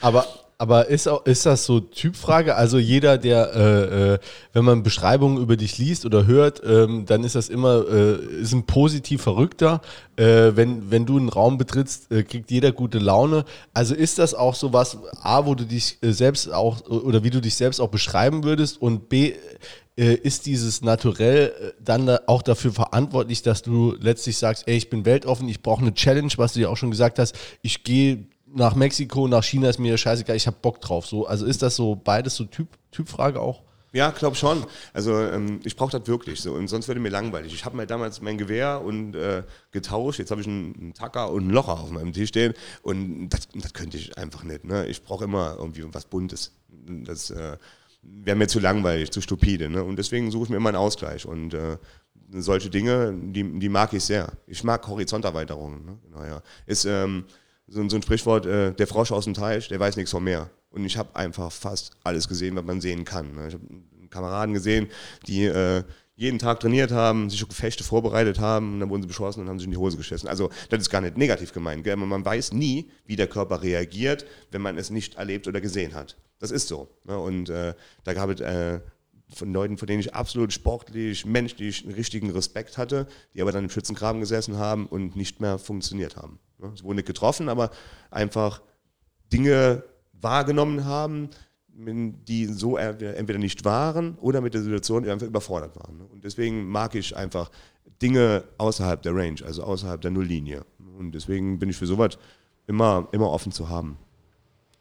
Aber, aber ist, auch, ist das so Typfrage? Also jeder, der, äh, äh, wenn man Beschreibungen über dich liest oder hört, ähm, dann ist das immer, äh, ist ein positiv Verrückter. Äh, wenn, wenn du einen Raum betrittst, äh, kriegt jeder gute Laune. Also ist das auch so was, A, wo du dich äh, selbst auch, oder wie du dich selbst auch beschreiben würdest und B, äh, ist dieses Naturell äh, dann da auch dafür verantwortlich, dass du letztlich sagst, ey, ich bin weltoffen, ich brauche eine Challenge, was du ja auch schon gesagt hast, ich gehe nach Mexiko, nach China ist mir scheißegal, ich habe Bock drauf. So, also ist das so beides so typ, Typfrage auch? Ja, glaub schon. Also ähm, ich brauche das wirklich so und sonst würde mir langweilig. Ich habe mir damals mein Gewehr und äh, getauscht. Jetzt habe ich einen, einen Tacker und ein Locher auf meinem Tisch stehen und das, das könnte ich einfach nicht. Ne? Ich brauche immer irgendwie was Buntes. Das äh, wäre mir zu langweilig, zu stupide. Ne? Und deswegen suche ich mir immer einen Ausgleich und äh, solche Dinge, die, die mag ich sehr. Ich mag Horizonterweiterungen. Ne? Genau, ja. Ist ähm, so, ein- so ein Sprichwort, äh, der Frosch aus dem Teich, der weiß nichts vom Meer. Und ich habe einfach fast alles gesehen, was man sehen kann. ne? Ich habe Kameraden gesehen, die äh, jeden Tag trainiert haben, sich auf Gefechte vorbereitet haben, und dann wurden sie beschossen und haben sich in die Hose geschissen. Also das ist gar nicht negativ gemeint. Gell? Man weiß nie, wie der Körper reagiert, wenn man es nicht erlebt oder gesehen hat. Das ist so. Ne? Und äh, da gab es äh, von Leuten, von denen ich absolut sportlich, menschlich einen richtigen Respekt hatte, die aber dann im Schützengraben gesessen haben und nicht mehr funktioniert haben. Ne? Sie wurden nicht getroffen, aber einfach Dinge wahrgenommen haben, die so er- entweder nicht waren oder mit der Situation einfach überfordert waren. ne? Und deswegen mag ich einfach Dinge außerhalb der Range, also außerhalb der Nulllinie. Und deswegen bin ich für sowas immer, immer offen zu haben.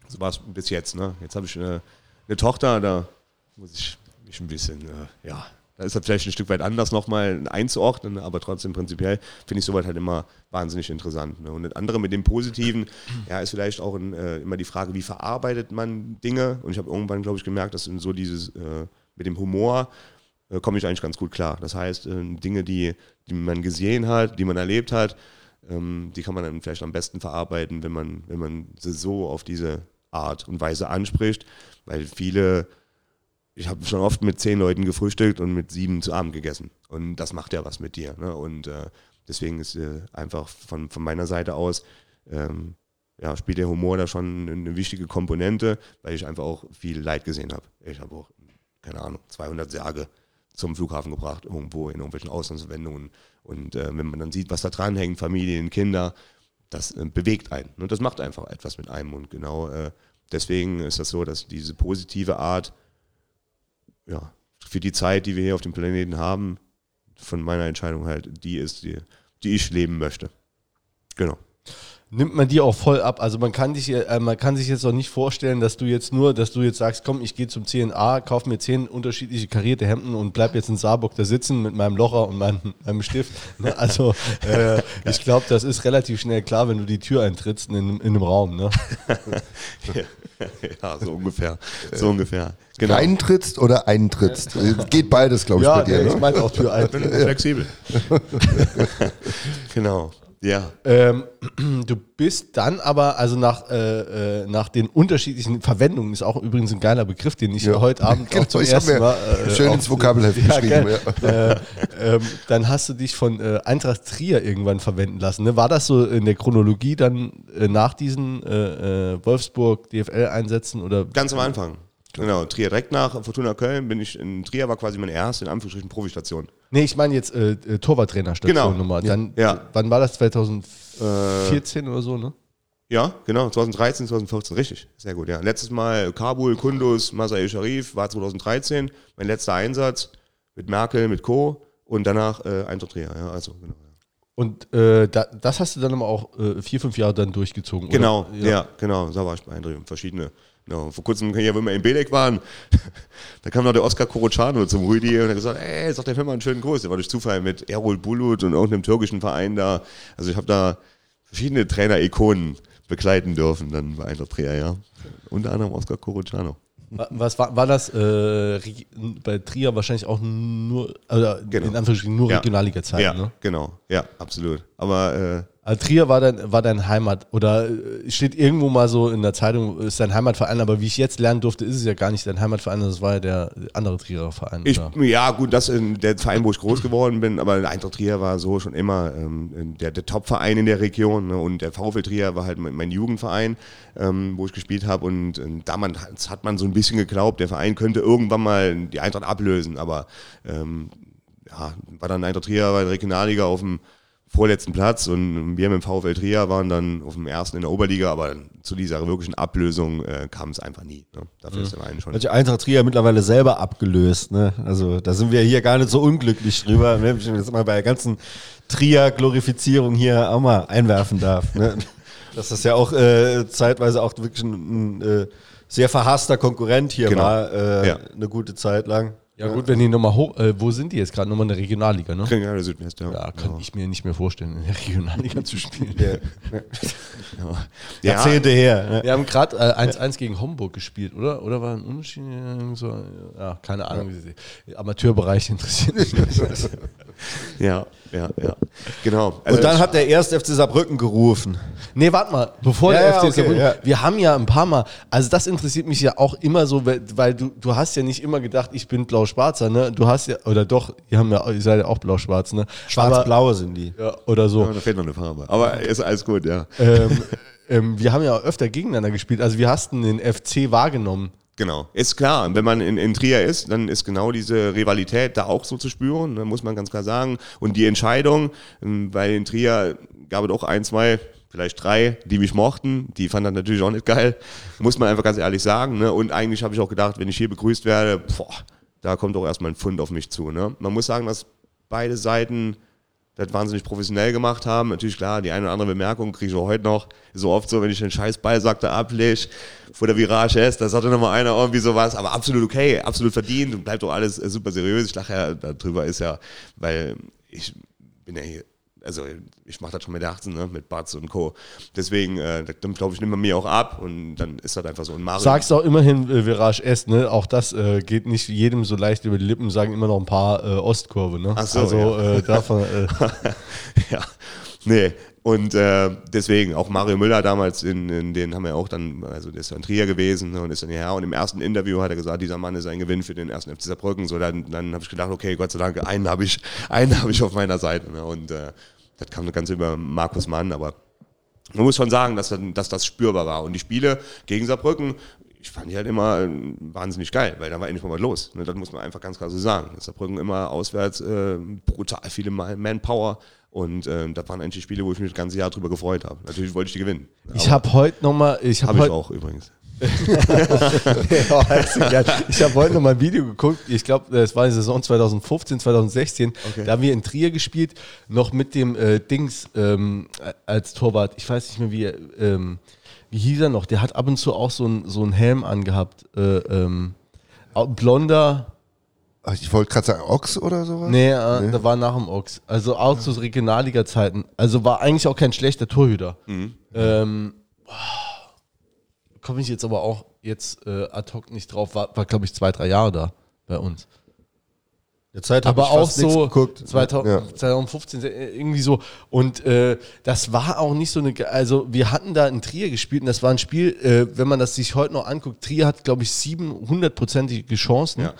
So war es bis jetzt. Ne? Jetzt habe ich eine, eine Tochter, da muss ich mich ein bisschen, äh, ja, da ist das vielleicht ein Stück weit anders nochmal einzuordnen, aber trotzdem prinzipiell finde ich sowas halt immer wahnsinnig interessant. Ne? Und das andere mit dem Positiven, ja, ist vielleicht auch ein, äh, immer die Frage, wie verarbeitet man Dinge? Und ich habe irgendwann, glaube ich, gemerkt, dass so dieses äh, mit dem Humor äh, komme ich eigentlich ganz gut klar. Das heißt, äh, Dinge, die, die man gesehen hat, die man erlebt hat, ähm, die kann man dann vielleicht am besten verarbeiten, wenn man, wenn man sie so auf diese Art und Weise anspricht, weil viele, ich habe schon oft mit zehn Leuten gefrühstückt und mit sieben zu Abend gegessen und das macht ja was mit dir. Ne? Und äh, deswegen ist äh, einfach von, von meiner Seite aus, ähm, ja, spielt der Humor da schon eine wichtige Komponente, weil ich einfach auch viel Leid gesehen habe. Ich habe auch, keine Ahnung, 200 Särge zum Flughafen gebracht, irgendwo in irgendwelchen Auslandswendungen. Und äh, wenn man dann sieht, was da dranhängt, Familien, Kinder, das äh, bewegt einen. Und das macht einfach etwas mit einem. Und genau äh, deswegen ist das so, dass diese positive Art, ja, für die Zeit, die wir hier auf dem Planeten haben, von meiner Entscheidung halt, die ist, die, die ich leben möchte. Genau. Nimmt man dir auch voll ab. Also man kann, dich, äh, man kann sich jetzt auch nicht vorstellen, dass du jetzt nur, dass du jetzt sagst, komm, ich gehe zum CNA, kauf mir zehn unterschiedliche karierte Hemden und bleib jetzt in Saarburg da sitzen mit meinem Locher und meinem, meinem Stift. Ne? Also äh, ich glaube, das ist relativ schnell klar, wenn du die Tür eintrittst in, in einem Raum. Ne? ja, so ungefähr. So ungefähr. Genau. Reintrittst oder eintrittst? Äh, Geht beides, glaube ich, Ja, bei dir. ich Ne? meinte auch Tür ein. Flexibel. genau. Ja. Ähm, du bist dann aber, also nach, äh, äh, nach den unterschiedlichen Verwendungen, ist auch übrigens ein geiler Begriff, den ich Ja. heute Abend Genau, auch zum ersten mir Mal. äh, schön ins Vokabelheft geschrieben, gell? Äh, ähm, dann hast du dich von äh, Eintracht Trier irgendwann verwenden lassen. Ne? War das so in der Chronologie dann äh, nach diesen Wolfsburg DFL-Einsätzen oder? Ganz am Anfang. Genau, Trier direkt nach Fortuna Köln bin ich in Trier war quasi meine erste in Anführungsstrichen Profistation. Nee, ich meine jetzt äh, äh, Torwarttrainerstation Genau. Nummer. Dann, Ja. Wann war das? 2014 oder so, ne? Ja, genau, 2013, 2014, richtig. Sehr gut, ja. Letztes Mal Kabul, Kunduz, Masai Sharif war 2013, mein letzter Einsatz mit Merkel, mit Co. und danach äh, Eintracht Trier, ja, also genau. Ja. Und äh, da, das hast du dann aber auch äh, vier, fünf Jahre dann durchgezogen, Genau, oder? ja. genau, da war ich beeindruckt. Verschiedene. Genau. Vor kurzem, ja, wenn wir in Belek waren, da kam noch der Oskar Korocano zum Rüdi und hat gesagt, ey, sag der Firma einen schönen Gruß. Der war durch Zufall mit Erol Bulut und irgendeinem türkischen Verein da. Also ich habe da verschiedene Trainer-Ikonen begleiten dürfen dann bei Eintracht Trier, ja. Unter anderem Oskar Korocano. Wa- Was war, war das äh, bei Trier wahrscheinlich auch nur, oder Genau. in Anführungsstrichen nur Ja. Regionalliga-Zeit, Ja, ne? genau. Ja, absolut. Aber äh, Also Trier war dein, war dein Heimat oder äh, steht irgendwo mal so in der Zeitung, ist dein Heimatverein, aber wie ich jetzt lernen durfte, ist es ja gar nicht dein Heimatverein, das war ja der andere Trierer Verein. Ich, ja, gut, das ist der Verein, wo ich groß geworden bin, aber Eintracht Trier war so schon immer ähm, der, der Top-Verein in der Region ne? und der VfL Trier war halt mein, Jugendverein, ähm, wo ich gespielt habe und äh, damals hat man so ein bisschen geglaubt, der Verein könnte irgendwann mal die Eintracht ablösen, aber ähm, ja, war dann Eintracht Trier bei der Regionalliga auf dem vorletzten Platz und wir mit dem VfL Trier waren dann auf dem ersten in der Oberliga, aber zu dieser wirklichen Ablösung äh, kam es einfach nie. Ne? Dafür ist der Verein schon. Hat die Eintracht Trier mittlerweile selber abgelöst. Ne? Also da sind wir hier gar nicht so unglücklich drüber, ne? wenn ich jetzt mal bei der ganzen Trier-Glorifizierung hier auch mal einwerfen darf. Ne? Dass das ja auch äh, zeitweise auch wirklich ein, ein äh, sehr verhasster Konkurrent hier Genau. war, äh, Ja. eine gute Zeit lang. Ja gut, wenn die nochmal hoch, äh, wo sind die jetzt gerade? Nochmal in der Regionalliga, ne? Ja, der Südwest, ja. Ja, kann ich mir nicht mehr vorstellen, in der Regionalliga zu spielen. Ja, Jahrzehnte her. Ne? Wir haben gerade äh, 1-1 gegen Homburg gespielt, oder? Oder war ein Unterschied? So, ja, keine Ahnung. Amateurbereich interessiert mich. ja, ja, ja. Genau. Also Und dann hat der erste FC Saarbrücken gerufen. Nee, warte mal, bevor Ja, der ja, FC okay, Saarbrücken, ja. wir haben ja ein paar Mal, also das interessiert mich ja auch immer so, weil, weil du, du hast ja nicht immer gedacht, ich bin blau-schwarzer, ne? Du hast ja, oder doch, ihr, haben ja, ihr seid ja auch blau-schwarz, ne? Schwarz-blaue sind die. Ja, oder so. Ja, da fehlt noch eine Farbe. Aber ist alles gut, ja. ähm, ähm, wir haben ja auch öfter gegeneinander gespielt, also wir hast den FC wahrgenommen. Genau. Ist klar, wenn man in, in Trier ist, dann ist genau diese Rivalität da auch so zu spüren, da muss man ganz klar sagen. Und die Entscheidung, ähm, weil in Trier gab es auch ein, zwei, vielleicht drei, die mich mochten, die fanden das natürlich auch nicht geil, muss man einfach ganz ehrlich sagen. Ne? Und eigentlich habe ich auch gedacht, wenn ich hier begrüßt werde, boah, da kommt auch erstmal ein Pfund auf mich zu. Ne? Man muss sagen, dass beide Seiten das wahnsinnig professionell gemacht haben. Natürlich klar, die eine oder andere Bemerkung kriege ich auch heute noch. So oft so, wenn ich den scheiß Ball sagte, ablege, vor der Virage ist, da sagte nochmal einer irgendwie sowas, aber absolut okay, absolut verdient und bleibt doch alles äh, super seriös. Ich lache ja darüber, ist ja, weil ich bin ja hier, also ich mache das schon mit der 18, ne, mit Batz und Co. Deswegen, äh, dann glaube ich, nimmt man mir auch ab und dann ist das einfach so ein Mario. Sagst auch immerhin äh, Virage S, ne? Auch das äh, geht nicht jedem so leicht über die Lippen, sagen immer noch ein paar äh, Ostkurve, ne? Ach so, also ja. äh, davon, äh, ja, nee. Und äh, deswegen, auch Mario Müller damals, in, in den haben wir auch dann, also der ist in Trier gewesen ne, und ist dann hierher. Und im ersten Interview hat er gesagt, dieser Mann ist ein Gewinn für den ersten FC Saarbrücken. So, dann, dann habe ich gedacht, okay, Gott sei Dank, einen habe ich, einen habe ich auf meiner Seite. Ne, und das kam ganz über Markus Mann, aber man muss schon sagen, dass, dass das spürbar war. Und die Spiele gegen Saarbrücken, ich fand die halt immer äh, wahnsinnig geil, weil da war endlich mal was los. Ne, das muss man einfach ganz klar so sagen. Saarbrücken immer auswärts äh, brutal viele Ma- Manpower. Und äh, das waren eigentlich die Spiele, wo ich mich das ganze Jahr drüber gefreut habe. Natürlich wollte ich die gewinnen. ich habe heute nochmal, ich habe Habe ich auch übrigens. Ja, ich habe heute nochmal ein Video geguckt, ich glaube, es war die Saison 2015, 2016, da haben wir in Trier gespielt, noch mit dem äh, Dings ähm, als Torwart, ich weiß nicht mehr, wie, ähm, wie hieß er noch, der hat ab und zu auch so einen so einen Helm angehabt, äh, ähm, blonder, Ich wollte gerade sagen, Ochs oder sowas? Nee, äh, da war nach dem Ochs. Also auch zu Regionalliga-Zeiten. Also war eigentlich auch kein schlechter Torhüter. Ähm, Komme ich jetzt aber auch jetzt äh, ad hoc nicht drauf. War, war glaube ich, zwei, drei Jahre da bei uns. Der Zeit habe Aber ich auch fast so geguckt. 2000, Ja. 2015, äh, irgendwie so. Und äh, das war auch nicht so eine. Also, wir hatten da in Trier gespielt und das war ein Spiel, äh, wenn man das sich heute noch anguckt. Trier hat, glaube ich, 700-prozentige Chancen. Ja.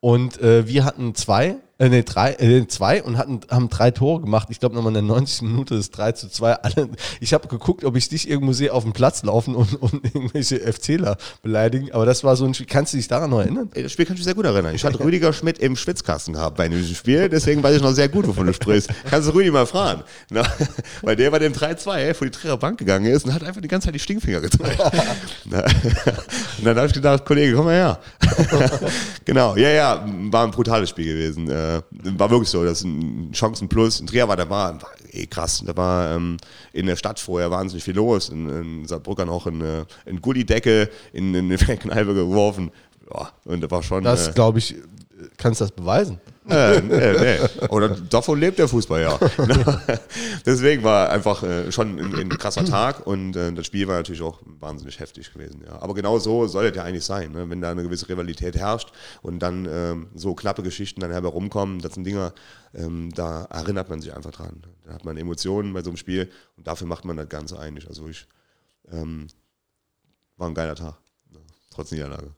Und äh, wir hatten zwei, äh, nee, drei, äh, zwei und hatten, haben drei Tore gemacht. Ich glaube, nochmal in der 90. Minute ist 3 zu 2. Alle, ich habe geguckt, ob ich dich irgendwo sehe auf dem Platz laufen und, und irgendwelche FCler beleidigen. Aber das war so ein Spiel. Kannst du dich daran noch erinnern? Das Spiel kann ich mich sehr gut erinnern. Ich hatte Rüdiger Schmidt im Schwitzkasten gehabt bei diesem Spiel, deswegen weiß ich noch sehr gut, wovon du sprichst. Kannst du Rüdi mal fragen. Na, weil der bei dem 3-2 vor die Trierer Bank gegangen ist und hat einfach die ganze Zeit die Stinkfinger gezeigt. Und dann habe ich gedacht, Kollege, komm mal her. genau, ja, ja, war ein brutales Spiel gewesen. Äh, War wirklich so, das ist ein Chancenplus. In Trier war, da war, war eh krass. Da war ähm, in der Stadt vorher wahnsinnig viel los. In, in Saarbrücken auch ein, äh, ein Gullidecke in, in eine Kneipe geworfen. Ja, und da war schon. Das äh, glaube ich, kannst das beweisen. äh, nee, nee. Oder davon lebt der Fußball ja. Deswegen war einfach äh, schon ein, ein krasser Tag und äh, das Spiel war natürlich auch wahnsinnig heftig gewesen. Ja. Aber genau so soll es ja eigentlich sein, ne? wenn da eine gewisse Rivalität herrscht und dann ähm, so knappe Geschichten dann herumkommen, das sind Dinger, ähm, da erinnert man sich einfach dran. Da hat man Emotionen bei so einem Spiel und dafür macht man das Ganze eigentlich. Also ich ähm, war ein geiler Tag, ja, trotz Niederlage.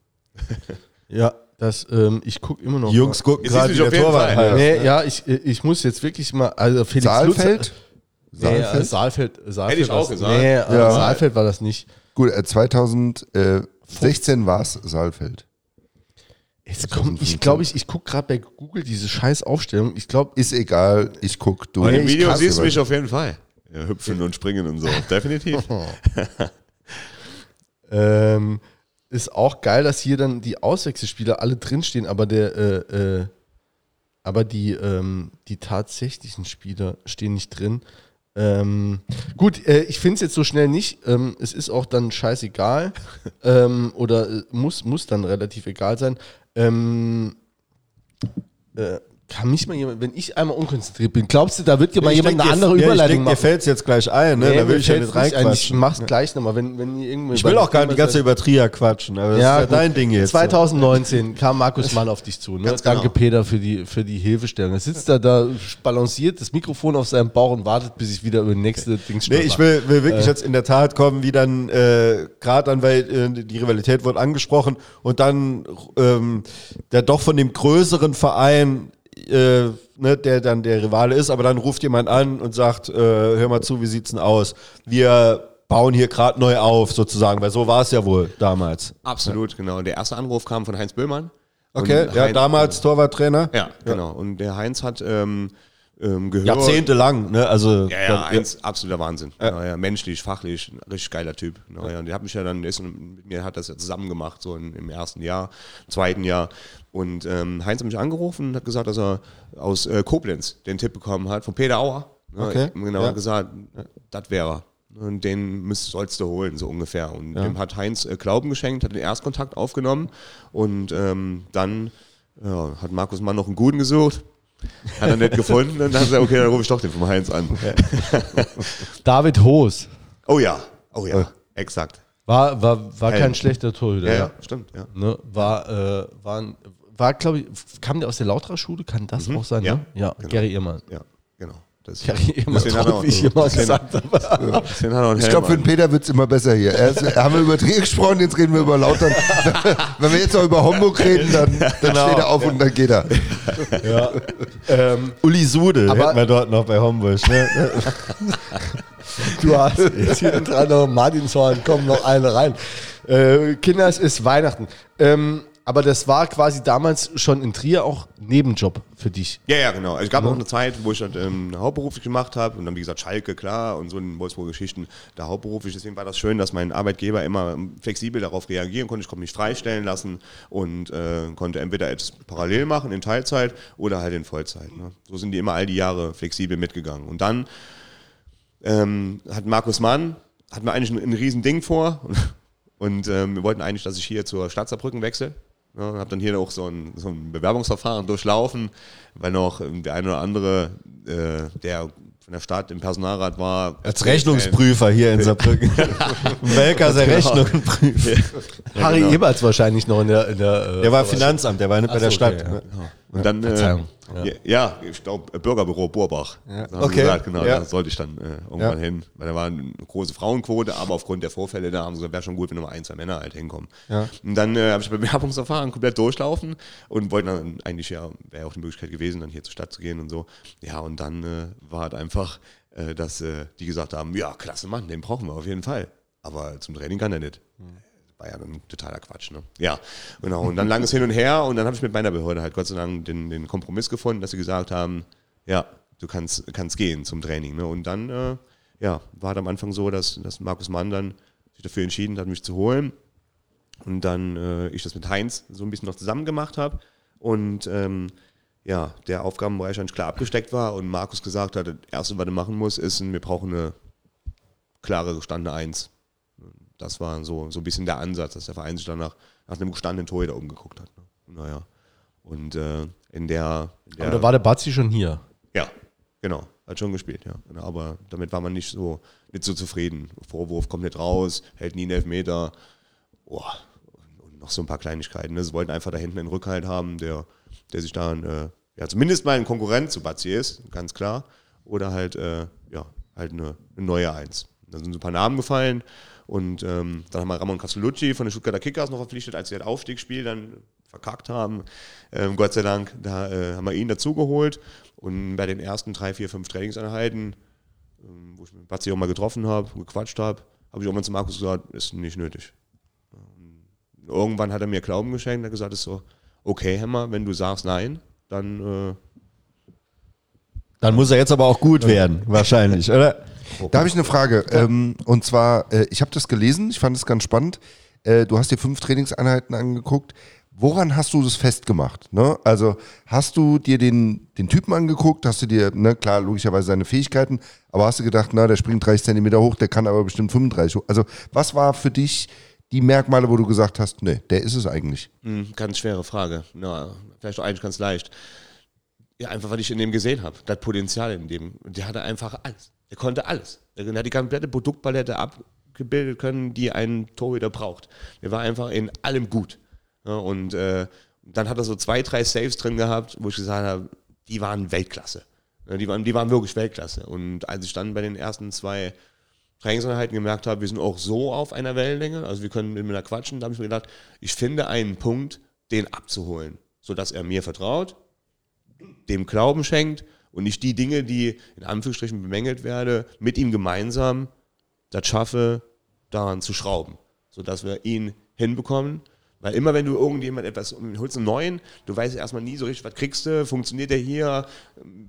Ja, das, ähm, ich gucke immer noch. Jungs gucken gerade, der auf jeden Torwart Fall. heißt. Nee, ja, ich, ich muss jetzt wirklich mal, also Felix Saalfeld? Lutz, nee, äh, Saalfeld, Saalfeld Hätte ich auch gesagt. Nee, äh, Ja. Saalfeld war das nicht. Gut, äh, 2016 war es Saalfeld. Jetzt komm, ich glaube, ich, ich gucke gerade bei Google diese scheiß Aufstellung. Ich glaube, Ist egal, ich guck du. Und im Video siehst du mich auf jeden Fall. Ja, hüpfen und springen und so. Definitiv. ähm, ist auch geil, dass hier dann die Auswechselspieler alle drinstehen, aber der, äh, äh, aber die, ähm, die tatsächlichen Spieler stehen nicht drin. Ähm, gut, äh, ich finde es jetzt so schnell nicht. Ähm, es ist auch dann scheißegal. ähm, oder äh, muss, muss dann relativ egal sein. Äh, kann mich mal jemand, wenn ich einmal unkonzentriert bin, glaubst du, da wird dir mal Ich jemand denk, eine andere ja, Überleitung Ich denke, dir machen? fällt es jetzt gleich ein, ne? Nee, da mir will ich ja nicht ein. Ich reinquatschen. mach's gleich nochmal, wenn, wenn ihr irgendwo Ich will auch gar nicht die ganze Zeit über Trier quatschen, aber das ist ja gut. dein Ding jetzt. 2019 kam Markus Mann auf dich zu. Ne? Ganz genau. Danke, Peter, für die, für die Hilfestellung. Er sitzt da, da, balanciert das Mikrofon auf seinem Bauch und wartet, bis ich wieder über die nächste Dings Nee, ich will, will wirklich jetzt in der Tat kommen, wie dann, äh, gerade dann, weil äh, die Rivalität wurde angesprochen und dann ähm, der doch von dem größeren Verein, äh, ne, der dann der Rivale ist, aber dann ruft jemand an und sagt, äh, hör mal zu, wie sieht's denn aus? Wir bauen hier gerade neu auf, sozusagen, weil so war es ja wohl damals. Absolut, genau. Der erste Anruf kam von Heinz Böhmann. Okay, ja, Heinz- damals Torwarttrainer. Ja, genau. Und der Heinz hat ähm, ähm, gehört. Jahrzehntelang, ne? Also Ja, ja, eins, absoluter Wahnsinn. Ja. Ja, menschlich, fachlich, ein richtig geiler Typ. Ja, ja, und der hat mich ja dann, mit mir hat das ja zusammen gemacht, so in, im ersten Jahr, im zweiten Jahr. Und ähm, Heinz hat mich angerufen und hat gesagt, dass er aus äh, Koblenz den Tipp bekommen hat, von Peter Auer. Ja, Okay, Genau, ja. gesagt, das wäre er. Und den müsst, sollst du holen, so ungefähr. Und dem hat Heinz äh, Glauben geschenkt, hat den Erstkontakt aufgenommen. Und ähm, dann ja, hat Markus Mann noch einen guten gesucht. Hat er nicht gefunden. Und dann hat er gesagt, okay, dann rufe ich doch den vom Heinz an. David Hoos Oh ja, oh ja, exakt. war, war, war kein schlechter Torhüter. Ja, Ja, ja, stimmt, ja. Ne? War, äh, war, ein- war glaube ich, kam der aus der Lauterer-Schule? Kann das auch sein? ja, ne? ja genau. Gary Ehrmann. Ja, genau. Das, Gary Ehrmann, deswegen hat er auch, wie ich immer gesagt habe. Ich glaube, für den Peter wird es immer besser hier. Erst haben wir über Trier gesprochen, jetzt reden wir über Lautern. Wenn wir jetzt noch über Homburg reden, dann, dann steht er auf und dann geht er. Ja. ähm, Uli Sude Aber- hätten wir dort noch bei Homburg. Ne? Du hast jetzt hier dran noch Martinshorn, kommt noch eine rein. Äh, Kinder, es ist Weihnachten. Ähm, aber das war quasi damals schon in Trier auch Nebenjob für dich. Ja, ja, genau. Also es gab auch eine Zeit, wo ich das ähm, hauptberuflich gemacht habe und dann, wie gesagt, Schalke, klar, und so in Wolfsburg Geschichten, da hauptberuflich. Deswegen war das schön, dass mein Arbeitgeber immer ähm, flexibel darauf reagieren konnte. Ich konnte mich freistellen lassen und äh, konnte entweder etwas parallel machen in Teilzeit oder halt in Vollzeit. Ne? So sind die immer all die Jahre flexibel mitgegangen. Und dann ähm, hat Markus Mann, hat mir eigentlich ein, ein riesen Ding vor und, und ähm, wir wollten eigentlich, dass ich hier zur Stadt Saarbrücken wechsle. Ja, habe dann hier auch so ein, so ein Bewerbungsverfahren durchlaufen, weil noch der eine oder andere, äh, der von der Stadt im Personalrat war. Als Rechnungsprüfer hier in Saarbrücken. Welker der Rechnungen prüft. Harry genau. Eberts wahrscheinlich noch in der. In der äh, Der war Finanzamt, der war nicht bei Ach der so, Stadt. okay, ne? Und dann, äh, Verzeihung. Ja. ja, ich glaube, Bürgerbüro Borbach. Ja. Okay. gesagt, genau, Ja. da sollte ich dann äh, irgendwann Ja. hin. Weil da war eine große Frauenquote, aber aufgrund der Vorfälle da haben sie gesagt, wäre schon gut, wenn nur mal ein, zwei Männer halt hinkommen. Ja. Und dann äh, habe ich Bewerbungsverfahren komplett durchlaufen und wollte dann eigentlich ja, wäre auch die Möglichkeit gewesen, dann hier zur Stadt zu gehen und so. Ja, und dann äh, war halt einfach, äh, dass äh, die gesagt haben, ja, klasse Mann, den brauchen wir auf jeden Fall. Aber zum Training kann er nicht war ja dann totaler Quatsch. Ne? Ja, genau. Und dann langes Hin und Her und dann habe ich mit meiner Behörde halt Gott sei Dank den, den Kompromiss gefunden, dass sie gesagt haben, ja, du kannst, kannst gehen zum Training. Ne? Und dann, äh, ja, war halt am Anfang so, dass, dass Markus Mann dann sich dafür entschieden hat, mich zu holen. Und dann äh, ich das mit Heinz so ein bisschen noch zusammen gemacht habe. Und ähm, ja, der Aufgabenbereich eigentlich klar abgesteckt war und Markus gesagt hat, das Erste, was er machen muss, ist, wir brauchen eine klare gestandene Eins. Das war so, so ein bisschen der Ansatz, dass der Verein sich danach nach einem gestandenen Torhüter umgeguckt hat. Ne? Naja. Und äh, in der, in der Aber da war der Bazzi schon hier. ja, genau. Hat schon gespielt, ja. Genau, Aber damit war man nicht so, nicht so zufrieden. Vorwurf kommt nicht raus, hält nie einen Elfmeter. Boah. Und noch so ein paar Kleinigkeiten. Ne? Sie wollten einfach da hinten einen Rückhalt haben, der, der sich dann, äh, ja, zumindest mal ein Konkurrent zu Bazzi ist, ganz klar. Oder halt, äh, ja, halt eine, eine neue Eins. Da sind so ein paar Namen gefallen. Und ähm, dann haben wir Ramon Castellucci von den Stuttgarter Kickers noch verpflichtet, als sie das Aufstiegsspiel dann verkackt haben. Ähm, Gott sei Dank, da äh, haben wir ihn dazugeholt. Und bei den ersten drei, vier, fünf Trainingseinheiten, ähm, wo ich mit Batzi auch mal getroffen habe, gequatscht habe, habe ich auch mal zu Markus gesagt, ist nicht nötig. Und irgendwann hat er mir Glauben geschenkt, hat gesagt, ist so, okay, Hämmer, wenn du sagst nein, dann äh, Dann muss er jetzt aber auch gut werden, wahrscheinlich, oder? Da habe ich eine Frage. Ähm, und zwar, äh, ich habe das gelesen, ich fand es ganz spannend. Äh, du hast dir fünf Trainingseinheiten angeguckt. Woran hast du das festgemacht? Ne? Also hast du dir den, den Typen angeguckt, hast du dir, ne, klar, logischerweise seine Fähigkeiten, aber hast du gedacht, na, der springt 30 Zentimeter hoch, der kann aber bestimmt 35 hoch. Also was war für dich die Merkmale, wo du gesagt hast, ne, der ist es eigentlich? Hm, ganz schwere Frage. Na, vielleicht auch eigentlich ganz leicht. Ja, einfach, weil ich in dem gesehen habe. Das Potenzial in dem. Der hatte einfach alles. Der konnte alles. Der hat die komplette Produktpalette abgebildet können, die ein Torhüter braucht. Der war einfach in allem gut. Ja, und äh, dann hat er so zwei, drei Saves drin gehabt, wo ich gesagt habe, die waren Weltklasse. Ja, die, waren, die waren wirklich Weltklasse. Und als ich dann bei den ersten zwei Trainingseinheiten gemerkt habe, wir sind auch so auf einer Wellenlänge, also wir können miteinander quatschen, da habe ich mir gedacht, ich finde einen Punkt, den abzuholen, sodass er mir vertraut, dem Glauben schenkt und nicht die Dinge, die in Anführungsstrichen bemängelt werde, mit ihm gemeinsam das schaffe, daran zu schrauben, sodass wir ihn hinbekommen. Weil immer wenn du irgendjemand etwas holst, einen neuen, du weißt erstmal nie so richtig, was kriegst du, funktioniert der hier,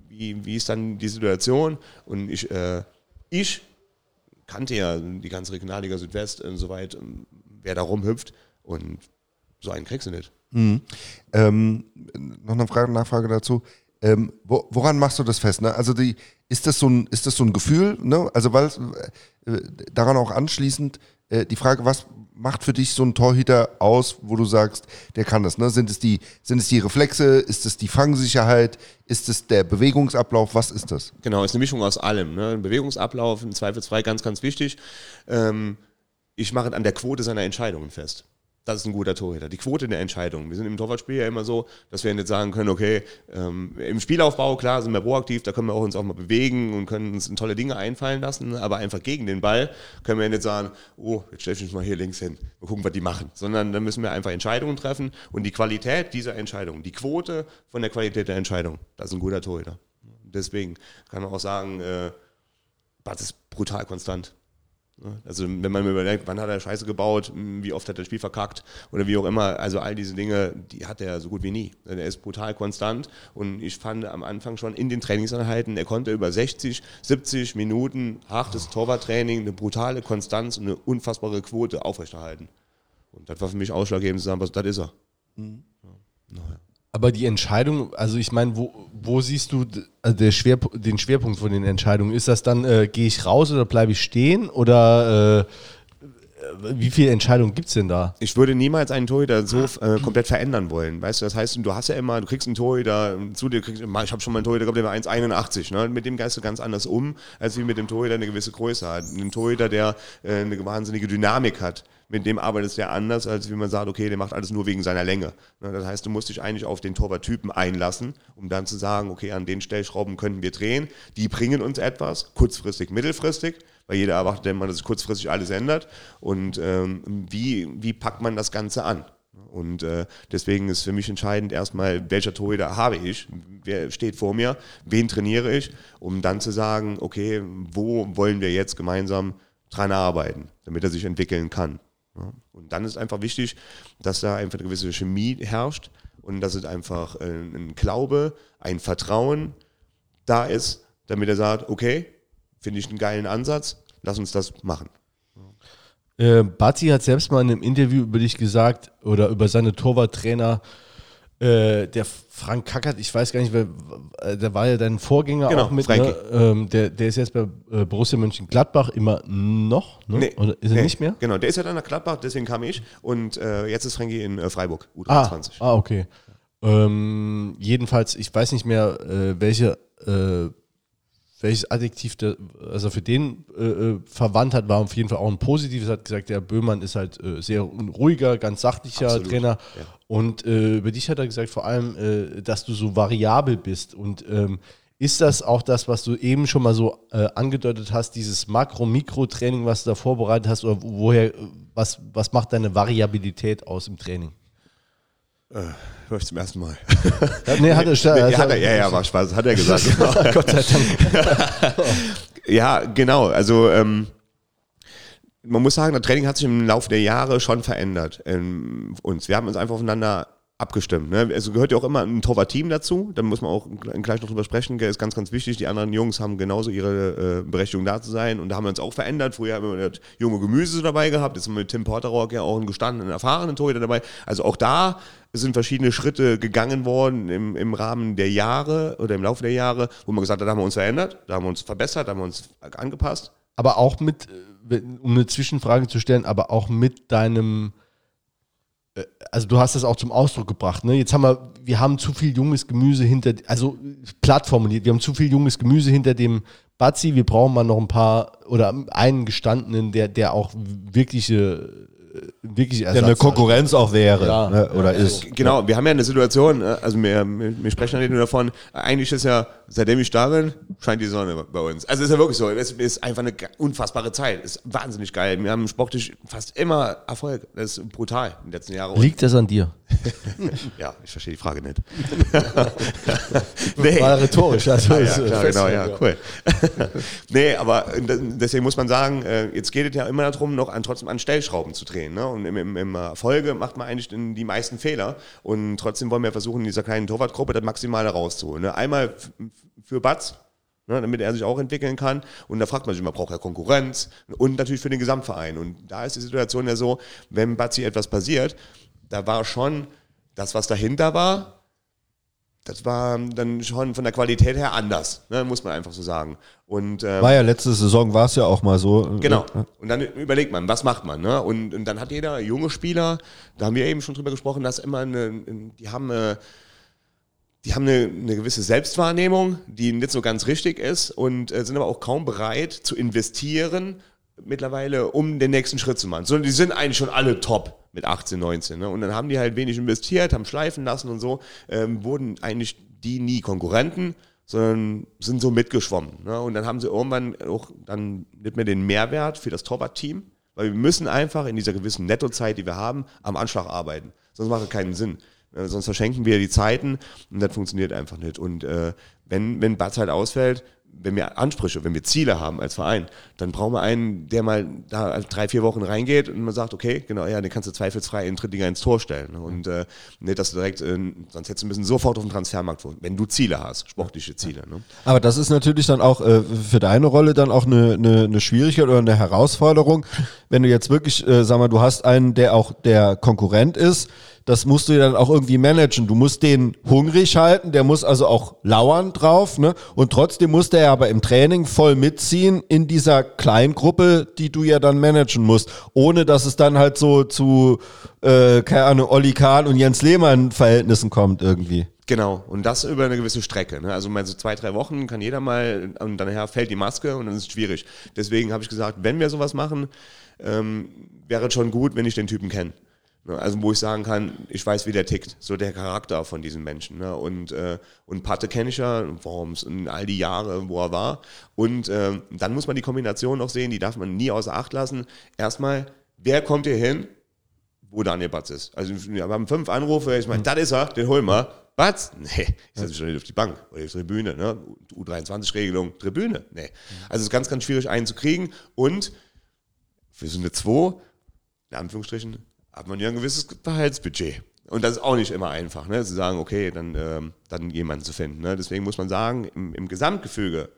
wie, wie ist dann die Situation. Und ich, äh, ich kannte ja die ganze Regionalliga Südwest und so weit, wer da rumhüpft. Und so einen kriegst du nicht. Ähm, noch eine Frage, Nachfrage dazu. Ähm, wo, woran machst du das fest? Ne? Also die, ist das so ein, ist das so ein Gefühl? Ne? Also weil äh, daran auch anschließend äh, die Frage, was macht für dich so ein Torhüter aus, wo du sagst, der kann das? Ne? Sind es die, sind es die Reflexe? Ist es die Fangsicherheit? Ist es der Bewegungsablauf? Was ist das? Genau, ist eine Mischung aus allem. Ne? Ein Bewegungsablauf, im Zweifelsfall ganz, ganz wichtig. Ähm, ich mache an der Quote seiner Entscheidungen fest. Das ist ein guter Torhüter. Die Quote der Entscheidungen. Wir sind im Torwartspiel ja immer so, dass wir nicht sagen können, okay, ähm, im Spielaufbau, klar, sind wir proaktiv, da können wir auch uns auch mal bewegen und können uns tolle Dinge einfallen lassen, aber einfach gegen den Ball können wir nicht sagen, oh, jetzt stelle ich mich mal hier links hin, mal gucken, was die machen. Sondern da müssen wir einfach Entscheidungen treffen und die Qualität dieser Entscheidung, die Quote von der Qualität der Entscheidung, das ist ein guter Torhüter. Deswegen kann man auch sagen, äh, Bart ist brutal konstant. Also wenn man mir überlegt, wann hat er Scheiße gebaut, wie oft hat er das Spiel verkackt oder wie auch immer, also all diese Dinge, die hat er so gut wie nie. Er ist brutal konstant und ich fand am Anfang schon in den Trainingseinheiten, er konnte über 60, 70 Minuten hartes Torwarttraining, eine brutale Konstanz und eine unfassbare Quote aufrechterhalten. Und das war für mich ausschlaggebend zu sagen, was das ist er. Aber die Entscheidung, also ich meine, wo, wo siehst du also der Schwerp den Schwerpunkt von den Entscheidungen? Ist das dann, äh, gehe ich raus oder bleibe ich stehen? Oder äh, wie viele Entscheidungen gibt es denn da? ich würde niemals einen Torhüter so äh, komplett verändern wollen. Weißt du, das heißt, du hast ja immer, du kriegst einen Torhüter zu dir, kriegst, ich habe schon mal einen Torhüter gehabt, der war 1,81. Ne? Mit dem gehst du ganz anders um, als wie mit dem Torhüter eine gewisse Größe hat. Ein Torhüter, der äh, eine wahnsinnige Dynamik hat. Mit dem arbeitest du ja anders, als wie man sagt, okay, der macht alles nur wegen seiner Länge. Ne? Das heißt, du musst dich eigentlich auf den Torwarttypen einlassen, um dann zu sagen, okay, an den Stellschrauben könnten wir drehen. Die bringen uns etwas, kurzfristig, mittelfristig, weil jeder erwartet immer, dass sich kurzfristig alles ändert. Und ähm, wie, wie packt man das Ganze an? Und äh, deswegen ist für mich entscheidend erstmal, welcher Torhüter habe ich, wer steht vor mir, wen trainiere ich, um dann zu sagen, okay, wo wollen wir jetzt gemeinsam dran arbeiten, damit er sich entwickeln kann. Und dann ist einfach wichtig, dass da einfach eine gewisse Chemie herrscht und dass es einfach ein Glaube, ein Vertrauen da ist, damit er sagt, okay, finde ich einen geilen Ansatz, lass uns das machen. Äh, Bati hat selbst mal in einem Interview über dich gesagt oder über seine Torwarttrainer, Äh, der Frank Kackert, ich weiß gar nicht, wer, äh, der war ja dein Vorgänger Genau, auch mit. Ne? Ähm, der, der ist jetzt bei äh, Borussia Mönchengladbach immer noch. Ne? Nee, Oder ist er nee, nicht mehr? Genau, der ist ja dann nach Gladbach, deswegen kam ich. Und äh, jetzt ist Frankie in äh, Freiburg, Ah, U23. ah okay. Ähm, jedenfalls, ich weiß nicht mehr, äh, welche, äh, welches Adjektiv der, also für den äh, äh, verwandt hat, war auf jeden Fall auch ein positives. Hat gesagt, der Böhmann ist halt äh, sehr ruhiger, ganz sachlicher Absolut, Trainer. ja. Und äh, über dich hat er gesagt, vor allem, äh, dass du so variabel bist. Und ähm, ist das auch das, was du eben schon mal so äh, angedeutet hast, dieses Makro-Mikro-Training, was du da vorbereitet hast, oder woher, was, was macht deine Variabilität aus im Training? Hör ich zum ersten Mal. Nee, hat er, Nee, hat er, ja, ja, war Spaß, hat er gesagt. Genau. Gott sei Dank. Ja, genau. Also ähm, man muss sagen, das Training hat sich im Laufe der Jahre schon verändert. Ähm, uns. Wir haben uns einfach aufeinander abgestimmt. Ne? Also gehört ja auch immer ein Torwart-Team dazu. Da muss man auch gleich noch drüber sprechen. Gell? Ist ganz, ganz wichtig. Die anderen Jungs haben genauso ihre äh, Berechtigung da zu sein. Und da haben wir uns auch verändert. Früher haben wir das junge Gemüse dabei gehabt. Jetzt haben wir mit Tim Porterock ja auch einen gestandenen, erfahrenen Torhüter dabei. Also auch da sind verschiedene Schritte gegangen worden im, im Rahmen der Jahre oder im Laufe der Jahre, wo man gesagt hat, da haben wir uns verändert, da haben wir uns verbessert, da haben wir uns angepasst. Aber auch mit, äh, um eine Zwischenfrage zu stellen, aber auch mit deinem, also du hast das auch zum Ausdruck gebracht, ne? Jetzt haben wir, wir haben zu viel junges Gemüse hinter, also platt formuliert, wir haben zu viel junges Gemüse hinter dem Bazzi, wir brauchen mal noch ein paar oder einen gestandenen, der, der auch wirkliche, äh, wirkliche Der eine Ersatz Konkurrenz auch wäre Ja. ne, oder ist. Genau, wir haben ja eine Situation, äh, also wir, wir wir sprechen ja nicht nur davon, eigentlich ist ja, seitdem ich da bin, scheint die Sonne bei uns. Also ist ja wirklich so, es ist einfach eine unfassbare Zeit, ist wahnsinnig geil. Wir haben sportlich fast immer Erfolg, das ist brutal in den letzten Jahren. Liegt das an dir? Ja, ich verstehe die Frage nicht. nee. War rhetorisch, also Ah, ja, äh, klar, genau, ja, cool. nee, aber d- deswegen muss man sagen, äh, jetzt geht es ja immer darum, noch an, trotzdem an Stellschrauben zu drehen. Ne? Und im, im, im Erfolge macht man eigentlich die meisten Fehler. Und trotzdem wollen wir versuchen, in dieser kleinen Torwartgruppe das Maximale rauszuholen. Ne? Einmal für Batz, ne, damit er sich auch entwickeln kann. Und da fragt man sich immer, braucht er Konkurrenz? Und natürlich für den Gesamtverein. Und da ist die Situation ja so, wenn Batzi etwas passiert, da war schon das, was dahinter war, das war dann schon von der Qualität her anders, ne, muss man einfach so sagen. Und ähm, War ja letzte Saison, war es ja auch mal so. Genau. Und dann überlegt man, was macht man? Ne? Und, und dann hat jeder junge Spieler, da haben wir eben schon drüber gesprochen, dass immer eine, die haben, äh, die haben eine, eine gewisse Selbstwahrnehmung, die nicht so ganz richtig ist und äh, sind aber auch kaum bereit zu investieren mittlerweile, um den nächsten Schritt zu machen. Sondern die sind eigentlich schon alle top mit 18, 19. Ne? Und dann haben die halt wenig investiert, haben schleifen lassen und so, ähm, wurden eigentlich die nie Konkurrenten, sondern sind so mitgeschwommen. Ne? Und dann haben sie irgendwann auch dann nicht mehr den Mehrwert für das Torwart-Team, weil wir müssen einfach in dieser gewissen Nettozeit, die wir haben, am Anschlag arbeiten. Sonst macht es keinen Sinn. Äh, sonst verschenken wir die Zeiten und das funktioniert einfach nicht. Und äh, wenn, wenn Batz halt ausfällt, wenn wir Ansprüche, wenn wir Ziele haben als Verein, dann brauchen wir einen, der mal da drei, vier Wochen reingeht und man sagt, okay, genau, ja, den kannst du zweifelsfrei in Drittliga ins Tor stellen. ne? Und äh, nicht, dass du direkt, äh, sonst hättest du müssen sofort auf den Transfermarkt wohnen, wenn du Ziele hast, sportliche Ziele. Ne? Aber das ist natürlich dann auch äh, für deine Rolle dann auch eine, eine, eine Schwierigkeit oder eine Herausforderung, wenn du jetzt wirklich, äh, sag mal, du hast einen, der auch der Konkurrent ist, das musst du ja dann auch irgendwie managen. Du musst den hungrig halten, der muss also auch lauern drauf, ne? Und trotzdem muss der aber im Training voll mitziehen in dieser Kleingruppe, die du ja dann managen musst, ohne dass es dann halt so zu, äh, keine Ahnung, Olli Kahn und Jens Lehmann Verhältnissen kommt irgendwie. Genau, und das über eine gewisse Strecke. Ne? Also mal so zwei, drei Wochen kann jeder mal, und dann fällt die Maske und dann ist es schwierig. Deswegen habe ich gesagt, wenn wir sowas machen, ähm, wäre es schon gut, wenn ich den Typen kenne. Ne? Also wo ich sagen kann, ich weiß, wie der tickt, so der Charakter von diesen Menschen. Ne? Und, äh, und Patte kenne ich ja, Worms und all die Jahre, wo er war. Und ähm, dann muss man die Kombination noch sehen, die darf man nie außer Acht lassen. Erstmal, wer kommt hier hin, wo Daniel Batz ist. Also wir haben fünf Anrufe, ich meine, das ist er, den holen wir. Batz? Nee, ich setze mich schon nicht auf die Bank oder auf die Tribüne. Ne? U23-Regelung, Tribüne? Nee. Also es ist ganz, ganz schwierig, einen zu kriegen. Und für so eine 2, in Anführungsstrichen, hat man ja ein gewisses Gehaltsbudget. Und das ist auch nicht immer einfach, ne? zu sagen, okay, dann, ähm, dann jemanden zu finden. Ne? Deswegen muss man sagen, im, im Gesamtgefüge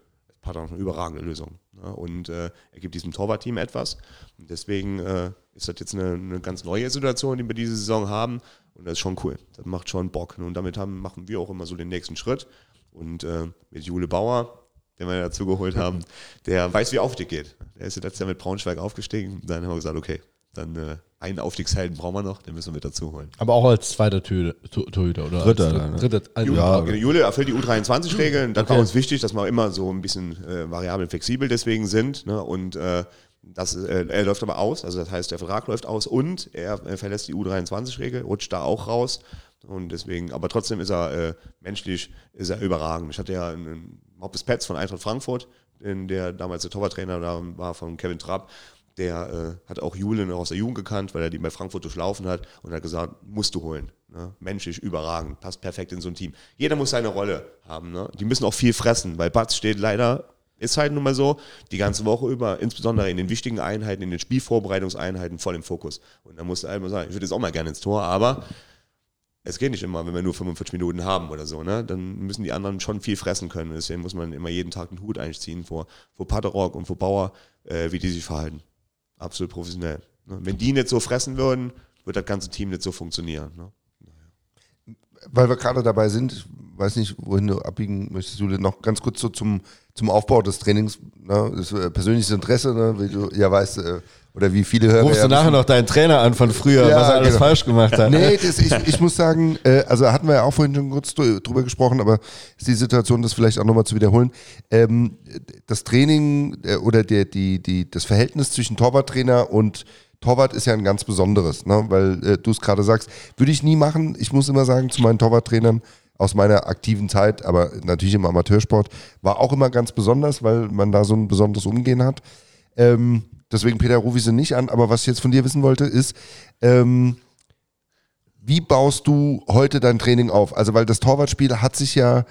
noch eine überragende Lösung. Ne? Und äh, er gibt diesem Torwartteam etwas. Und deswegen äh, ist das jetzt eine, eine ganz neue Situation, die wir diese Saison haben. Und das ist schon cool. Das macht schon Bock. Und damit haben, machen wir auch immer so den nächsten Schritt. Und äh, mit Jule Bauer, den wir dazu geholt haben, der weiß, wie Aufstieg geht. Der ist letztes Jahr mit Braunschweig aufgestiegen. Dann haben wir gesagt, okay, dann äh, einen Aufstiegshelden brauchen wir noch, den müssen wir mit dazu holen. Aber auch als zweiter Torhüter, oder? Dritter als, dann, ne? dritter, also, Ja, Jule erfüllt die U23-Regeln. Das war uns wichtig, dass wir immer so ein bisschen äh, variabel flexibel deswegen sind. Ne? Und äh, das, äh, er läuft aber aus, also das heißt, der Vertrag läuft aus und er äh, verlässt die U23-Regel, rutscht da auch raus. Und deswegen, aber trotzdem ist er äh, menschlich ist er überragend. Ich hatte ja einen, Moppes Petz von Eintracht Frankfurt, den, der damals der Torwarttrainer da war von Kevin Trapp. Der äh, hat auch Jule noch aus der Jugend gekannt, weil er die bei Frankfurt durchlaufen hat und hat gesagt, musst du holen. Ne? Menschlich überragend, passt perfekt in so ein Team. Jeder muss seine Rolle haben. Ne? Die müssen auch viel fressen, weil Batz steht leider, ist halt nun mal so, die ganze Woche über, insbesondere in den wichtigen Einheiten, in den Spielvorbereitungseinheiten voll im Fokus. Und da musst du einmal sagen, ich würde jetzt auch mal gerne ins Tor, aber es geht nicht immer, wenn wir nur 45 Minuten haben oder so, ne? Dann müssen die anderen schon viel fressen können. Deswegen muss man immer jeden Tag einen Hut einziehen vor, vor Paterok und vor Bauer, äh, wie die sich verhalten. Absolut professionell. Ne? Wenn die nicht so fressen würden, wird das ganze Team nicht so funktionieren. Ne? weil wir gerade dabei sind, ich weiß nicht, wohin du abbiegen möchtest, Jule, noch ganz kurz so zum, zum Aufbau des Trainings, ne, das äh, persönliches Interesse, ne, wie du ja weißt, äh, oder wie viele hören. Rufst du nachher noch deinen Trainer an von früher, Ja, was er alles genau. falsch gemacht hat? Nee, das, ich, ich muss sagen, äh, also hatten wir ja auch vorhin schon kurz drü- drüber gesprochen, aber ist die Situation, das vielleicht auch nochmal zu wiederholen. Ähm, das Training äh, oder der, die, die, das Verhältnis zwischen Torwarttrainer und Torwart ist ja ein ganz besonderes, ne? weil äh, du es gerade sagst, würde ich nie machen. Ich muss immer sagen, zu meinen Torwarttrainern aus meiner aktiven Zeit, aber natürlich im Amateursport, war auch immer ganz besonders, weil man da so ein besonderes Umgehen hat. Ähm, deswegen, Peter, rufe ich sie nicht an, aber was ich jetzt von dir wissen wollte, ist, ähm, wie baust du heute dein Training auf? Also, weil das Torwartspiel hat sich ja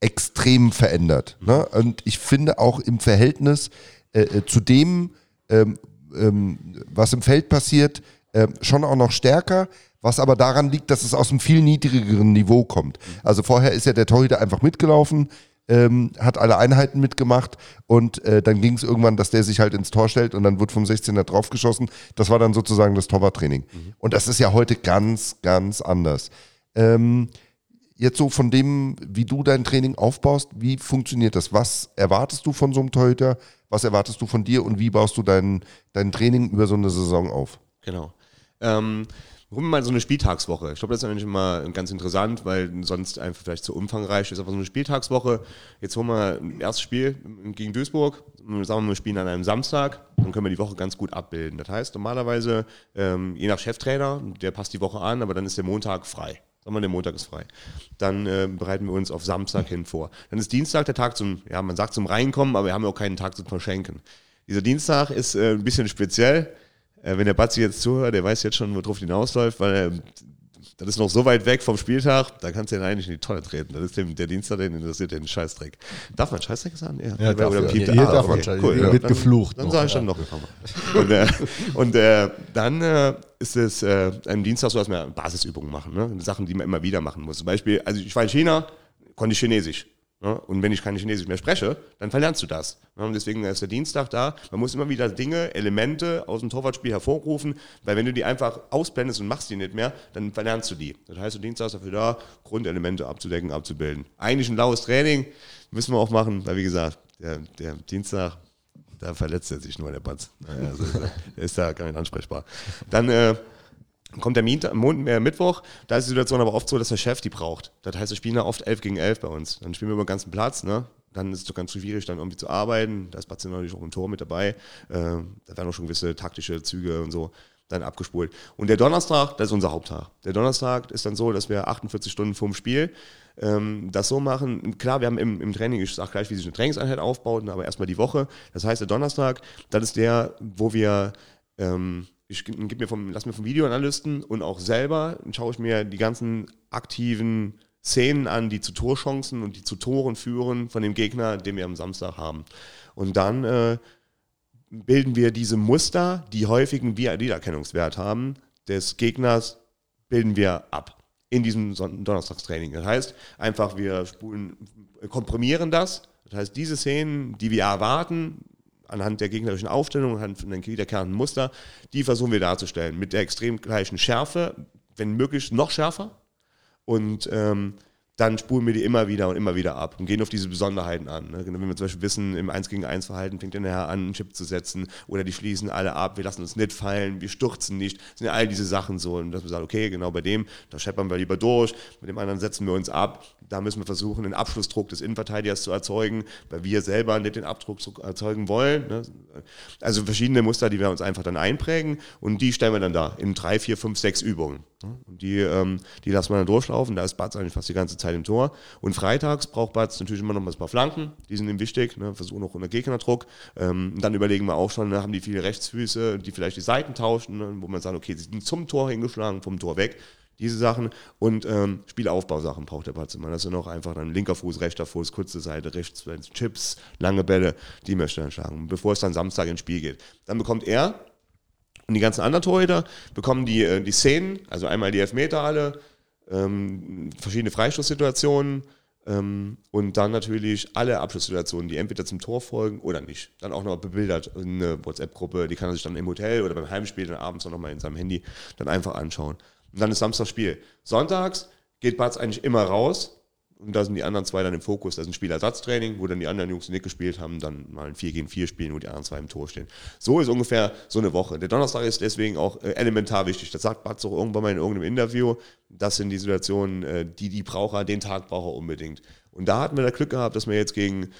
extrem verändert. Ne? Und ich finde auch im Verhältnis äh, äh, zu dem, ähm, ähm, was im Feld passiert, ähm, schon auch noch stärker, was aber daran liegt, dass es aus einem viel niedrigeren Niveau kommt. Also vorher ist ja der Torhüter einfach mitgelaufen, ähm, hat alle Einheiten mitgemacht und äh, dann ging es irgendwann, dass der sich halt ins Tor stellt und dann wird vom 16er draufgeschossen. Das war dann sozusagen das Torwarttraining. Und das ist ja heute ganz, ganz anders. Ähm, jetzt so von dem, wie du dein Training aufbaust, wie funktioniert das? Was erwartest du von so einem Torhüter? Was erwartest du von dir und wie baust du dein, dein Training über so eine Saison auf? Genau. Ähm, Wir mal so eine Spieltagswoche. Ich glaube, das ist eigentlich immer ganz interessant, weil sonst einfach vielleicht zu umfangreich ist. Aber so eine Spieltagswoche, jetzt holen wir ein erstes Spiel gegen Duisburg. Sagen wir, wir spielen an einem Samstag, dann können wir die Woche ganz gut abbilden. Das heißt, normalerweise, ähm, je nach Cheftrainer, der passt die Woche an, aber dann ist der Montag frei. Sagen wir, der Montag ist frei. Dann äh, bereiten wir uns auf Samstag hin vor. Dann ist Dienstag der Tag zum, ja, man sagt zum Reinkommen, aber wir haben ja auch keinen Tag zum Verschenken. Dieser Dienstag ist äh, ein bisschen speziell. Äh, wenn der Batzi jetzt zuhört, der weiß jetzt schon, worauf hinausläuft, weil er, das ist noch so weit weg vom Spieltag, da kannst du ihn eigentlich in die Tonne treten. Das ist dem, der Dienstag, den interessiert den Scheißdreck. Darf man Scheißdreck sagen? Ja, darf oder man. piept Hier- er? hier darf man Scheißdreck. cool, Hier ja, wird dann- geflucht Dann noch, sage ich dann noch. Und, äh, und äh, dann äh, ist es äh, am Dienstag so, dass wir Basisübungen machen. Ne? Sachen, die man immer wieder machen muss. Zum Beispiel, also ich war in China, konnte ich Chinesisch. Ne? Und wenn ich kein Chinesisch mehr spreche, dann verlernst du das. Ne? Und deswegen ist der Dienstag da. Man muss immer wieder Dinge, Elemente aus dem Torwartspiel hervorrufen, weil wenn du die einfach ausblendest und machst die nicht mehr, dann verlernst du die. Das heißt, der Dienstag ist dafür da, Grundelemente abzudecken, abzubilden. Eigentlich ein laues Training, müssen wir auch machen, weil wie gesagt, der, der Dienstag, da verletzt er sich nur, der Batz. Also, ist da gar nicht ansprechbar. Dann äh, kommt der Mient- Mon äh, Mittwoch, da ist die Situation aber oft so, dass der Chef die braucht. Das heißt, wir spielen da oft 11 gegen 11 bei uns. Dann spielen wir über den ganzen Platz, ne? Dann ist es doch ganz schwierig, dann irgendwie zu arbeiten. Da ist Batze natürlich auch im Tor mit dabei. Äh, da werden auch schon gewisse taktische Züge und so dann abgespult. Und der Donnerstag, das ist unser Haupttag. Der Donnerstag ist dann so, dass wir 48 Stunden vorm Spiel ähm, das so machen. Klar, wir haben im, im Training, ich sage gleich, wie sich eine Trainingseinheit aufbaut, aber erstmal die Woche. Das heißt, der Donnerstag, das ist der, wo wir ähm, ich gib mir vom, lass mir vom Videoanalysten und auch selber schaue ich mir die ganzen aktiven Szenen an, die zu Torchancen und die zu Toren führen von dem Gegner, den wir am Samstag haben. Und dann äh, bilden wir diese Muster, die häufigen Wiedererkennungswert haben, des Gegners, bilden wir ab in diesem Son Donnerstagstraining. Das heißt, einfach wir spulen, komprimieren das. Das heißt, diese Szenen, die wir erwarten, anhand der gegnerischen Aufstellung, anhand den wiederkehrenden Muster, die versuchen wir darzustellen. Mit der extrem gleichen Schärfe, wenn möglich, noch schärfer. Und ähm, dann spulen wir die immer wieder und immer wieder ab und gehen auf diese Besonderheiten an. Ne? Wenn wir zum Beispiel wissen, im 1 gegen 1 Verhalten fängt der nachher an, einen Chip zu setzen oder die schließen alle ab, wir lassen uns nicht fallen, wir stürzen nicht, das sind ja all diese Sachen so. Und dass wir sagen, okay, genau bei dem, da scheppern wir lieber durch, mit dem anderen setzen wir uns ab. Da müssen wir versuchen, den Abschlussdruck des Innenverteidigers zu erzeugen, weil wir selber nicht den Abdruck erzeugen wollen. Ne? Also verschiedene Muster, die wir uns einfach dann einprägen und die stellen wir dann da in drei, vier, fünf, sechs Übungen. Und die, ähm, die lassen wir dann durchlaufen. Da ist Batz eigentlich fast die ganze Zeit im Tor. Und freitags braucht Batz natürlich immer noch mal ein paar Flanken. Die sind ihm wichtig. Ne? Versuchen auch unter Gegnerdruck. Ähm, dann überlegen wir auch schon, ne, haben die viele Rechtsfüße, die vielleicht die Seiten tauschen, ne? wo man sagt, okay, sie sind zum Tor hingeschlagen, vom Tor weg. Diese Sachen und ähm, Spielaufbausachen braucht der Batz immer. Das sind auch einfach dann linker Fuß, rechter Fuß, kurze Seite, rechts, Chips, lange Bälle, die möchte er dann schlagen, bevor es dann Samstag ins Spiel geht. Dann bekommt er und die ganzen anderen Torhüter bekommen die, äh, die Szenen, also einmal die Elfmeter alle, ähm, verschiedene Freistoßsituationen ähm, und dann natürlich alle Abschlusssituationen, die entweder zum Tor folgen oder nicht. Dann auch noch bebildert in eine WhatsApp-Gruppe, die kann er sich dann im Hotel oder beim Heimspiel dann abends noch mal in seinem Handy dann einfach anschauen. Und dann ist Samstagspiel. Sonntags geht Batz eigentlich immer raus, und da sind die anderen zwei dann im Fokus. Das ist ein Spielersatztraining, wo dann die anderen Jungs, nicht gespielt haben, dann mal ein 4 gegen 4 spielen, wo die anderen zwei im Tor stehen. So ist ungefähr so eine Woche. Der Donnerstag ist deswegen auch äh, elementar wichtig. Das sagt Batz auch irgendwann mal in irgendeinem Interview. Das sind die Situationen, äh, die die braucht er, den Tag braucht unbedingt. Und da hatten wir das Glück gehabt, dass wir jetzt gegen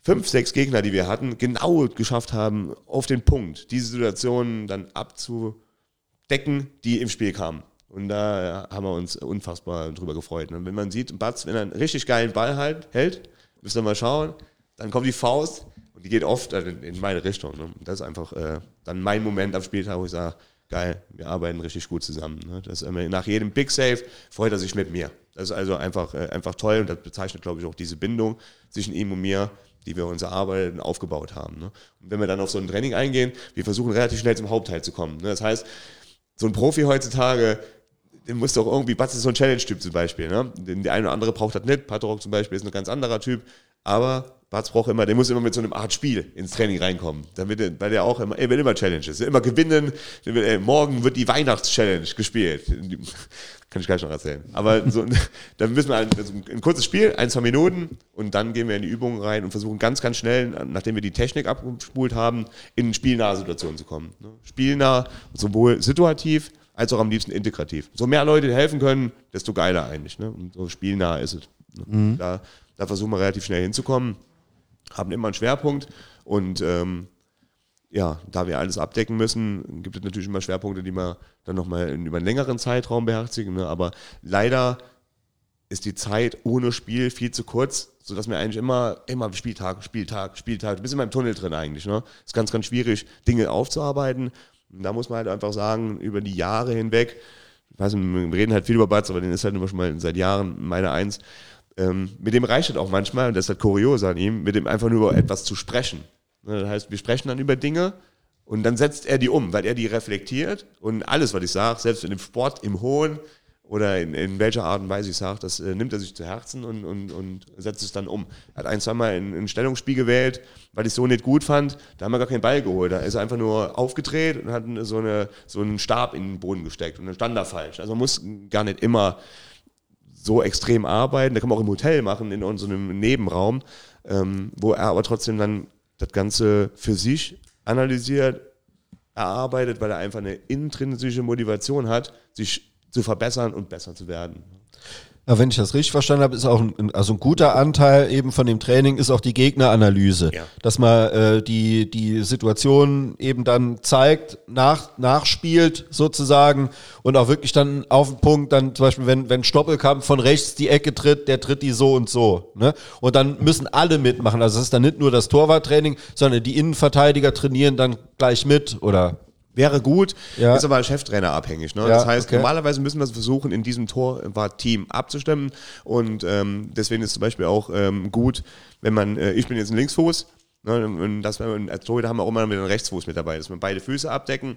fünf, sechs Gegner, die wir hatten, genau geschafft haben, auf den Punkt, diese Situationen dann abzudecken, die im Spiel kamen. Und da haben wir uns unfassbar drüber gefreut. Und wenn man sieht, Batz, wenn er einen richtig geilen Ball halt, hält, müsst ihr mal schauen, dann kommt die Faust und die geht oft in, meine Richtung. Ne? Das ist einfach äh, dann mein Moment am Spieltag, wo ich sage, geil, wir arbeiten richtig gut zusammen. Ne? Das, äh, nach jedem Big Save freut er sich mit mir. Das ist also einfach, äh, einfach toll und das bezeichnet, glaube ich, auch diese Bindung zwischen ihm und mir, die wir uns erarbeitet und aufgebaut haben. Ne? Und wenn wir dann auf so ein Training eingehen, wir versuchen relativ schnell zum Hauptteil zu kommen. Ne? Das heißt, so ein Profi heutzutage den muss doch irgendwie, Batz ist so ein Challenge-Typ zum Beispiel. Ne? Den, der eine oder andere braucht das nicht. Patorok zum Beispiel ist ein ganz anderer Typ. Aber Batz braucht immer, der muss immer mit so einem Art Spiel ins Training reinkommen. Damit, weil der auch immer, er will immer Challenges, immer gewinnen. Will, ey, morgen wird die Weihnachts-Challenge gespielt. Kann ich gleich noch erzählen. Aber so, dann müssen wir ein, also ein kurzes Spiel, ein, zwei Minuten und dann gehen wir in die Übungen rein und versuchen ganz, ganz schnell, nachdem wir die Technik abgespult haben, in spielnahe Situationen zu kommen. Ne? Spielnah, sowohl situativ, als auch am liebsten integrativ. So mehr Leute helfen können, desto geiler eigentlich. Ne? Und so spielnah ist es. Ne? Mhm. Da, da, versuchen wir relativ schnell hinzukommen, haben immer einen Schwerpunkt und ähm, ja, da wir alles abdecken müssen, gibt es natürlich immer Schwerpunkte, die wir dann nochmal über einen längeren Zeitraum beherzigen. Ne? Aber leider ist die Zeit ohne Spiel viel zu kurz, sodass wir eigentlich immer, immer Spieltag, Spieltag, Spieltag, du bist immer im Tunnel drin eigentlich. Ne? Ist ganz, ganz schwierig, Dinge aufzuarbeiten da muss man halt einfach sagen, über die Jahre hinweg, ich weiß nicht, wir reden halt viel über Batz, aber den ist halt immer schon mal seit Jahren meine Eins. Ähm, mit dem reicht es auch manchmal, und das ist halt kurios an ihm, mit dem einfach nur über etwas zu sprechen. Ne, das heißt, wir sprechen dann über Dinge und dann setzt er die um, weil er die reflektiert und alles, was ich sage, selbst in dem Sport, im Hohen, oder in, in welcher Art und Weise ich sage, das äh, nimmt er sich zu Herzen und, und, und setzt es dann um. Er hat ein, zweimal ein, ein Stellungsspiel gewählt, weil ich es so nicht gut fand. Da haben wir gar keinen Ball geholt. Da ist er einfach nur aufgedreht und hat so, eine, so einen Stab in den Boden gesteckt und dann stand da falsch. Also man muss gar nicht immer so extrem arbeiten. Da kann man auch im Hotel machen, in unserem Nebenraum, ähm, wo er aber trotzdem dann das Ganze für sich analysiert, erarbeitet, weil er einfach eine intrinsische Motivation hat, sich zu verbessern und besser zu werden. Ja, wenn ich das richtig verstanden habe, ist auch ein, also ein guter Anteil eben von dem Training ist auch die Gegneranalyse. Ja. Dass man äh, die, die Situation eben dann zeigt, nach, nachspielt sozusagen und auch wirklich dann auf den Punkt, dann zum Beispiel, wenn, wenn Stoppelkampf von rechts die Ecke tritt, der tritt die so und so. Ne? Und dann müssen alle mitmachen. Also es ist dann nicht nur das Torwarttraining, sondern die Innenverteidiger trainieren dann gleich mit oder wäre gut, ja. ist aber Cheftrainer abhängig. Ne? Ja, das heißt, okay. normalerweise müssen wir es versuchen, in diesem Torwart-Team abzustimmen. Und ähm, deswegen ist zum Beispiel auch ähm, gut, wenn man, äh, ich bin jetzt ein Linksfuß, ne, und das, als Torhüter haben wir auch immer mit einem Rechtsfuß mit dabei, dass wir beide Füße abdecken.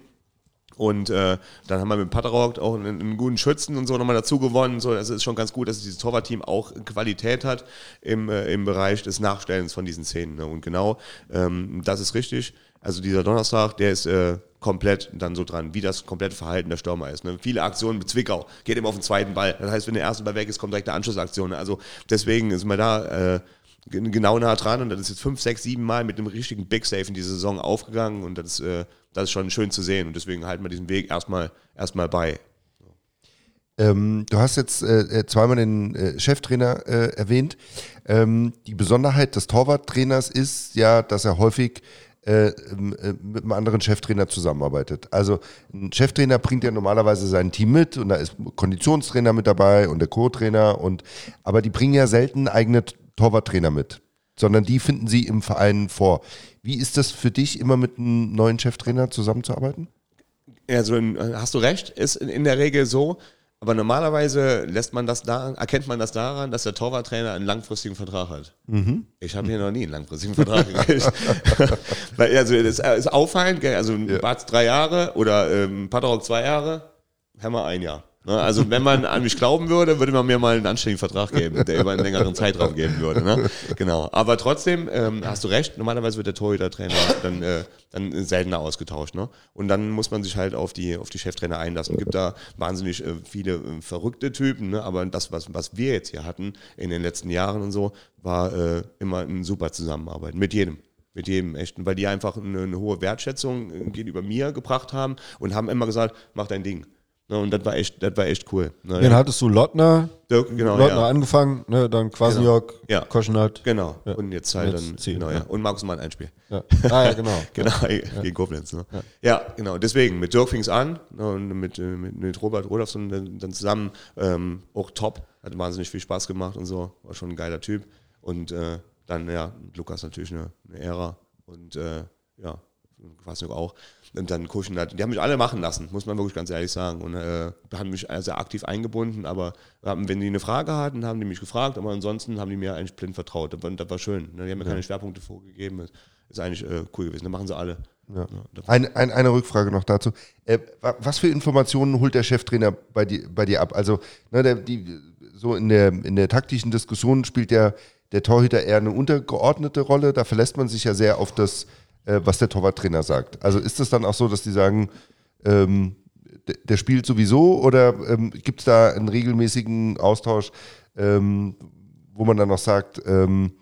Und äh, dann haben wir mit Paterok auch einen, einen, guten Schützen und so nochmal dazu gewonnen. So, also ist schon ganz gut, dass dieses Torwartteam auch Qualität hat im, äh, im Bereich des Nachstellens von diesen Szenen. Ne? Und genau, ähm, das ist richtig. Also dieser Donnerstag, der ist äh, komplett dann so dran, wie das komplette Verhalten der Stürmer ist. Ne? Viele Aktionen mit Zwickau, geht immer auf den zweiten Ball. Das heißt, wenn der erste Ball weg ist, kommt direkt eine Anschlussaktion. Also deswegen ist man da äh, gen- genau nah dran und das ist jetzt fünf, sechs, sieben Mal mit einem richtigen Big Safe in diese Saison aufgegangen und das, äh, das ist schon schön zu sehen und deswegen halten wir diesen Weg erstmal erstmal bei. Ähm, du hast jetzt äh, äh, zweimal den äh, Cheftrainer äh, erwähnt. Ähm, die Besonderheit des Torwarttrainers ist ja, dass er häufig äh, ähm, äh, mit einem anderen Cheftrainer zusammenarbeitet. Also ein Cheftrainer bringt ja normalerweise sein Team mit und da ist Konditionstrainer mit dabei und der Co-Trainer und aber die bringen ja selten eigene Torwarttrainer mit, sondern die finden sie im Verein vor. Wie ist das für dich, immer mit einem neuen Cheftrainer zusammenzuarbeiten? Also hast du recht, ist in der Regel so. Aber normalerweise lässt man das da, erkennt man das daran, dass der Torwarttrainer einen langfristigen Vertrag hat. Ich habe hier noch nie einen langfristigen Vertrag gekriegt. Weil, also das ist auffallend, also Bart's drei Jahre oder ähm, Paterok zwei Jahre, Hammer ein Jahr. Ne? Also wenn man an mich glauben würde, würde man mir mal einen anständigen Vertrag geben, der über einen längeren Zeitraum geben würde. Ne? Genau. Aber trotzdem ähm, hast du recht, normalerweise wird der Torhüter-Trainer dann, äh, dann seltener ausgetauscht. Ne? Und dann muss man sich halt auf die, auf die Cheftrainer einlassen. Es gibt da wahnsinnig äh, viele äh, verrückte Typen, ne? aber das, was, was wir jetzt hier hatten in den letzten Jahren und so, war äh, immer ein super Zusammenarbeiten mit jedem. Mit jedem echten, weil die einfach eine, eine hohe Wertschätzung äh, gegenüber mir gebracht haben und haben immer gesagt, mach dein Ding. Ne, und das war echt, das war echt cool. Ne, Dann hattest du Lottner, Dirk, genau, Lottner ja. angefangen, ne, dann Kwasniok, Ja. Koschenat. Genau. Ja. Und jetzt halt dann, Ziel, genau, ja. ja. Und Markus Mann ein Spiel. Ja. Ah ja, genau. Genau, gegen Koblenz. Ne? Ja. genau. Deswegen, mit Dirk fing es an ne, und mit, äh, mit, mit Robert Rodolfsson dann, dann zusammen ähm, auch top. Hat wahnsinnig viel Spaß gemacht und so. War schon ein geiler Typ. Und äh, dann, ja, Lukas natürlich eine, eine Ära. Und äh, ja, Kwasniok auch. Und dann Kuschen hat, die haben mich alle machen lassen, muss man wirklich ganz ehrlich sagen. Und äh, haben mich sehr aktiv eingebunden, aber haben, wenn die eine Frage hatten, haben die mich gefragt, aber ansonsten haben die mir eigentlich blind vertraut. Das war, das war schön. Ne? Die haben mir keine Schwerpunkte vorgegeben. Das ist eigentlich äh, cool gewesen. Das machen sie alle. Ja. das- Ein, ein, eine Rückfrage noch dazu. Äh, wa- was für Informationen holt der Cheftrainer bei dir, bei dir ab? Also, ne, der, die, so in der, in der taktischen Diskussion spielt der, der Torhüter eher eine untergeordnete Rolle. Da verlässt man sich ja sehr auf das, äh, was der Torwarttrainer sagt. Also ist es dann auch so, dass die sagen, ähm, der, spielt sowieso oder ähm, gibt es da einen regelmäßigen Austausch, ähm, wo man dann noch sagt, ähm,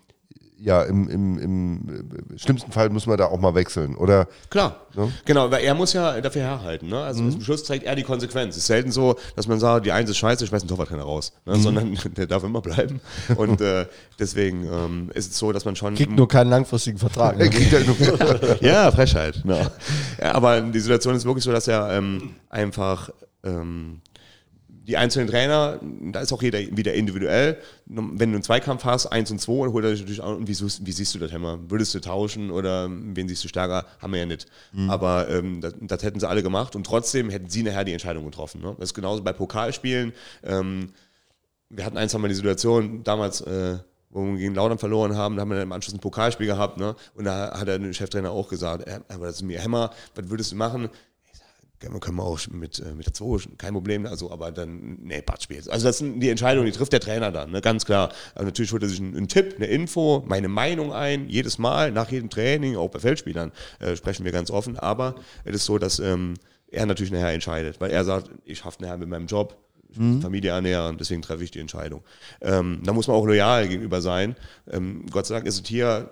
ja, im, im, im schlimmsten Fall muss man da auch mal wechseln. Oder Klar, Ja. genau, weil er muss ja dafür herhalten. Ne? Also im Schluss trägt er die Konsequenz. Es ist selten so, dass man sagt, die Eins ist scheiße, ich weiß den Torwarttrainer raus. Ne? Sondern der darf immer bleiben. Und äh, deswegen ähm, ist es so, dass man schon... Kriegt nur keinen langfristigen Vertrag. er Ne? kriegt ja Frechheit. Ja. Ja, aber die Situation ist wirklich so, dass er ähm, einfach ähm, die einzelnen Trainer, da ist auch jeder wieder individuell. Wenn du einen Zweikampf hast, eins und zwei, dann holt er sich natürlich auch, und wie, wie siehst du das, Hämmer? Würdest du tauschen oder wen siehst du stärker? Haben wir ja nicht. Aber ähm, das, das hätten sie alle gemacht und trotzdem hätten sie nachher die Entscheidung getroffen. Ne? Das ist genauso bei Pokalspielen. Ähm, wir hatten eins mal die Situation damals, äh, wo wir gegen Laudern verloren haben, da haben wir dann im Anschluss ein Pokalspiel gehabt, ne? Und da hat der Cheftrainer auch gesagt, äh, aber das ist mir Hämmer, was würdest du machen? Sag, können wir- auch mit, äh, mit der 2, kein Problem, also, aber dann, nee, Badspiel. Also das sind die Entscheidungen, die trifft der Trainer dann, ne? ganz klar. Also natürlich holt er sich einen, einen Tipp, eine Info, meine Meinung ein, jedes Mal, nach jedem Training, auch bei Feldspielern, äh, sprechen wir ganz offen, aber es ist so, dass ähm, er natürlich nachher entscheidet, weil er sagt, ich hafte nachher mit meinem Job, die Familie ernähren, deswegen treffe ich die Entscheidung. Ähm, da muss man auch loyal gegenüber sein. Ähm, Gott sei Dank ist es hier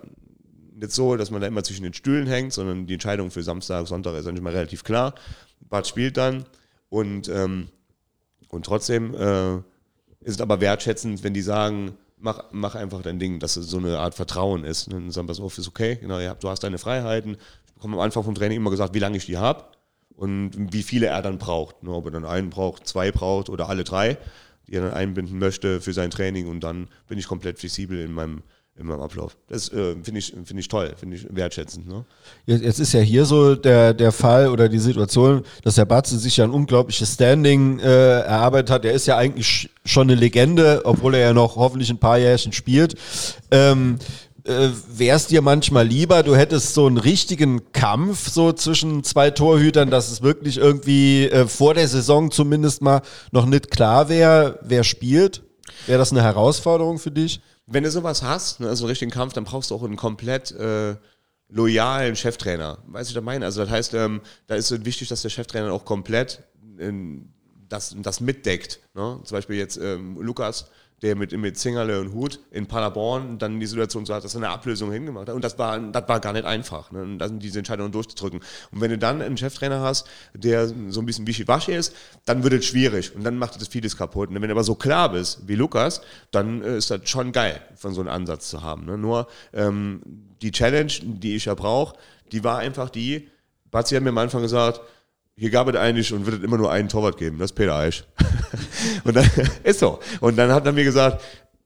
nicht so, dass man da immer zwischen den Stühlen hängt, sondern die Entscheidung für Samstag, Sonntag ist eigentlich mal relativ klar. Bad spielt dann und, ähm, und trotzdem äh, ist es aber wertschätzend, wenn die sagen, mach, mach einfach dein Ding, dass es so eine Art Vertrauen ist. Und dann sagen wir so, ist okay, genau, du hast deine Freiheiten. Ich bekomme am Anfang vom Training immer gesagt, wie lange ich die habe und wie viele er dann braucht. Ne, ob er dann einen braucht, zwei braucht oder alle drei, die er dann einbinden möchte für sein Training und dann bin ich komplett flexibel in meinem, in meinem Ablauf. Das äh, finde ich, finde ich toll, finde ich wertschätzend. Ne? Jetzt, jetzt ist ja hier so der, der Fall oder die Situation, dass der Batze sich ja ein unglaubliches Standing äh, erarbeitet hat. Er ist ja eigentlich sch- schon eine Legende, obwohl er ja noch hoffentlich ein paar Jährchen spielt. Ähm, äh, Wäre es dir manchmal lieber, du hättest so einen richtigen Kampf so zwischen zwei Torhütern, dass es wirklich irgendwie äh, vor der Saison zumindest mal noch nicht klar wäre, wer spielt? Wäre das eine Herausforderung für dich? Wenn du sowas hast, ne, also einen richtigen Kampf, dann brauchst du auch einen komplett, äh, loyalen Cheftrainer. Weißt du, was ich meine? Also das heißt, ähm, da ist es wichtig, dass der Cheftrainer auch komplett ähm, das, das mitdeckt. Ne? Zum Beispiel jetzt ähm, Lukas, der mit, mit Zingerle und Hut in Paderborn dann die Situation so hat, dass er eine Ablösung hingemacht hat. Und das war, das war gar nicht einfach, ne? das, diese Entscheidung durchzudrücken. Und wenn du dann einen Cheftrainer hast, der so ein bisschen wischiwaschi ist, dann wird es schwierig und dann macht das vieles kaputt. Und wenn du aber so klar bist wie Lukas, dann äh, ist das schon geil, von so einem Ansatz zu haben. Ne? Nur ähm, die Challenge, die ich ja brauche, die war einfach die, Batzi hat mir am Anfang gesagt, hier gab es eigentlich und wird es immer nur einen Torwart geben, das ist Peter Eisch. und dann ist so. Und dann hat er mir gesagt,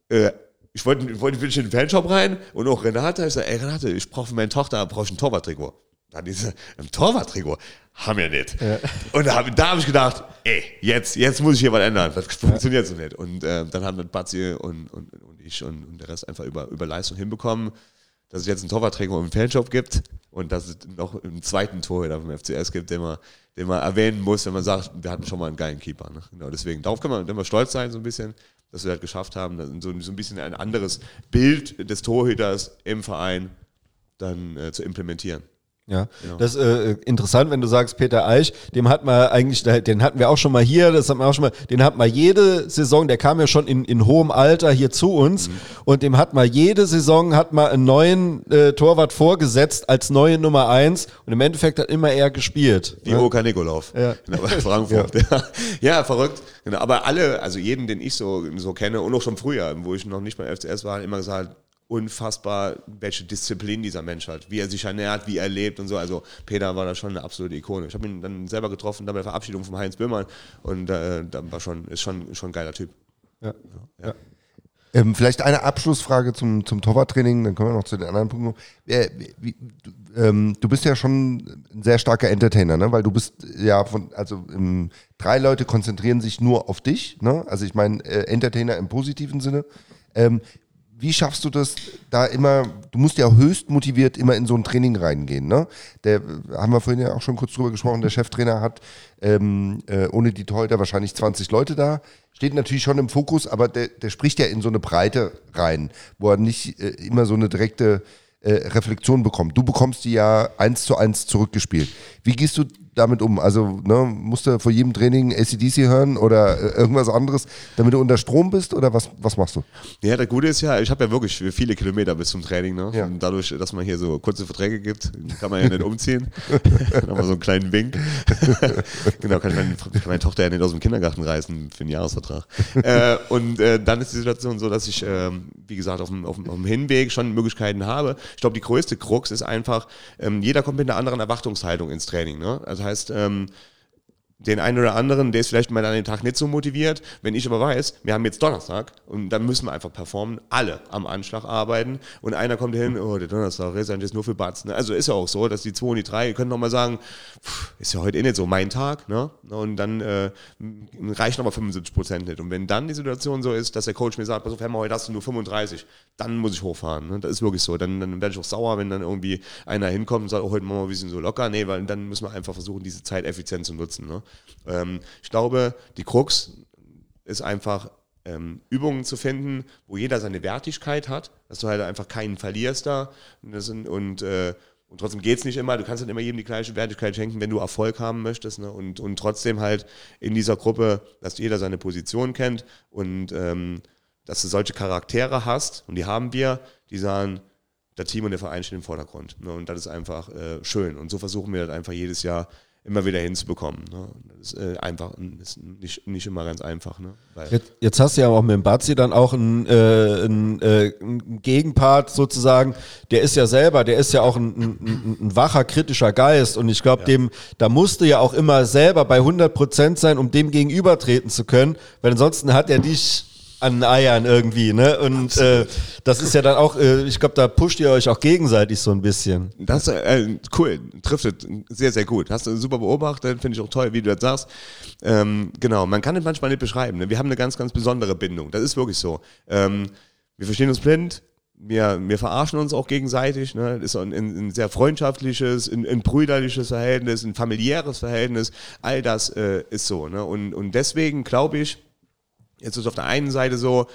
äh, ich wollte, ich wollte in den Fanshop rein und auch Renate, ich sage, ey Renate, ich brauche für meine Tochter brauche ich ein Torwarttrikot. Dann diese, ein Torwarttrikot haben wir nicht. Ja. Und da habe hab ich gedacht, ey, jetzt, jetzt muss ich hier was ändern. Das funktioniert so nicht. Und äh, dann haben wir Batzi und, und, und ich und, und der Rest einfach über, über Leistung hinbekommen dass es jetzt einen Torwartträger im Fanshop gibt und dass es noch einen zweiten Torhüter vom FCS gibt, den man, den man erwähnen muss, wenn man sagt, wir hatten schon mal einen geilen Keeper. Ne? Genau, deswegen, darauf kann man immer stolz sein, so ein bisschen, dass wir das geschafft haben, so, so ein bisschen ein anderes Bild des Torhüters im Verein dann äh, zu implementieren. Ja, genau. das ist äh, interessant, wenn du sagst, Peter Eich, dem hat man eigentlich, den hatten wir auch schon mal hier, das hat man auch schon mal, den hat man jede Saison, der kam ja schon in, in hohem Alter hier zu uns mhm. und dem hat man jede Saison, hat man einen neuen äh, Torwart vorgesetzt als neue Nummer eins und im Endeffekt hat immer er gespielt. Wie ja? Oka Nikolauf. Ja. Genau, bei Frankfurt. ja. ja, verrückt. Genau, aber alle, also jeden, den ich so, so kenne und auch schon früher, wo ich noch nicht beim FCS war, immer gesagt, unfassbar, welche Disziplin dieser Mensch hat, wie er sich ernährt, wie er lebt und so. Also Peter war da schon eine absolute Ikone. Ich habe ihn dann selber getroffen, dann bei der Verabschiedung von Heinz Böhmann und äh, da war schon, ist schon, schon ein geiler Typ. Ja. ja. Ähm, vielleicht eine Abschlussfrage zum, zum Torwarttraining, dann kommen wir noch zu den anderen Punkten. Äh, wie, du, ähm, du bist ja schon ein sehr starker Entertainer, ne? weil du bist ja von, also ähm, drei Leute konzentrieren sich nur auf dich, ne? also ich meine äh, Entertainer im positiven Sinne. Ähm, wie schaffst du das, da immer, du musst ja höchst motiviert immer in so ein Training reingehen, ne? Der, haben wir vorhin ja auch schon kurz drüber gesprochen, der Cheftrainer hat ähm, äh, ohne die Torhüter wahrscheinlich 20 Leute da, steht natürlich schon im Fokus, aber der, der spricht ja in so eine Breite rein, wo er nicht äh, immer so eine direkte äh, Reflexion bekommt. Du bekommst die ja eins zu eins zurückgespielt. Wie gehst du damit um? Also ne, musst du vor jedem Training ACDC hören oder äh, irgendwas anderes, damit du unter Strom bist oder was, was machst du? Ja, das Gute ist ja, ich habe ja wirklich viele Kilometer bis zum Training. Ne? Ja. Und dadurch, dass man hier so kurze Verträge gibt, kann man ja nicht umziehen. Dann haben wir so einen kleinen Wink. genau, kann ich meine, kann meine, Tochter ja nicht aus dem Kindergarten reißen für einen Jahresvertrag. äh, und äh, dann ist die Situation so, dass ich, äh, wie gesagt, auf dem, auf, dem, auf dem, Hinweg schon Möglichkeiten habe. Ich glaube, die größte Krux ist einfach, ähm, jeder kommt mit einer anderen Erwartungshaltung ins Training. Ne? Also heißt, ähm, den einen oder anderen, der ist vielleicht mal an dem Tag nicht so motiviert. Wenn ich aber weiß, wir haben jetzt Donnerstag und dann müssen wir einfach performen, alle am Anschlag arbeiten und einer kommt hin, oh, der Donnerstag ist eigentlich nur für Batzen. Also ist ja auch so, dass die zwei und die drei, ihr könnt nochmal sagen, ist ja heute eh nicht so mein Tag, ne? Und dann äh, reichen aber 75 Prozent nicht. Und wenn dann die Situation so ist, dass der Coach mir sagt, pass auf, Herr, heute hast du nur 35, dann muss ich hochfahren. Ne? Das ist wirklich so. Dann, dann werde ich auch sauer, wenn dann irgendwie einer hinkommt und sagt, oh, heute machen wir ein bisschen so locker. Nee, weil dann müssen wir einfach versuchen, diese Zeit effizient zu nutzen. Ne? Ähm, ich glaube, die Krux ist einfach, ähm, Übungen zu finden, wo jeder seine Wertigkeit hat, dass du halt einfach keinen verlierst da. Und, und, äh, und trotzdem geht es nicht immer. Du kannst nicht immer jedem die gleiche Wertigkeit schenken, wenn du Erfolg haben möchtest. Ne? Und, und trotzdem halt in dieser Gruppe, dass jeder seine Position kennt und ähm, dass du solche Charaktere hast, und die haben wir, die sagen, der Team und der Verein stehen im Vordergrund. Ne? Und das ist einfach äh, schön. Und so versuchen wir das einfach jedes Jahr immer wieder hinzubekommen. Ne? Das ist äh, einfach ist nicht, nicht immer ganz einfach. Ne? Jetzt, jetzt, hast du ja auch mit dem Bazzi dann auch einen, äh, einen, äh, einen, Gegenpart sozusagen. Der ist ja selber, der ist ja auch ein, ein, ein wacher, kritischer Geist und ich glaube, ja. dem, da musst du ja auch immer selber bei 100 Prozent sein, um dem gegenübertreten zu können, weil ansonsten hat er dich an Eiern irgendwie, ne? Und äh, das ist ja dann auch, äh, ich glaube, da pusht ihr euch auch gegenseitig so ein bisschen. Das äh, cool, trifft es sehr, sehr gut. Hast du super beobachtet, finde ich auch toll, wie du das sagst. Ähm, genau, man kann es manchmal nicht beschreiben. Ne? Wir haben eine ganz, ganz besondere Bindung. Das ist wirklich so. Ähm, wir verstehen uns blind, wir, wir verarschen uns auch gegenseitig. Ne? Das ist ein, ein sehr freundschaftliches, ein, ein, brüderliches Verhältnis, ein familiäres Verhältnis. All das äh, ist so. Ne? Und, und deswegen glaube ich, Jetzt ist auf der einen Seite so,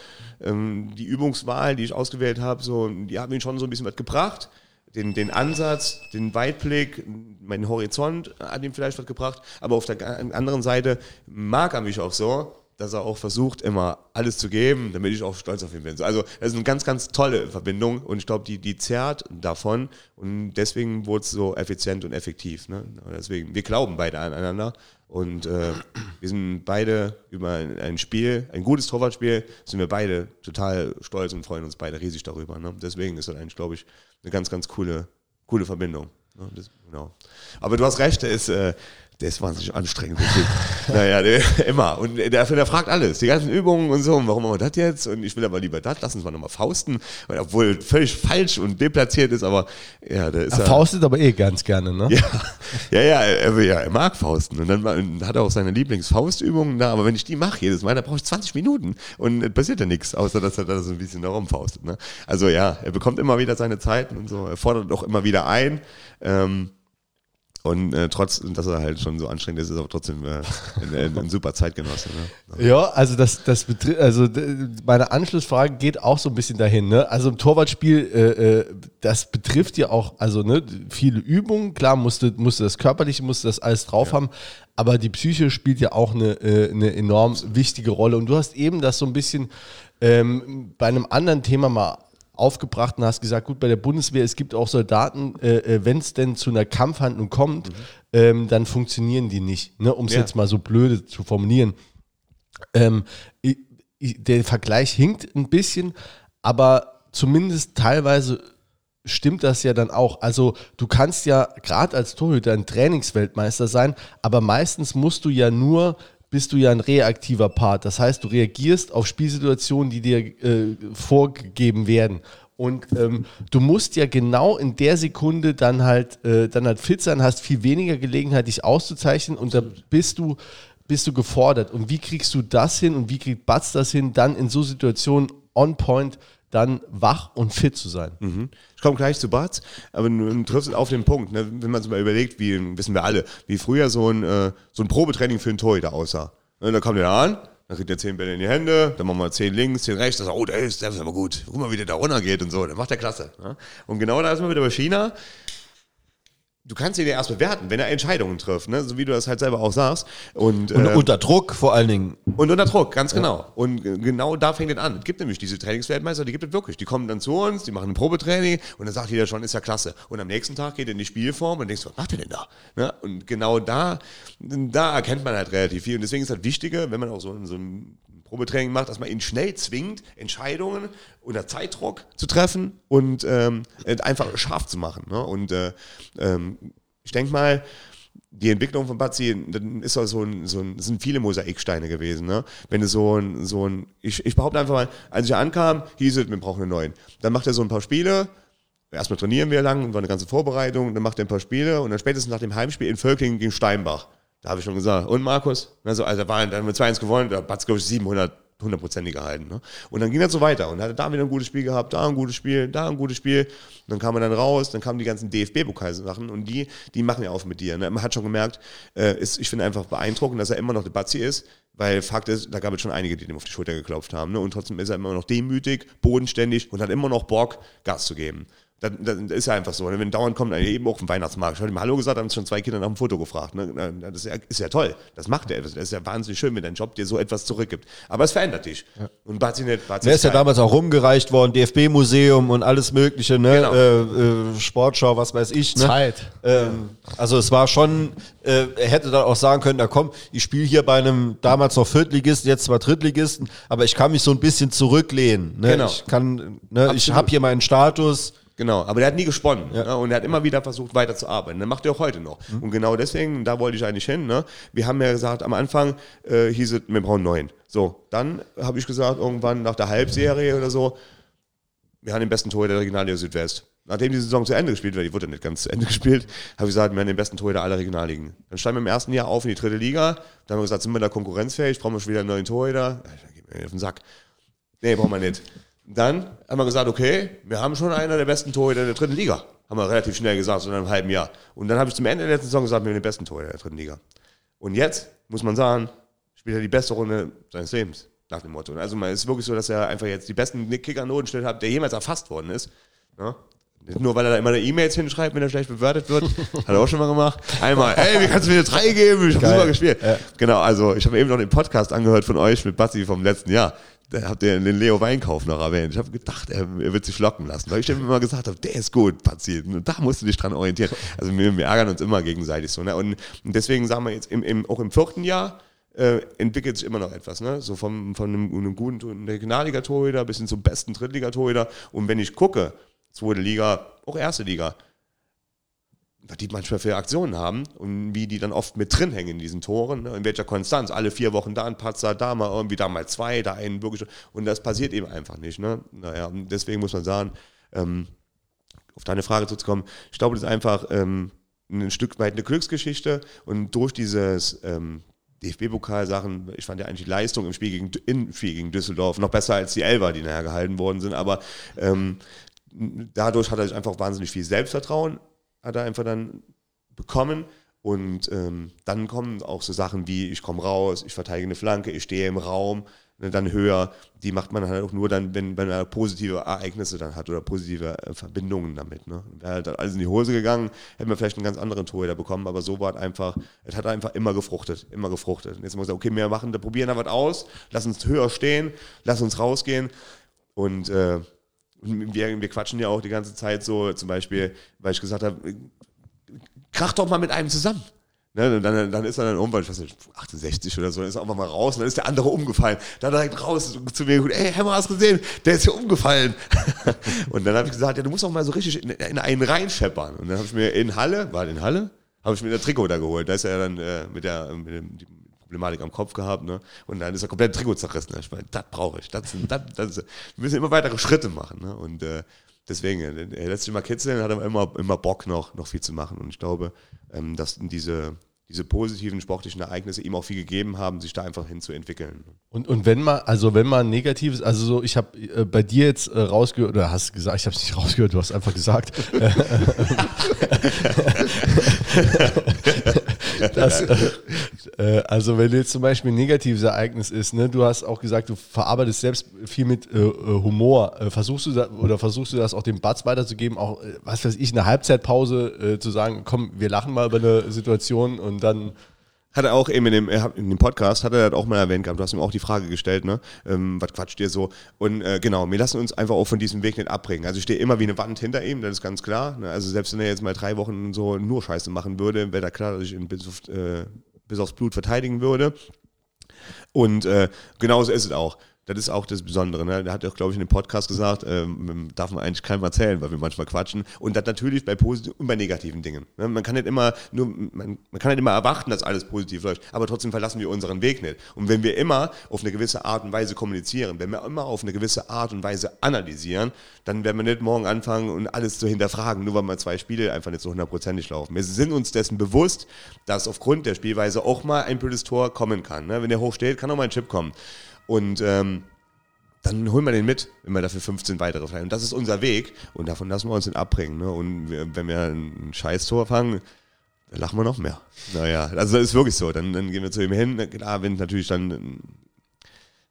ähm, die Übungswahl, die ich ausgewählt habe, so, die hat mir schon so ein bisschen was gebracht. den, den Ansatz, den Weitblick, meinen Horizont hat ihm vielleicht was gebracht, aber auf der anderen Seite mag er mich auch so, dass er auch versucht, immer alles zu geben, damit ich auch stolz auf ihn bin. Also das ist eine ganz, ganz tolle Verbindung und ich glaube, die, die zerrt davon und deswegen wurde es so effizient und effektiv. Ne? Deswegen, wir glauben beide aneinander und äh, wir sind beide über ein, ein Spiel, ein gutes Torwartspiel, sind wir beide total stolz und freuen uns beide riesig darüber. Ne? Deswegen ist das eigentlich, glaube ich, eine ganz, ganz coole, coole Verbindung. Ne? Das, genau. Aber du hast recht, ist, äh, der ist wahnsinnig anstrengend. naja, der, immer. Und der, der fragt alles. Die ganzen Übungen und so. Und warum machen wir das jetzt? Und ich will aber lieber das. Lass uns mal nochmal fausten. Und obwohl völlig falsch und deplatziert ist, aber ja, der ist Er faustet aber eh ganz gerne, ne? ja, ja, ja, er, ja, er mag Fausten. Und dann, und hat er auch seine Lieblingsfaustübungen da. Aber wenn ich die mache jedes Mal, dann brauche ich 20 Minuten. Und es passiert ja nichts, außer dass er da so ein bisschen da rumfaustet. Ne? Also ja, er bekommt immer wieder seine Zeiten und so. Er fordert auch immer wieder ein. Ähm, und äh, trotz, dass er halt schon so anstrengend ist, ist er auch trotzdem äh, ein, super Zeitgenosse. Ne? Ja, also das, das also meine Anschlussfrage geht auch so ein bisschen dahin. Ne? Also im Torwartspiel, äh, äh, das betrifft ja auch, also ne, viele Übungen. Klar, musste, musste das körperliche, musste das alles drauf haben, aber die Psyche spielt ja auch eine, äh, eine enorm wichtige Rolle. Und du hast eben das so ein bisschen ähm, bei einem anderen Thema mal aufgebracht und hast gesagt, gut, bei der Bundeswehr, es gibt auch Soldaten, äh, äh, wenn es denn zu einer Kampfhandlung kommt, ähm, dann funktionieren die nicht, ne? um es Ja. jetzt mal so blöde zu formulieren. Ähm, i- i- der Vergleich hinkt ein bisschen, aber zumindest teilweise stimmt das ja dann auch. Also du kannst ja gerade als Torhüter ein Trainingsweltmeister sein, aber meistens musst du ja nur, bist du ja ein reaktiver Part. Das heißt, du reagierst auf Spielsituationen, die dir äh, vorgegeben werden. Und ähm, du musst ja genau in der Sekunde dann halt, äh, dann halt fit sein, hast viel weniger Gelegenheit, dich auszuzeichnen und da bist du, bist du gefordert. Und wie kriegst du das hin und wie kriegt Batz das hin, dann in so Situationen on point dann wach und fit zu sein? Ich komme gleich zu Bart, aber du, triffst auf den Punkt, ne? wenn man sich mal überlegt, wie wissen wir alle, wie früher so ein, äh, so ein Probetraining für einen Torhüter aussah. Ne, da kommt der an, dann kriegt er 10 Bälle in die Hände, dann machen wir 10 links, 10 rechts, dann sagt, oh, der ist, der ist aber gut, guck mal, wie der da runter geht und so, dann macht er klasse. Ne? Und genau da ist man wieder bei China. Du kannst ihn ja erst bewerten, wenn er Entscheidungen trifft, ne? so wie du das halt selber auch sagst. Und, Und äh, unter Druck vor allen Dingen. und unter Druck, ganz genau. Und äh, genau da fängt es an. Es gibt nämlich diese Trainingsweltmeister, die gibt es wirklich. Die kommen dann zu uns, die machen ein Probetraining und dann sagt jeder schon, ist ja klasse. Und am nächsten Tag geht er in die Spielform und denkst, was macht er denn da? Ne? Und genau da, da erkennt man halt relativ viel. Und deswegen ist das Wichtige, wenn man auch so, so ein Probetraining macht, dass man ihn schnell zwingt, Entscheidungen unter Zeitdruck zu treffen und ähm, einfach scharf zu machen. Ne? Und äh, ähm, ich denke mal, die Entwicklung von Batzi, dann ist das so ein, so ein, sind viele Mosaiksteine gewesen, ne? Wenn es so ein, so ein, ich, ich behaupte einfach mal, als ich ankam, hieß es, wir brauchen einen neuen. Dann macht er so ein paar Spiele, erstmal trainieren wir lang, war eine ganze Vorbereitung, dann macht er ein paar Spiele und dann spätestens nach dem Heimspiel in Völklingen gegen Steinbach. Da habe ich schon gesagt, und Markus? Also, also war, dann haben wir 2-1 gewonnen, da hat Batz, glaube ich, 700 hundertprozentig gehalten. Ne? Und dann ging das so weiter und hatte da wieder ein gutes Spiel gehabt, da ein gutes Spiel, da ein gutes Spiel. Und dann kam er dann raus, dann kamen die ganzen DFB-Pokalsachen und die, die machen ja auf mit dir. Ne? Man hat schon gemerkt, äh, ist, ich finde einfach beeindruckend, dass er immer noch der Batzi ist, weil Fakt ist, da gab es schon einige, die ihm auf die Schulter geklopft haben. Ne? Und trotzdem ist er immer noch demütig, bodenständig und hat immer noch Bock, Gas zu geben. Das, das ist ja einfach so. Wenn dauernd kommt, eben auch vom Weihnachtsmarkt. Ich habe ihm Hallo gesagt, haben schon zwei Kinder nach dem Foto gefragt. Ne? Das ist ja, ist ja toll. Das macht er. Das ist ja wahnsinnig schön, wenn dein Job dir so etwas zurückgibt. Aber es verändert dich. Und Bazi nicht. Bazi Der ist ja damals auch rumgereicht worden, DFB-Museum und alles Mögliche, ne? Genau. Äh, äh, Sportschau, was weiß ich. Ne? Zeit. Ähm, also es war schon, äh, er hätte dann auch sagen können, na komm, ich spiele hier bei einem damals noch Viertligisten, jetzt zwar Drittligisten, aber ich kann mich so ein bisschen zurücklehnen. Ne? Genau. Ich kann, ne, ich habe hier meinen Status. Genau, aber der hat nie gesponnen ne? und er hat immer wieder versucht weiterzuarbeiten. Das macht er auch heute noch. Und genau deswegen, da wollte ich eigentlich hin. Ne? Wir haben ja gesagt, am Anfang äh, hieß es, wir brauchen neun. So, dann habe ich gesagt, irgendwann nach der Halbserie oder so, wir haben den besten Torhüter der Regionalliga Südwest. Nachdem die Saison zu Ende gespielt wird, die wurde nicht ganz zu Ende gespielt, habe ich gesagt, wir haben den besten Torhüter aller Regionalligen. Dann standen wir im ersten Jahr auf in die dritte Liga. Dann haben wir gesagt, sind wir da konkurrenzfähig, brauchen wir schon wieder einen neuen Torhüter. Dann geht mir auf den Sack. Nee, brauchen wir nicht. Dann haben wir gesagt, okay, wir haben schon einer der besten Torhüter der dritten Liga. Haben wir relativ schnell gesagt, so in einem halben Jahr. Und dann habe ich zum Ende der letzten Saison gesagt, wir haben den besten Torhüter der dritten Liga. Und jetzt, muss man sagen, spielt er die beste Runde seines Lebens, nach dem Motto. Also es ist wirklich so, dass er einfach jetzt die besten Kickernotenschnitt hat, der jemals erfasst worden ist. Ja? Nur weil er da immer E-Mails hinschreibt, wenn er schlecht bewertet wird. Hat er auch schon mal gemacht. Einmal, ey, wie kannst du mir eine 3 geben? Ich habe super gespielt. Genau, also ich habe eben noch den Podcast angehört von euch mit Basti vom letzten Jahr. Da habt ihr den Leo Weinkauf noch erwähnt. Ich habe gedacht, er, er wird sich locken lassen, weil ich ihm immer gesagt habe, der ist gut, Basti. Und Da musst du dich dran orientieren. Also wir, wir ärgern uns immer gegenseitig so. Ne? Und, und deswegen sagen wir jetzt, im, im, auch im vierten Jahr, äh, entwickelt sich immer noch etwas. Ne? So vom, von einem, einem guten Regionalliga-Torhüter bis hin zum besten Drittliga-Torhüter. Und wenn ich gucke, zweite Liga, auch erste Liga, was die manchmal für Aktionen haben und wie die dann oft mit drin hängen in diesen Toren, ne? in welcher Konstanz. Alle vier Wochen da ein Patzer, da mal irgendwie, da mal zwei, da einen wirklich. Und das passiert eben einfach nicht. Ne? Naja, und deswegen muss man sagen, ähm, auf deine Frage zuzukommen, ich glaube, das ist einfach ähm, ein Stück weit eine Glücksgeschichte und durch dieses ähm, DFB-Pokal-Sachen, ich fand ja eigentlich die Leistung im Spiel gegen, im Spiel gegen Düsseldorf noch besser als die Elber, die nachher gehalten worden sind, aber ähm, dadurch hat er sich einfach wahnsinnig viel Selbstvertrauen, hat er einfach dann bekommen und ähm, dann kommen auch so Sachen wie, ich komme raus, ich verteidige eine Flanke, ich stehe im Raum, ne, dann höher, die macht man halt auch nur dann, wenn, wenn er positive Ereignisse dann hat oder positive äh, Verbindungen damit. Ne? Wäre halt alles in die Hose gegangen, hätten wir vielleicht einen ganz anderen Torhüter bekommen, aber so war es einfach, es hat einfach immer gefruchtet, immer gefruchtet. Und jetzt muss man sagen, okay, wir machen, da probieren da was aus, lass uns höher stehen, lass uns rausgehen und äh, wir, wir quatschen ja auch die ganze Zeit so, zum Beispiel, weil ich gesagt habe, krach doch mal mit einem zusammen. Ne, dann, dann ist er dann irgendwann, ich weiß nicht, 68 oder so, dann ist er einfach mal raus und dann ist der andere umgefallen. Dann direkt raus zu mir ey, Hammer, hast du gesehen? Der ist hier umgefallen. und dann habe ich gesagt, ja, du musst auch mal so richtig in, in einen reinscheppern. Und dann habe ich mir in Halle, war in Halle, habe ich mir der Trikot da geholt. Da ist er dann äh, mit der mit dem, Problematik am Kopf gehabt, ne? Und dann ist er komplett Trikot zerrissen. Ich meine, das brauche ich. Das, das, das, wir müssen immer weitere Schritte machen, ne? Und äh, deswegen, äh, er lässt sich mal kitzeln, hat aber immer, immer Bock noch, noch viel zu machen. Und ich glaube, ähm, dass diese, diese positiven sportlichen Ereignisse ihm auch viel gegeben haben, sich da einfach hinzuentwickeln. Und, und wenn man, also wenn man negatives, also so, ich habe äh, bei dir jetzt äh, rausgehört, oder hast gesagt, ich habe es nicht rausgehört, du hast einfach gesagt, dass, äh, äh, also wenn jetzt zum Beispiel ein negatives Ereignis ist, ne, du hast auch gesagt, du verarbeitest selbst viel mit äh, äh, Humor, äh, versuchst du da, oder versuchst du das auch dem Batz weiterzugeben, auch, was weiß ich, in der Halbzeitpause äh, zu sagen, komm, wir lachen mal über eine Situation und dann Hat er auch eben in dem, hat- in dem Podcast, hat er das auch mal erwähnt gehabt, du hast ihm auch die Frage gestellt, ne? Ähm, was quatscht ihr so? Und äh, genau, wir lassen uns einfach auch von diesem Weg nicht abbringen. Also ich stehe immer wie eine Wand hinter ihm, das ist ganz klar. Ne? Also selbst wenn er jetzt mal drei Wochen so nur Scheiße machen würde, wäre da klar, dass ich ihn bis, auf, äh, bis aufs Blut verteidigen würde. Und äh, genauso ist es auch. Das ist auch das Besondere. Ne? Der hat ja auch, glaube ich, in dem Podcast gesagt, ähm, darf man eigentlich keinem erzählen, weil wir manchmal quatschen. Und das natürlich bei positiven und bei negativen Dingen. Ne? Man kann nicht immer nur, man, man kann nicht immer erwarten, dass alles positiv läuft, aber trotzdem verlassen wir unseren Weg nicht. Und wenn wir immer auf eine gewisse Art und Weise kommunizieren, wenn wir immer auf eine gewisse Art und Weise analysieren, dann werden wir nicht morgen anfangen und alles zu hinterfragen, nur weil mal zwei Spiele einfach nicht so hundertprozentig laufen. Wir sind uns dessen bewusst, dass aufgrund der Spielweise auch mal ein blödes Tor kommen kann. Ne? Wenn der hoch steht, kann auch mal ein Chip kommen. Und ähm, dann holen wir den mit, wenn wir dafür 15 weitere fallen. Und das ist unser Weg und davon lassen wir uns nicht abbringen. Ne? Und wir, wenn wir ein Scheiß-Tor fangen, dann lachen wir noch mehr. Naja, also das ist wirklich so. Dann, dann gehen wir zu ihm hin. Klar, wenn natürlich dann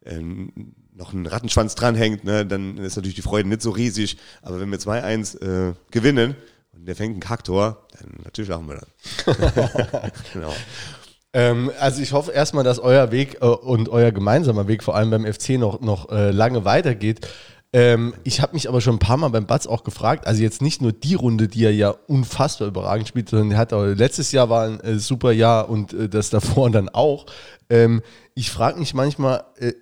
ähm, noch ein Rattenschwanz dranhängt, ne, dann ist natürlich die Freude nicht so riesig. Aber wenn wir 2-1 äh, gewinnen und der fängt ein Kacktor, dann natürlich lachen wir dann. genau. Ähm, also ich hoffe erstmal, dass euer Weg äh, und euer gemeinsamer Weg vor allem beim FC noch, noch äh, lange weitergeht. Ähm, ich habe mich aber schon ein paar Mal beim Batz auch gefragt, also jetzt nicht nur die Runde, die er ja unfassbar überragend spielt, sondern er hat auch, letztes Jahr war ein äh, super Jahr und äh, das davor dann auch. Ähm, ich frage mich manchmal, äh,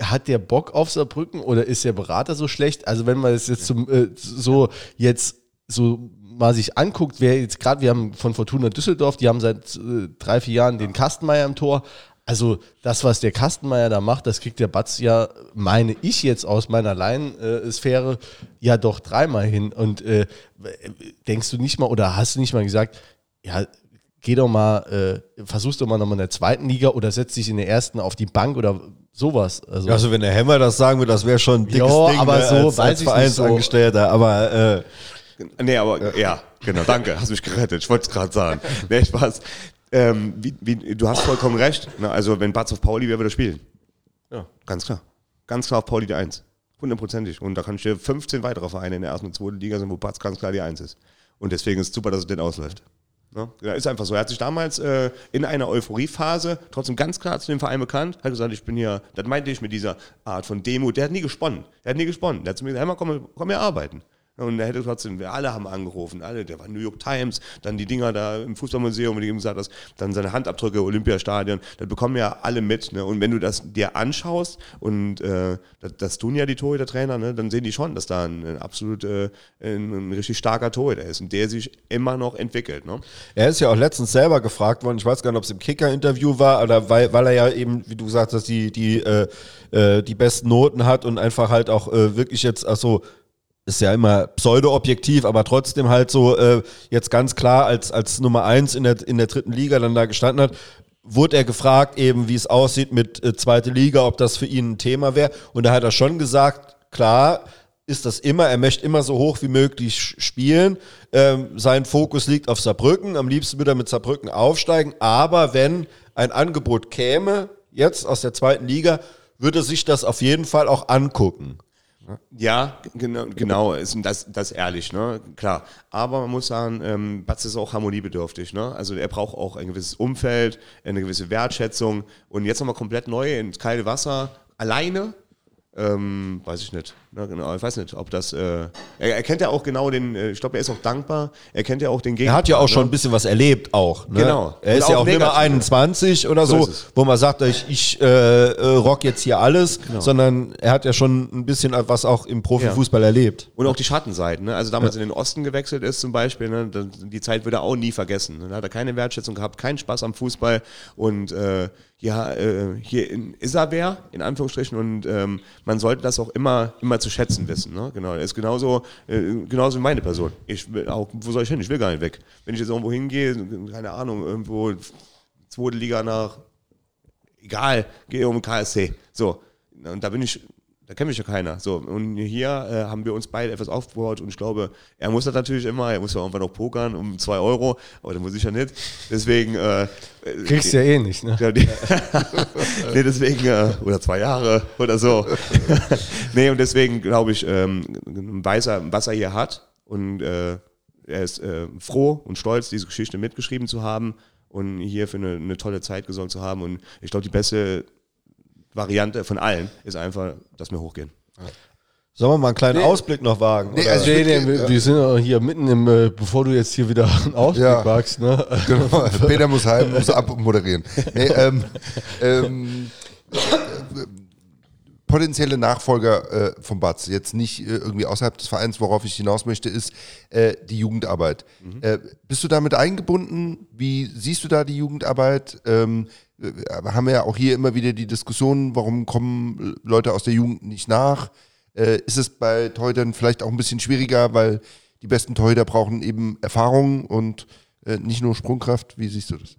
hat der Bock auf Saarbrücken oder ist der Berater so schlecht? Also wenn man das jetzt zum, äh, so jetzt so mal sich anguckt, wer jetzt gerade, wir haben von Fortuna Düsseldorf, die haben seit äh, drei, vier Jahren den Kastenmeier im Tor. Also das, was der Kastenmeier da macht, das kriegt der Batz ja, meine ich jetzt aus meiner Laiensphäre, ja doch dreimal hin. Und äh, denkst du nicht mal oder hast du nicht mal gesagt, ja, geh doch mal, äh, versuchst doch mal nochmal in der zweiten Liga oder setz dich in der ersten auf die Bank oder sowas. Also, Also wenn der Hämmer das sagen würde, das wäre schon ein dickes Ja, Ding aber ne, so als, weiß als ich nicht Vereinsangestellter. Aber äh, Nee, aber ja, genau, danke, hast mich gerettet. Ich wollte es gerade sagen. Nee, Spaß. Ähm, wie, wie, du hast vollkommen recht. Ne? Also, wenn Batz auf Pauli wäre, würde er spielen. Ja. Ganz klar. Ganz klar auf Pauli die Eins. Hundertprozentig. Und da kann ich dir 15 weitere Vereine in der ersten und zweiten Liga sein, wo Batz ganz klar die Eins ist. Und deswegen ist es super, dass es den ausläuft. Ne? Ja, ist einfach so. Er hat sich damals äh, in einer Euphoriephase trotzdem ganz klar zu dem Verein bekannt, hat gesagt, ich bin hier, das meinte ich mit dieser Art von Demo, der hat nie gesponnen. Der hat nie gesponnen. Der hat zu mir gesagt, hey, komm, komm hier arbeiten. Und er hätte trotzdem, wir alle haben angerufen, alle, der war New York Times, dann die Dinger da im Fußballmuseum, wie du eben gesagt hast, dann seine Handabdrücke, Olympiastadion, das bekommen ja alle mit. Ne? Und wenn du das dir anschaust, und äh, das, das tun ja die Torhüter-Trainer, ne? dann sehen die schon, dass da ein, ein absolut äh, ein, ein, richtig starker Torhüter ist und der sich immer noch entwickelt. Ne? Er ist ja auch letztens selber gefragt worden, ich weiß gar nicht, ob es im Kicker-Interview war, oder weil, weil er ja eben, wie du gesagt hast, die, die, äh, äh die besten Noten hat und einfach halt auch äh, wirklich jetzt, also ist ja immer pseudo-objektiv, aber trotzdem halt so äh, jetzt ganz klar als, als Nummer eins in der, in der dritten Liga dann da gestanden hat, wurde er gefragt, eben wie es aussieht mit äh, zweite Liga, ob das für ihn ein Thema wäre. Und da hat er schon gesagt, klar ist das immer, er möchte immer so hoch wie möglich spielen. Ähm, sein Fokus liegt auf Saarbrücken, am liebsten würde er mit Saarbrücken aufsteigen, aber wenn ein Angebot käme, jetzt aus der zweiten Liga, würde sich das auf jeden Fall auch angucken. Ja, genau, genau ist das, das ehrlich, ne? Klar. Aber man muss sagen, ähm, Batz ist auch harmoniebedürftig, ne? Also er braucht auch ein gewisses Umfeld, eine gewisse Wertschätzung und jetzt nochmal komplett neu ins kalte Wasser, alleine, ähm, weiß ich nicht. Ne, genau, ich weiß nicht, ob das. Äh, er, er, kennt ja auch genau den. Äh, ich glaube, er ist auch dankbar. Er kennt ja auch den Gegner. Er hat ja auch ne? schon ein bisschen was erlebt, auch. Ne? Genau. Er ist ja auch nicht mehr 21 oder so, so wo man sagt, ich, ich äh, äh, rock jetzt hier alles, genau. sondern er hat ja schon ein bisschen was auch im Profifußball ja. erlebt. Und auch die Schattenseiten. Ne? Also damals ja. in den Osten gewechselt ist zum Beispiel, ne? die Zeit würde er auch nie vergessen. Da hat er keine Wertschätzung gehabt, keinen Spaß am Fußball und äh, ja, hier in Isaber, in Anführungsstrichen, und ähm, man sollte das auch immer, immer zu schätzen wissen. Ne? Genau, er ist genauso, äh, genauso wie meine Person. Ich will auch, wo soll ich hin? Ich will gar nicht weg. Wenn ich jetzt irgendwo hingehe, keine Ahnung, irgendwo zweite Liga nach, egal, gehe um KSC. So, und da bin ich da kennt mich ja keiner. So, und hier äh, haben wir uns beide etwas aufgebaut und ich glaube, er muss das natürlich immer, er muss ja irgendwann noch pokern um zwei Euro, aber da muss ich ja nicht. Deswegen. Äh, Kriegst du ja eh nicht, ne? nee, deswegen, äh, oder zwei Jahre oder so. nee, und deswegen glaube ich, ähm, weiß er, was er hier hat und äh, er ist äh, froh und stolz, diese Geschichte mitgeschrieben zu haben und hier für eine, eine tolle Zeit gesorgt zu haben. Und ich glaube, die beste Variante von allen ist einfach, dass wir hochgehen. Ja. Sollen wir mal einen kleinen nee. Ausblick noch wagen? Nee, also nee, nee, wir, wir sind hier mitten im, äh, bevor du jetzt hier wieder einen Ausblick ja. wagst. Ne? Genau. Peter muss heim, muss abmoderieren. Nee, ähm, ähm, potenzielle Nachfolger äh, von Batz, jetzt nicht äh, irgendwie außerhalb des Vereins, worauf ich hinaus möchte, ist äh, die Jugendarbeit. Mhm. Äh, bist du damit eingebunden? Wie siehst du da die Jugendarbeit? Ähm, äh, haben wir ja auch hier immer wieder die Diskussion, warum kommen Leute aus der Jugend nicht nach? Äh, ist es bei Torhütern vielleicht auch ein bisschen schwieriger, weil die besten Torhüter brauchen eben Erfahrung und äh, nicht nur Sprungkraft? Wie siehst du das?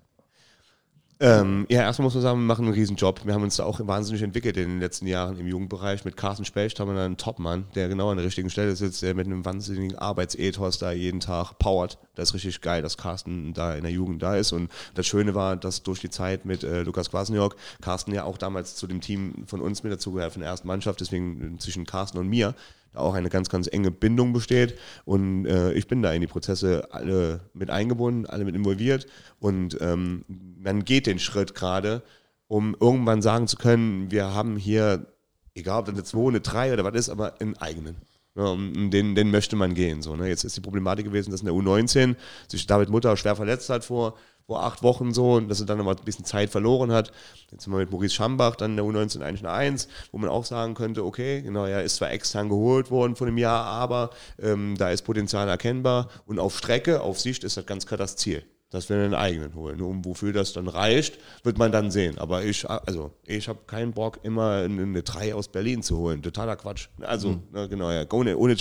Ähm, ja, erstmal muss man sagen, wir machen einen riesen Job. Wir haben uns da auch wahnsinnig entwickelt in den letzten Jahren im Jugendbereich. Mit Carsten Specht haben wir einen Topmann, der genau an der richtigen Stelle sitzt, der mit einem wahnsinnigen Arbeitsethos da jeden Tag powert. Das ist richtig geil, dass Carsten da in der Jugend da ist. Und das Schöne war, dass durch die Zeit mit äh, Lukas Kwasniok, Carsten ja auch damals zu dem Team von uns mit dazugehört, von der ersten Mannschaft, deswegen zwischen Carsten und mir, auch eine ganz, ganz enge Bindung besteht. Und äh, ich bin da in die Prozesse alle mit eingebunden, alle mit involviert. Und ähm, man geht den Schritt gerade, um irgendwann sagen zu können, wir haben hier, egal ob das eine 2, eine 3 oder was ist, aber einen eigenen. Ja, den, den möchte man gehen. So, ne? Jetzt ist die Problematik gewesen, dass in der U19 sich David Mutter schwer verletzt hat vor vor acht Wochen so und dass er dann nochmal ein bisschen Zeit verloren hat. Jetzt sind wir mit Maurice Schambach dann in der U19 eigentlich eine Eins, wo man auch sagen könnte, okay, genau, er ist zwar extern geholt worden von einem Jahr, aber ähm, da ist Potenzial erkennbar und auf Strecke, auf Sicht ist das ganz klar das Ziel dass wir einen eigenen holen. Und wofür das dann reicht, wird man dann sehen. Aber ich, also ich habe keinen Bock, immer eine 3 aus Berlin zu holen. Totaler Quatsch. Also, mhm. na, genau, ja, ohne, ohne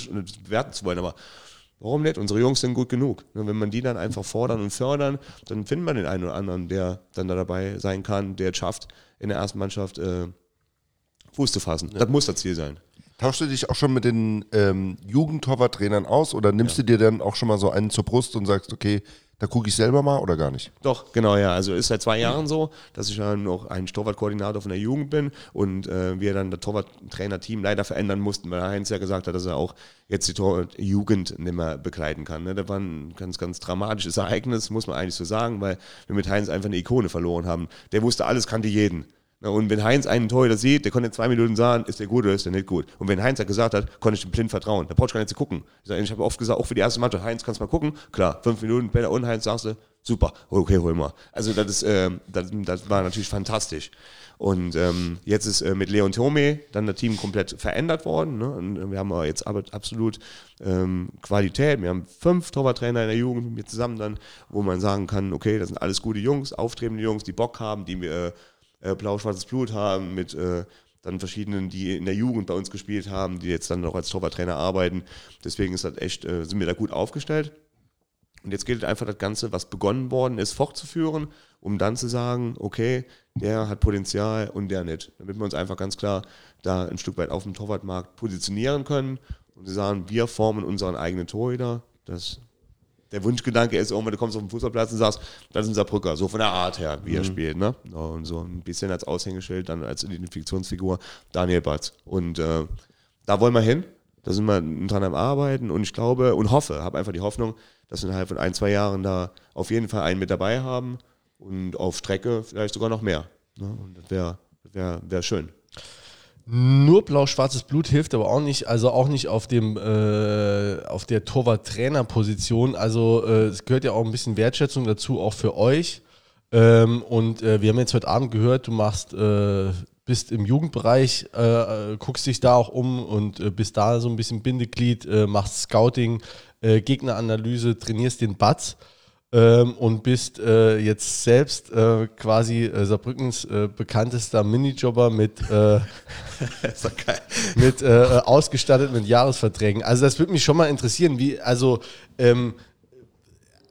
werten zu wollen, aber Warum nicht? Unsere Jungs sind gut genug. Wenn man die dann einfach fordern und fördern, dann findet man den einen oder anderen, der dann da dabei sein kann, der es schafft, in der ersten Mannschaft äh, Fuß zu fassen. Ja. Das muss das Ziel sein. Tauschst du dich auch schon mit den ähm, Jugendtorwarttrainern aus oder nimmst du dir dann auch schon mal so einen zur Brust und sagst, okay, da gucke ich selber mal oder gar nicht? Doch, genau, ja. Also ist seit zwei Jahren so, dass ich ja noch ein Torwartkoordinator von der Jugend bin und äh, wir dann das Torwarttrainerteam leider verändern mussten, weil Heinz ja gesagt hat, dass er auch jetzt die Torwartjugend nicht mehr begleiten kann. Ne? Das war ein ganz, ganz dramatisches Ereignis, muss man eigentlich so sagen, weil wir mit Heinz einfach eine Ikone verloren haben. Der wusste alles, kannte jeden. Und wenn Heinz einen Torhüter sieht, der konnte in zwei Minuten sagen, ist der gut oder ist der nicht gut. Und wenn Heinz ja gesagt hat, konnte ich dem blind vertrauen. Da brauchst du gar nicht zu gucken. Ich, habe oft gesagt, auch für die erste Mannschaft, Heinz, kannst du mal gucken. Klar, fünf Minuten, Bälle und Heinz sagst du, super, okay, hol mal. Also das, ist, äh, das, das war natürlich fantastisch. Und ähm, jetzt ist äh, mit Leon Thome dann das Team komplett verändert worden. Ne? Und wir haben aber jetzt absolut ähm, Qualität. Wir haben fünf Torwarttrainer in der Jugend mit mir zusammen dann, wo man sagen kann, okay, das sind alles gute Jungs, aufstrebende Jungs, die Bock haben, die äh, äh, blau-schwarzes Blut haben, mit äh, dann verschiedenen, die in der Jugend bei uns gespielt haben, die jetzt dann auch als Torwarttrainer arbeiten. Deswegen ist das echt, äh, sind wir da gut aufgestellt. Und jetzt gilt einfach das Ganze, was begonnen worden ist, fortzuführen, um dann zu sagen, okay, der hat Potenzial und der nicht. Damit wir uns einfach ganz klar da ein Stück weit auf dem Torwartmarkt positionieren können und sagen, wir formen unseren eigenen Torhüter. Das, der Wunschgedanke ist irgendwann, du kommst auf den Fußballplatz und sagst, das ist unser Brücker, so von der Art her, wie er spielt. Ne? Und so ein bisschen als Aushängeschild, dann als Identifikationsfigur Daniel Batz. Und äh, da wollen wir hin. Da sind wir dran am Arbeiten und ich glaube und hoffe, habe einfach die Hoffnung, dass wir innerhalb von ein, zwei Jahren da auf jeden Fall einen mit dabei haben und auf Strecke vielleicht sogar noch mehr. Ne? Und das wäre wär, wär schön. Nur blau-schwarzes Blut hilft aber auch nicht, also auch nicht auf dem äh, auf der Torwart-Trainer-Position. Also äh, es gehört ja auch ein bisschen Wertschätzung dazu, auch für euch. Ähm, und äh, wir haben jetzt heute Abend gehört, du machst, äh, bist im Jugendbereich, äh, äh, guckst dich da auch um und bist da so ein bisschen Bindeglied, machst Scouting, Gegneranalyse, trainierst den Batz ähm, und bist äh, jetzt selbst äh, quasi äh, Saarbrückens äh, bekanntester Minijobber mit, äh, mit äh, ausgestattet mit Jahresverträgen. Also das würde mich schon mal interessieren, wie, also ähm,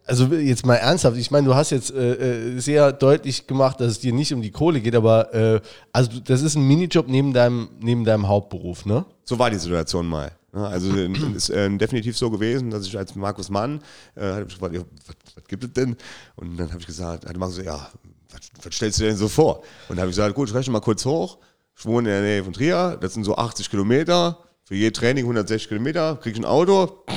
also jetzt mal ernsthaft, ich meine, du hast jetzt äh, sehr deutlich gemacht, dass es dir nicht um die Kohle geht, aber äh, also das ist ein Minijob neben deinem, neben deinem Hauptberuf, ne? So war die Situation mal. Ja, Also ist äh, definitiv so gewesen, dass ich als Markus Mann äh, ich gefragt, ja, was, was gibt es denn? Und dann habe ich gesagt, hat Markus so, ja, was, was stellst du denn so vor? Und habe ich gesagt, gut, ich rechne mal kurz hoch. Ich wohne in der Nähe von Trier, das sind so 80 Kilometer, für je Training 160 Kilometer, krieg ich ein Auto?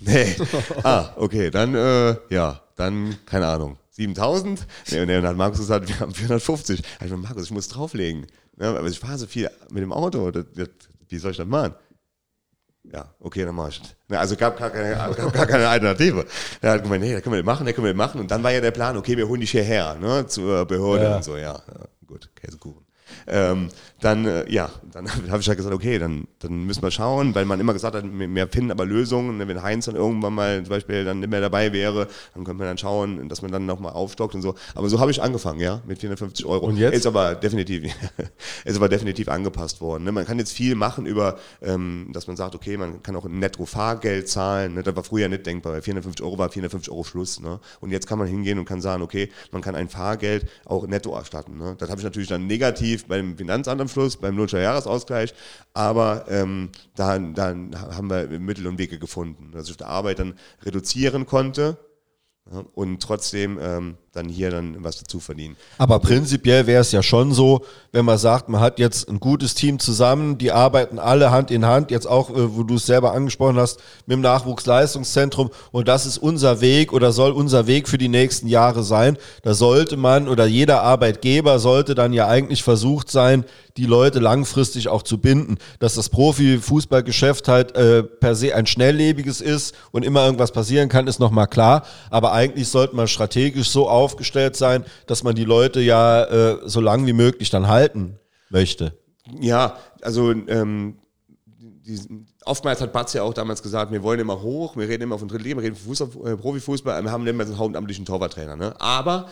Nee. Ah, okay, dann, äh, ja, dann, keine Ahnung, 7000? Nee, und dann hat Markus gesagt, wir haben 450. Da hab ich gesagt, Markus, ich muss drauflegen. Ja, aber ich fahre so viel mit dem Auto, das, das, wie soll ich das machen? Ja, okay, dann mach ich das. Also gab gar keine, gab gar keine Alternative. Er hat gemeint, nee, da können wir das machen, da können wir das machen. Und dann war ja der Plan, okay, wir holen dich hierher, ne, zur Behörde Ja. und so, ja. ja gut, Käsekuchen. Ähm, dann, äh, ja, dann habe ich halt gesagt, okay, dann, dann müssen wir schauen, weil man immer gesagt hat, wir finden aber Lösungen. ne, Wenn Heinz dann irgendwann mal zum Beispiel dann nicht mehr dabei wäre, dann könnte man dann schauen, dass man dann nochmal aufstockt und so. Aber so habe ich angefangen, ja, mit 450 Euro. Und jetzt? Ist aber definitiv, ist aber definitiv angepasst worden. Ne? Man kann jetzt viel machen über, ähm, dass man sagt, okay, man kann auch ein Netto-Fahrgeld zahlen. Ne? Das war früher nicht denkbar. Bei 450 Euro war 450 Euro Schluss. Ne? Und jetzt kann man hingehen und kann sagen, okay, man kann ein Fahrgeld auch netto erstatten. Ne? Das habe ich natürlich dann negativ beim Finanzamt am Schluss, beim Lohnscher Jahresausgleich. Aber ähm, da, dann haben wir Mittel und Wege gefunden, dass ich der Arbeit dann reduzieren konnte. Ja, und trotzdem ähm, dann hier dann was dazu verdienen. Aber prinzipiell wäre es ja schon so, wenn man sagt, man hat jetzt ein gutes Team zusammen, die arbeiten alle Hand in Hand, jetzt auch, äh, wo du es selber angesprochen hast, mit dem Nachwuchsleistungszentrum und das ist unser Weg oder soll unser Weg für die nächsten Jahre sein. Da sollte man oder jeder Arbeitgeber sollte dann ja eigentlich versucht sein, die Leute langfristig auch zu binden. Dass das Profifußballgeschäft halt äh, per se ein schnelllebiges ist und immer irgendwas passieren kann, ist nochmal klar. Aber eigentlich sollte man strategisch so aufgestellt sein, dass man die Leute ja äh, so lang wie möglich dann halten möchte. Ja, also ähm, die, oftmals hat Batz ja auch damals gesagt, wir wollen immer hoch, wir reden immer von Drittliga, wir reden von Fußball, äh, Profifußball, wir haben immer so einen hauptamtlichen Torwarttrainer. Ne? Aber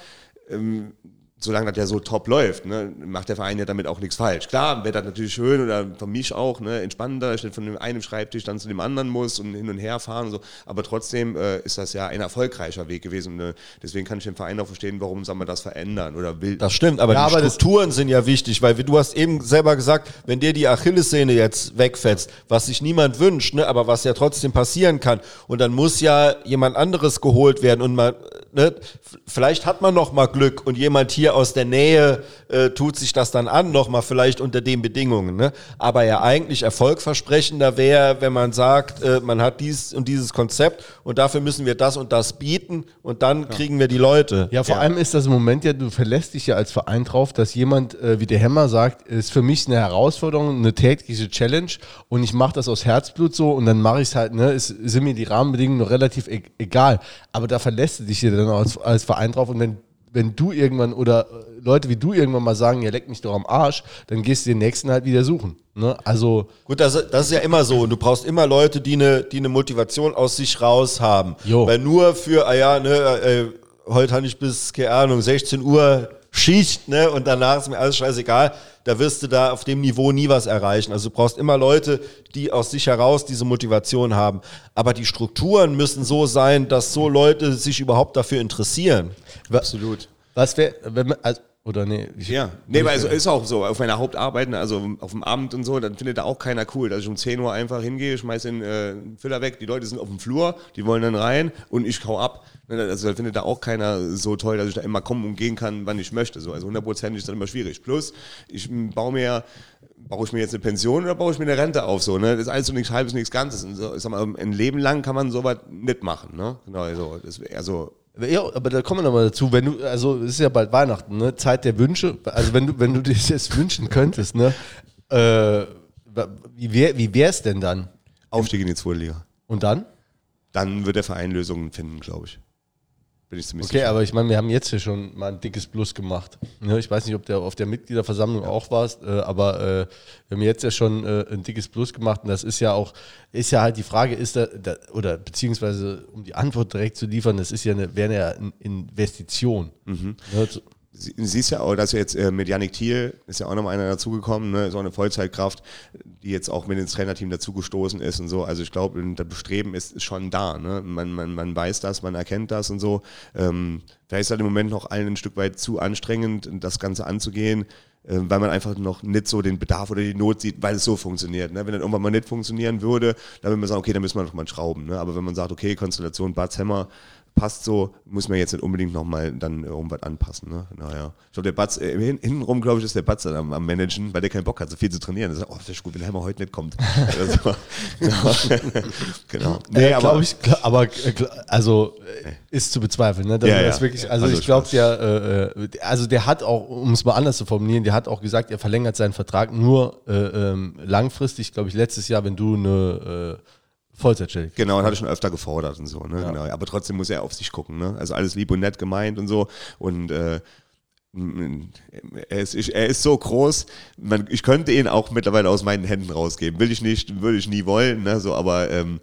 ähm, solange das ja so top läuft, ne, macht der Verein ja damit auch nichts falsch. Klar, wäre das natürlich schön oder für mich auch ne, entspannender, ich nicht von dem einen Schreibtisch dann zu dem anderen muss und hin und her fahren und so. Aber trotzdem äh, ist das ja ein erfolgreicher Weg gewesen. Ne? Deswegen kann ich den Verein auch verstehen, warum soll man das verändern oder will. Das stimmt, aber Ja, die aber Strukturen sind ja wichtig, weil wie du hast eben selber gesagt, wenn dir die Achillessehne jetzt wegfetzt, was sich niemand wünscht, ne, aber was ja trotzdem passieren kann, und dann muss ja jemand anderes geholt werden und man, ne, vielleicht hat man noch mal Glück und jemand hier aus der Nähe äh, tut sich das dann an, noch mal vielleicht unter den Bedingungen, ne? Aber ja eigentlich erfolgversprechender wäre, wenn man sagt, äh, man hat dies und dieses Konzept und dafür müssen wir das und das bieten und dann kriegen wir die Leute. Ja, vor allem ist das im Moment ja, du verlässt dich ja als Verein drauf, dass jemand äh, wie der Hämmer sagt, ist für mich eine Herausforderung, eine tägliche Challenge und ich mache das aus Herzblut so und dann mache ich es halt, ne, es sind mir die Rahmenbedingungen noch relativ e egal. Aber da verlässt du dich ja dann als, als Verein drauf und wenn, wenn du irgendwann oder äh, Leute wie du irgendwann mal sagen, ja, leck mich doch am Arsch, dann gehst du den nächsten halt wieder suchen. Ne? Also, Gut, das, das ist ja immer so. Und du brauchst immer Leute, die eine, die eine Motivation aus sich raus haben. Jo. Weil nur für, ah ja, ne, äh, heute habe ich bis, keine Ahnung, 16 Uhr Schicht, ne, und danach ist mir alles scheißegal. Da wirst du da auf dem Niveau nie was erreichen. Also du brauchst immer Leute, die aus sich heraus diese Motivation haben. Aber die Strukturen müssen so sein, dass so Leute sich überhaupt dafür interessieren. Absolut. was wäre, wenn man, also, oder nee, ich, Ja, nee, weil also ist auch so, auf meiner Hauptarbeit, ne, also auf dem Abend und so, dann findet da auch keiner cool, dass ich um 10 Uhr einfach hingehe, schmeiß den äh, Füller weg, die Leute sind auf dem Flur, die wollen dann rein und ich hau ab. Ne, Also da findet da auch keiner so toll, dass ich da immer kommen und gehen kann, wann ich möchte. So. Also hundertprozentig ist das immer schwierig. Plus, ich baue mir, baue ich mir jetzt eine Pension oder baue ich mir eine Rente auf? So, ne? Das ist alles so nichts halbes, nichts Ganzes. Und so, ich sag mal, ein Leben lang kann man sowas nicht machen. Ne? Genau, also, das, also Ja, aber da kommen wir nochmal dazu, wenn du, also es ist ja bald Weihnachten, ne? Zeit der Wünsche, also wenn du, wenn du dir das jetzt wünschen könntest, ne? Äh, wie wär, wie wär's denn dann? Aufstieg in die zweite Liga. Und dann? Dann wird der Verein Lösungen finden, glaube ich. Bin ich ziemlich Okay, sicher. aber ich meine, wir haben jetzt hier schon mal ein dickes Plus gemacht. Ne? Ich weiß nicht, ob du auf der Mitgliederversammlung auch warst, äh, aber äh, wir haben jetzt ja schon äh, ein dickes Plus gemacht und das ist ja auch, ist ja halt die Frage, ist da, da oder beziehungsweise um die Antwort direkt zu liefern, das ist ja eine, wäre ja eine Investition. Ne? So- Sie- siehst ja auch, dass jetzt äh, mit Yannick Thiel ist ja auch noch einer dazugekommen, ne, so eine Vollzeitkraft, die jetzt auch mit ins Trainerteam dazugestoßen ist und so. Also ich glaube, das Bestreben ist, schon da. Ne? Man, man, man weiß das, man erkennt das und so. Ähm, vielleicht ist das im Moment noch allen ein Stück weit zu anstrengend, das Ganze anzugehen, äh, weil man einfach noch nicht so den Bedarf oder die Not sieht, weil es so funktioniert. Ne? Wenn das irgendwann mal nicht funktionieren würde, dann würde man sagen, okay, dann müssen wir noch mal schrauben. Ne? Aber wenn man sagt, okay, Konstellation Bats Hammer, passt so, muss man jetzt nicht unbedingt nochmal dann irgendwas anpassen. Ne? Naja. Ich glaube, der Batz, äh, hin, hintenrum, glaube ich, ist der Batz dann am, am Managen, weil der keinen Bock hat, so viel zu trainieren. Er sagt, oh, das ist gut, wenn Helmer heute nicht kommt. also, genau. Nee, ich, klar, aber äh, klar, also äh, ist zu bezweifeln, ne? Ja, ja. wirklich, also, Also ich glaube, der, äh, äh, also der hat auch, um es mal anders zu formulieren, der hat auch gesagt, er verlängert seinen Vertrag nur äh, ähm, langfristig, glaube ich, letztes Jahr, wenn du eine äh, Vollzeitstelle. Genau, das hatte ich schon öfter gefordert und so. Ne? Genau. Aber trotzdem muss er auf sich gucken. Ne? Also alles lieb und nett gemeint und so. Und äh, er, ist, ich, er ist so groß, man, ich könnte ihn auch mittlerweile aus meinen Händen rausgeben. Will ich nicht, würde ich nie wollen. Ne? So, aber ähm,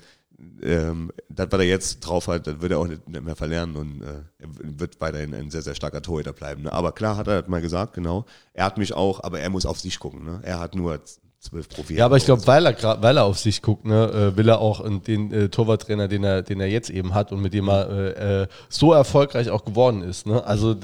ähm, das, was er jetzt drauf hat, das wird er auch nicht, mehr verlernen und äh, er wird weiterhin ein sehr, sehr starker Torhüter bleiben. Ne? Aber klar hat er das mal gesagt, genau. Er hat mich auch, aber er muss auf sich gucken. Ne? Er hat nur zwölf Profi. Ja, aber ich glaube, weil er weil er auf sich guckt, ne, äh, will er auch den äh, Torwarttrainer, den er, den er jetzt eben hat und mit dem er äh, äh, so erfolgreich auch geworden ist. Ne? Also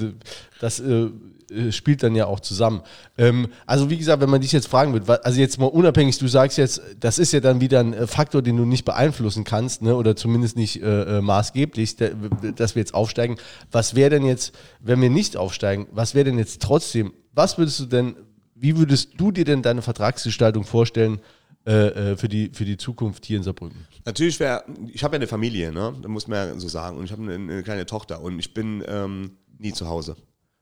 das äh, äh, spielt dann ja auch zusammen. Ähm, also wie gesagt, wenn man dich jetzt fragen würde, wa- also jetzt mal unabhängig, du sagst jetzt, das ist ja dann wieder ein Faktor, den du nicht beeinflussen kannst, ne, oder zumindest nicht äh, maßgeblich, dass wir jetzt aufsteigen. Was wäre denn jetzt, wenn wir nicht aufsteigen, was wäre denn jetzt trotzdem, was würdest du denn wie würdest du dir denn deine Vertragsgestaltung vorstellen äh, äh, für, die, für die Zukunft hier in Saarbrücken? Natürlich wäre, ich habe ja eine Familie, ne? Da muss man ja so sagen. Und ich habe eine, eine kleine Tochter und ich bin ähm, nie zu Hause.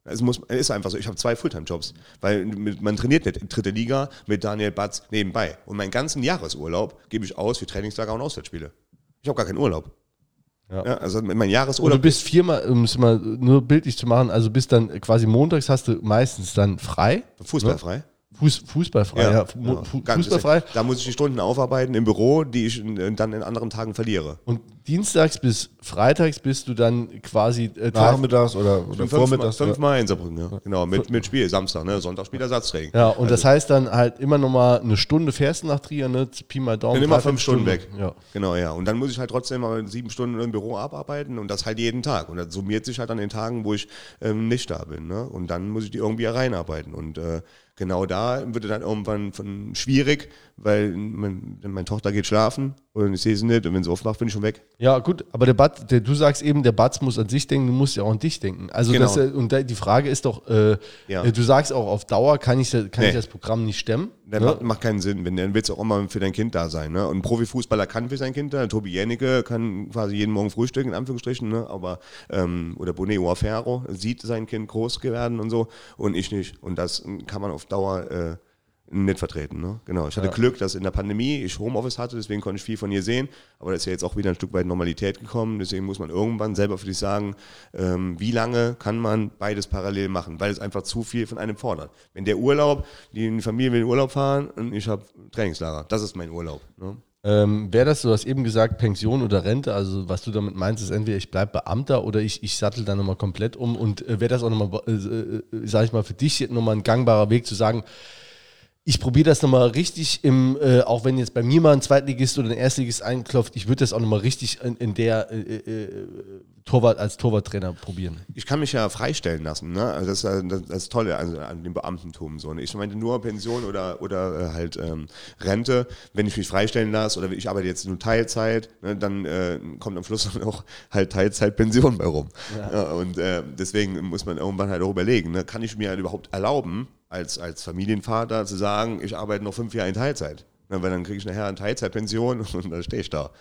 Es muss, ist einfach so, ich habe zwei Fulltime-Jobs. Weil man trainiert nicht in dritte Liga mit Daniel Batz nebenbei. Und meinen ganzen Jahresurlaub gebe ich aus für Trainingslager und Auswärtsspiele. Ich habe gar keinen Urlaub. Ja. Ja, also mein Und du Jahresurlaub. bist viermal, um es mal nur bildlich zu machen, also bist dann quasi montags hast du meistens dann frei. Fußballfrei. Fuß, fußballfrei, ja. Fu- genau. Fußballfrei. Da muss ich die Stunden aufarbeiten im Büro, die ich äh, dann in anderen Tagen verliere. Und dienstags bis freitags bist du dann quasi äh, Tag- Nachmittags oder, oder Fünf, vormittags. fünfmal in Saarbrücken, ja. Genau, mit, mit Spiel, Samstag, ne? Sonntag spielt Ersatztraining. Ja, und das heißt dann halt immer noch mal eine Stunde fährst du nach Trier, ne? Pi mal Daumen. Bin immer fünf Stunden weg. Ja. Genau, ja. Und dann muss ich halt trotzdem mal sieben Stunden im Büro abarbeiten und das halt jeden Tag. Und das summiert sich halt an den Tagen, wo ich ähm, nicht da bin. Ne? Und dann muss ich die irgendwie reinarbeiten. Und äh, genau da wird es dann irgendwann von schwierig, weil mein, meine Tochter geht schlafen und ich sehe sie nicht und wenn sie aufmacht, bin ich schon weg. Ja, gut, aber der Bat, der, du sagst eben, der Batz muss an sich denken, du musst ja auch an dich denken. Also Genau. das, äh, und die Frage ist doch, äh, Ja. äh, du sagst auch, auf Dauer kann ich, kann Nee. ich das Programm nicht stemmen. Das ne? macht, macht keinen Sinn, wenn dann willst du auch immer für dein Kind da sein. Ne? Und ein Profifußballer kann für sein Kind da. Tobi Jennecke kann quasi jeden Morgen frühstücken, in Anführungsstrichen, ne? aber ähm, oder Boneo Ferro sieht sein Kind groß werden und so und ich nicht. Und das kann man auf Dauer äh, nicht vertreten. Ne? Genau. Ich hatte Glück, dass in der Pandemie ich Homeoffice hatte, deswegen konnte ich viel von ihr sehen. Aber das ist ja jetzt auch wieder ein Stück weit Normalität gekommen. Deswegen muss man irgendwann selber für sich sagen, ähm, wie lange kann man beides parallel machen, weil es einfach zu viel von einem fordert. Wenn der Urlaub, die Familie will in Urlaub fahren und ich habe Trainingslager, das ist mein Urlaub. Ne? Ähm, Wäre das, du hast eben gesagt, Pension oder Rente, also was du damit meinst, ist entweder ich bleibe Beamter oder ich, ich sattel dann nochmal komplett um und äh, wäre das auch nochmal, äh, äh, sag ich mal, für dich nochmal ein gangbarer Weg zu sagen, ich probiere das nochmal richtig im, äh, auch wenn jetzt bei mir mal ein Zweitligist oder ein Erstligist einklopft, ich würde das auch nochmal richtig in, in der äh, äh, Torwart als Torwarttrainer probieren. Ich kann mich ja freistellen lassen, ne? Also das ist ja das, das Tolle an, an dem Beamtentum. So. ne? Ich meinte nur Pension oder, oder äh, halt ähm, Rente. Wenn ich mich freistellen lasse oder ich arbeite jetzt nur Teilzeit, ne, dann äh, kommt am Schluss dann auch halt Teilzeitpension bei rum. Ja. und äh, deswegen muss man irgendwann halt auch überlegen, ne? kann ich mir halt überhaupt erlauben, als, als Familienvater zu sagen, ich arbeite noch fünf Jahre in Teilzeit. Ne, weil dann kriege ich nachher eine Teilzeitpension und dann stehe ich da.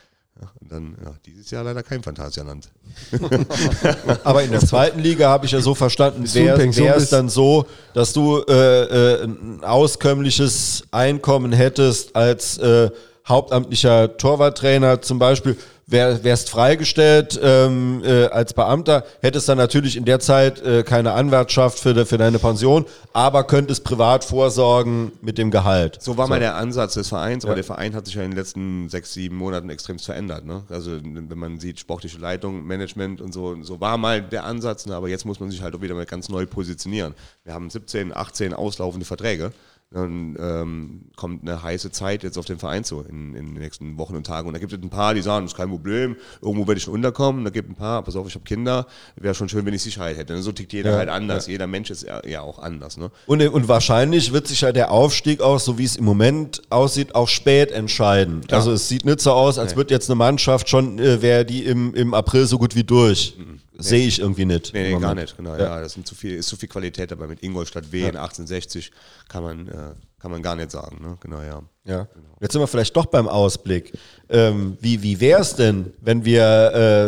Ja, und dann, ja, dieses Jahr leider kein Phantasialand. Aber in der zweiten Liga habe ich ja so verstanden, wäre es dann so, dass du äh, äh, ein auskömmliches Einkommen hättest als äh, hauptamtlicher Torwarttrainer zum Beispiel, wär, wärst freigestellt ähm, äh, als Beamter, hättest dann natürlich in der Zeit äh, keine Anwartschaft für, de, für deine Pension, aber könntest privat vorsorgen mit dem Gehalt. So war mal der Ansatz des Vereins, aber der Verein hat sich ja in den letzten sechs, sieben Monaten extrem verändert. Ne? Also wenn man sieht, sportliche Leitung, Management und so, so war mal der Ansatz, ne? aber jetzt muss man sich halt auch wieder mal ganz neu positionieren. Wir haben 17, 18 auslaufende Verträge. Dann ähm, kommt eine heiße Zeit jetzt auf den Verein zu in, in den nächsten Wochen und Tagen. Und da gibt es ein paar, die sagen, das ist kein Problem, irgendwo werde ich schon unterkommen. Da gibt es ein paar, pass auf, ich habe Kinder, wäre schon schön, wenn ich Sicherheit hätte. Und so tickt jeder Ja, halt anders. Jeder Mensch ist ja, ja auch anders. Ne? Und, und wahrscheinlich wird sich ja der Aufstieg auch, so wie es im Moment aussieht, auch spät entscheiden. Also es sieht nicht so aus, als wird jetzt eine Mannschaft schon, äh, wäre die im, im April so gut wie durch. Sehe ich irgendwie nicht. Nee, nee gar nicht, genau. Ja. das sind zu viel, ist zu viel Qualität dabei. Mit Ingolstadt Wien 1860 kann man, äh, kann man gar nicht sagen. Ne? Genau, ja. Ja. Jetzt sind wir vielleicht doch beim Ausblick. Ähm, wie wie wäre es denn, wenn wir,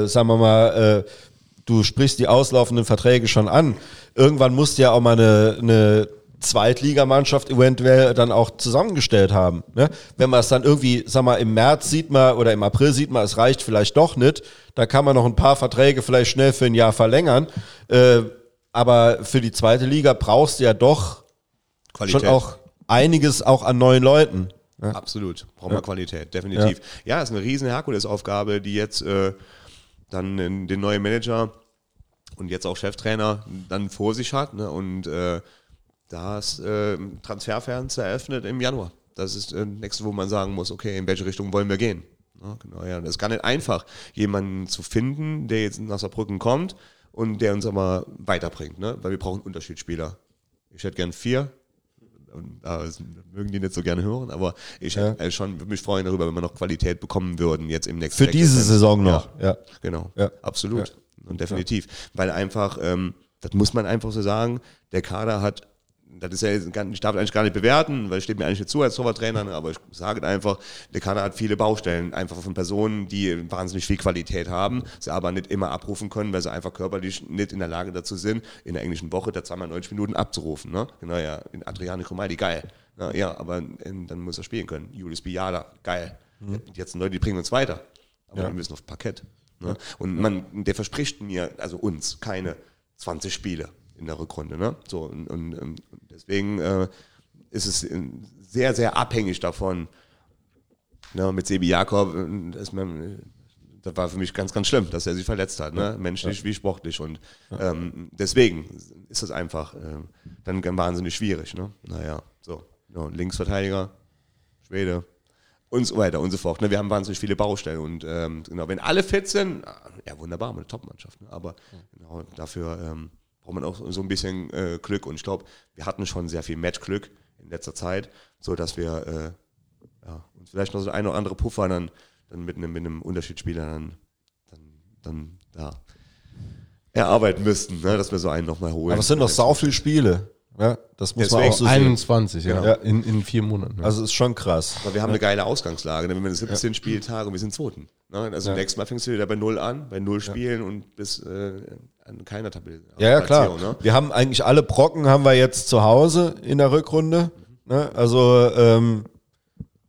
äh, sagen wir mal, äh, du sprichst die auslaufenden Verträge schon an. Irgendwann musst du ja auch mal eine, eine Zweitligamannschaft eventuell dann auch zusammengestellt haben. Ne? Wenn man es dann irgendwie, sag mal, im März sieht man oder im April sieht man, es reicht vielleicht doch nicht, da kann man noch ein paar Verträge vielleicht schnell für ein Jahr verlängern. Äh, aber für die zweite Liga brauchst du ja doch Qualität. schon auch einiges auch an neuen Leuten. Absolut. Brauchen wir Qualität, definitiv. Ja, ist eine riesen Herkulesaufgabe, die jetzt äh, dann den neuen Manager und jetzt auch Cheftrainer dann vor sich hat. Ne? Und äh, das äh, Transferfenster eröffnet im Januar. Das ist äh, das nächste, wo man sagen muss, okay, in welche Richtung wollen wir gehen? Ja, genau, ja. Das ist gar nicht einfach, jemanden zu finden, der jetzt nach Saarbrücken kommt und der uns aber weiterbringt, ne? weil wir brauchen Unterschiedsspieler. Ich hätte gern vier, und da ist- mögen die nicht so gerne hören, aber ich hätte äh, schon würde mich freuen darüber, wenn wir noch Qualität bekommen würden jetzt im nächsten Für diese Wechsel. Saison noch, ja. Genau, Ja. absolut und definitiv, weil einfach, ähm, das muss man einfach so sagen, der Kader hat das ist ja, jetzt ich darf eigentlich gar nicht bewerten, weil es steht mir eigentlich nicht zu als Torwarttrainer, ne, aber ich sage einfach, der Kader hat viele Baustellen, einfach von Personen, die wahnsinnig viel Qualität haben, sie aber nicht immer abrufen können, weil sie einfach körperlich nicht in der Lage dazu sind, in der englischen Woche da zweimal 90 Minuten abzurufen. Ne? Genau, ja, in Adriano Cromaldi, geil. Na, ja, aber ähm, dann muss er spielen können. Julius Biala, geil. Jetzt Leute, die bringen uns weiter. Aber die müssen auf Parkett. Ne? Und man, der verspricht mir, also uns, keine 20 Spiele in der Rückrunde. Ne? So, und, und, und deswegen äh, ist es äh, sehr, sehr abhängig davon, ne, mit Sebi Jakob, äh, man, das war für mich ganz, ganz schlimm, dass er sich verletzt hat, ne? menschlich wie sportlich. Und ähm, deswegen ist das einfach ähm, dann wahnsinnig schwierig. Ne? Naja, so. Ja, Linksverteidiger, Schwede und so weiter und so fort. Ne? Wir haben wahnsinnig viele Baustellen und ähm, genau, wenn alle fit sind, ja wunderbar, eine Top-Mannschaft. Ne? Aber genau, dafür ähm, braucht man auch so ein bisschen äh, Glück und ich glaube, wir hatten schon sehr viel Matchglück in letzter Zeit, so dass wir äh, ja, uns vielleicht noch so ein oder andere Puffer dann, dann mit, einem, mit einem Unterschiedsspieler dann, dann, dann ja, erarbeiten müssten, ne? dass wir so einen nochmal holen. Aber es sind noch sau viele Spiele. Ja, das muss man Deswegen auch so sehen. 21, ja. Ja. In, in vier Monaten. Also ist schon krass. Aber wir haben eine geile Ausgangslage. ne? Wir haben 17 Spieltage und wir sind Zweiten. Ne? Also nächstes Mal fängst du wieder bei Null an, bei Null Spielen und bis äh, an keiner Tabelle. Ja, ja, klar. Ne? Wir haben eigentlich alle Brocken haben wir jetzt zu Hause in der Rückrunde. Ne? Also ähm,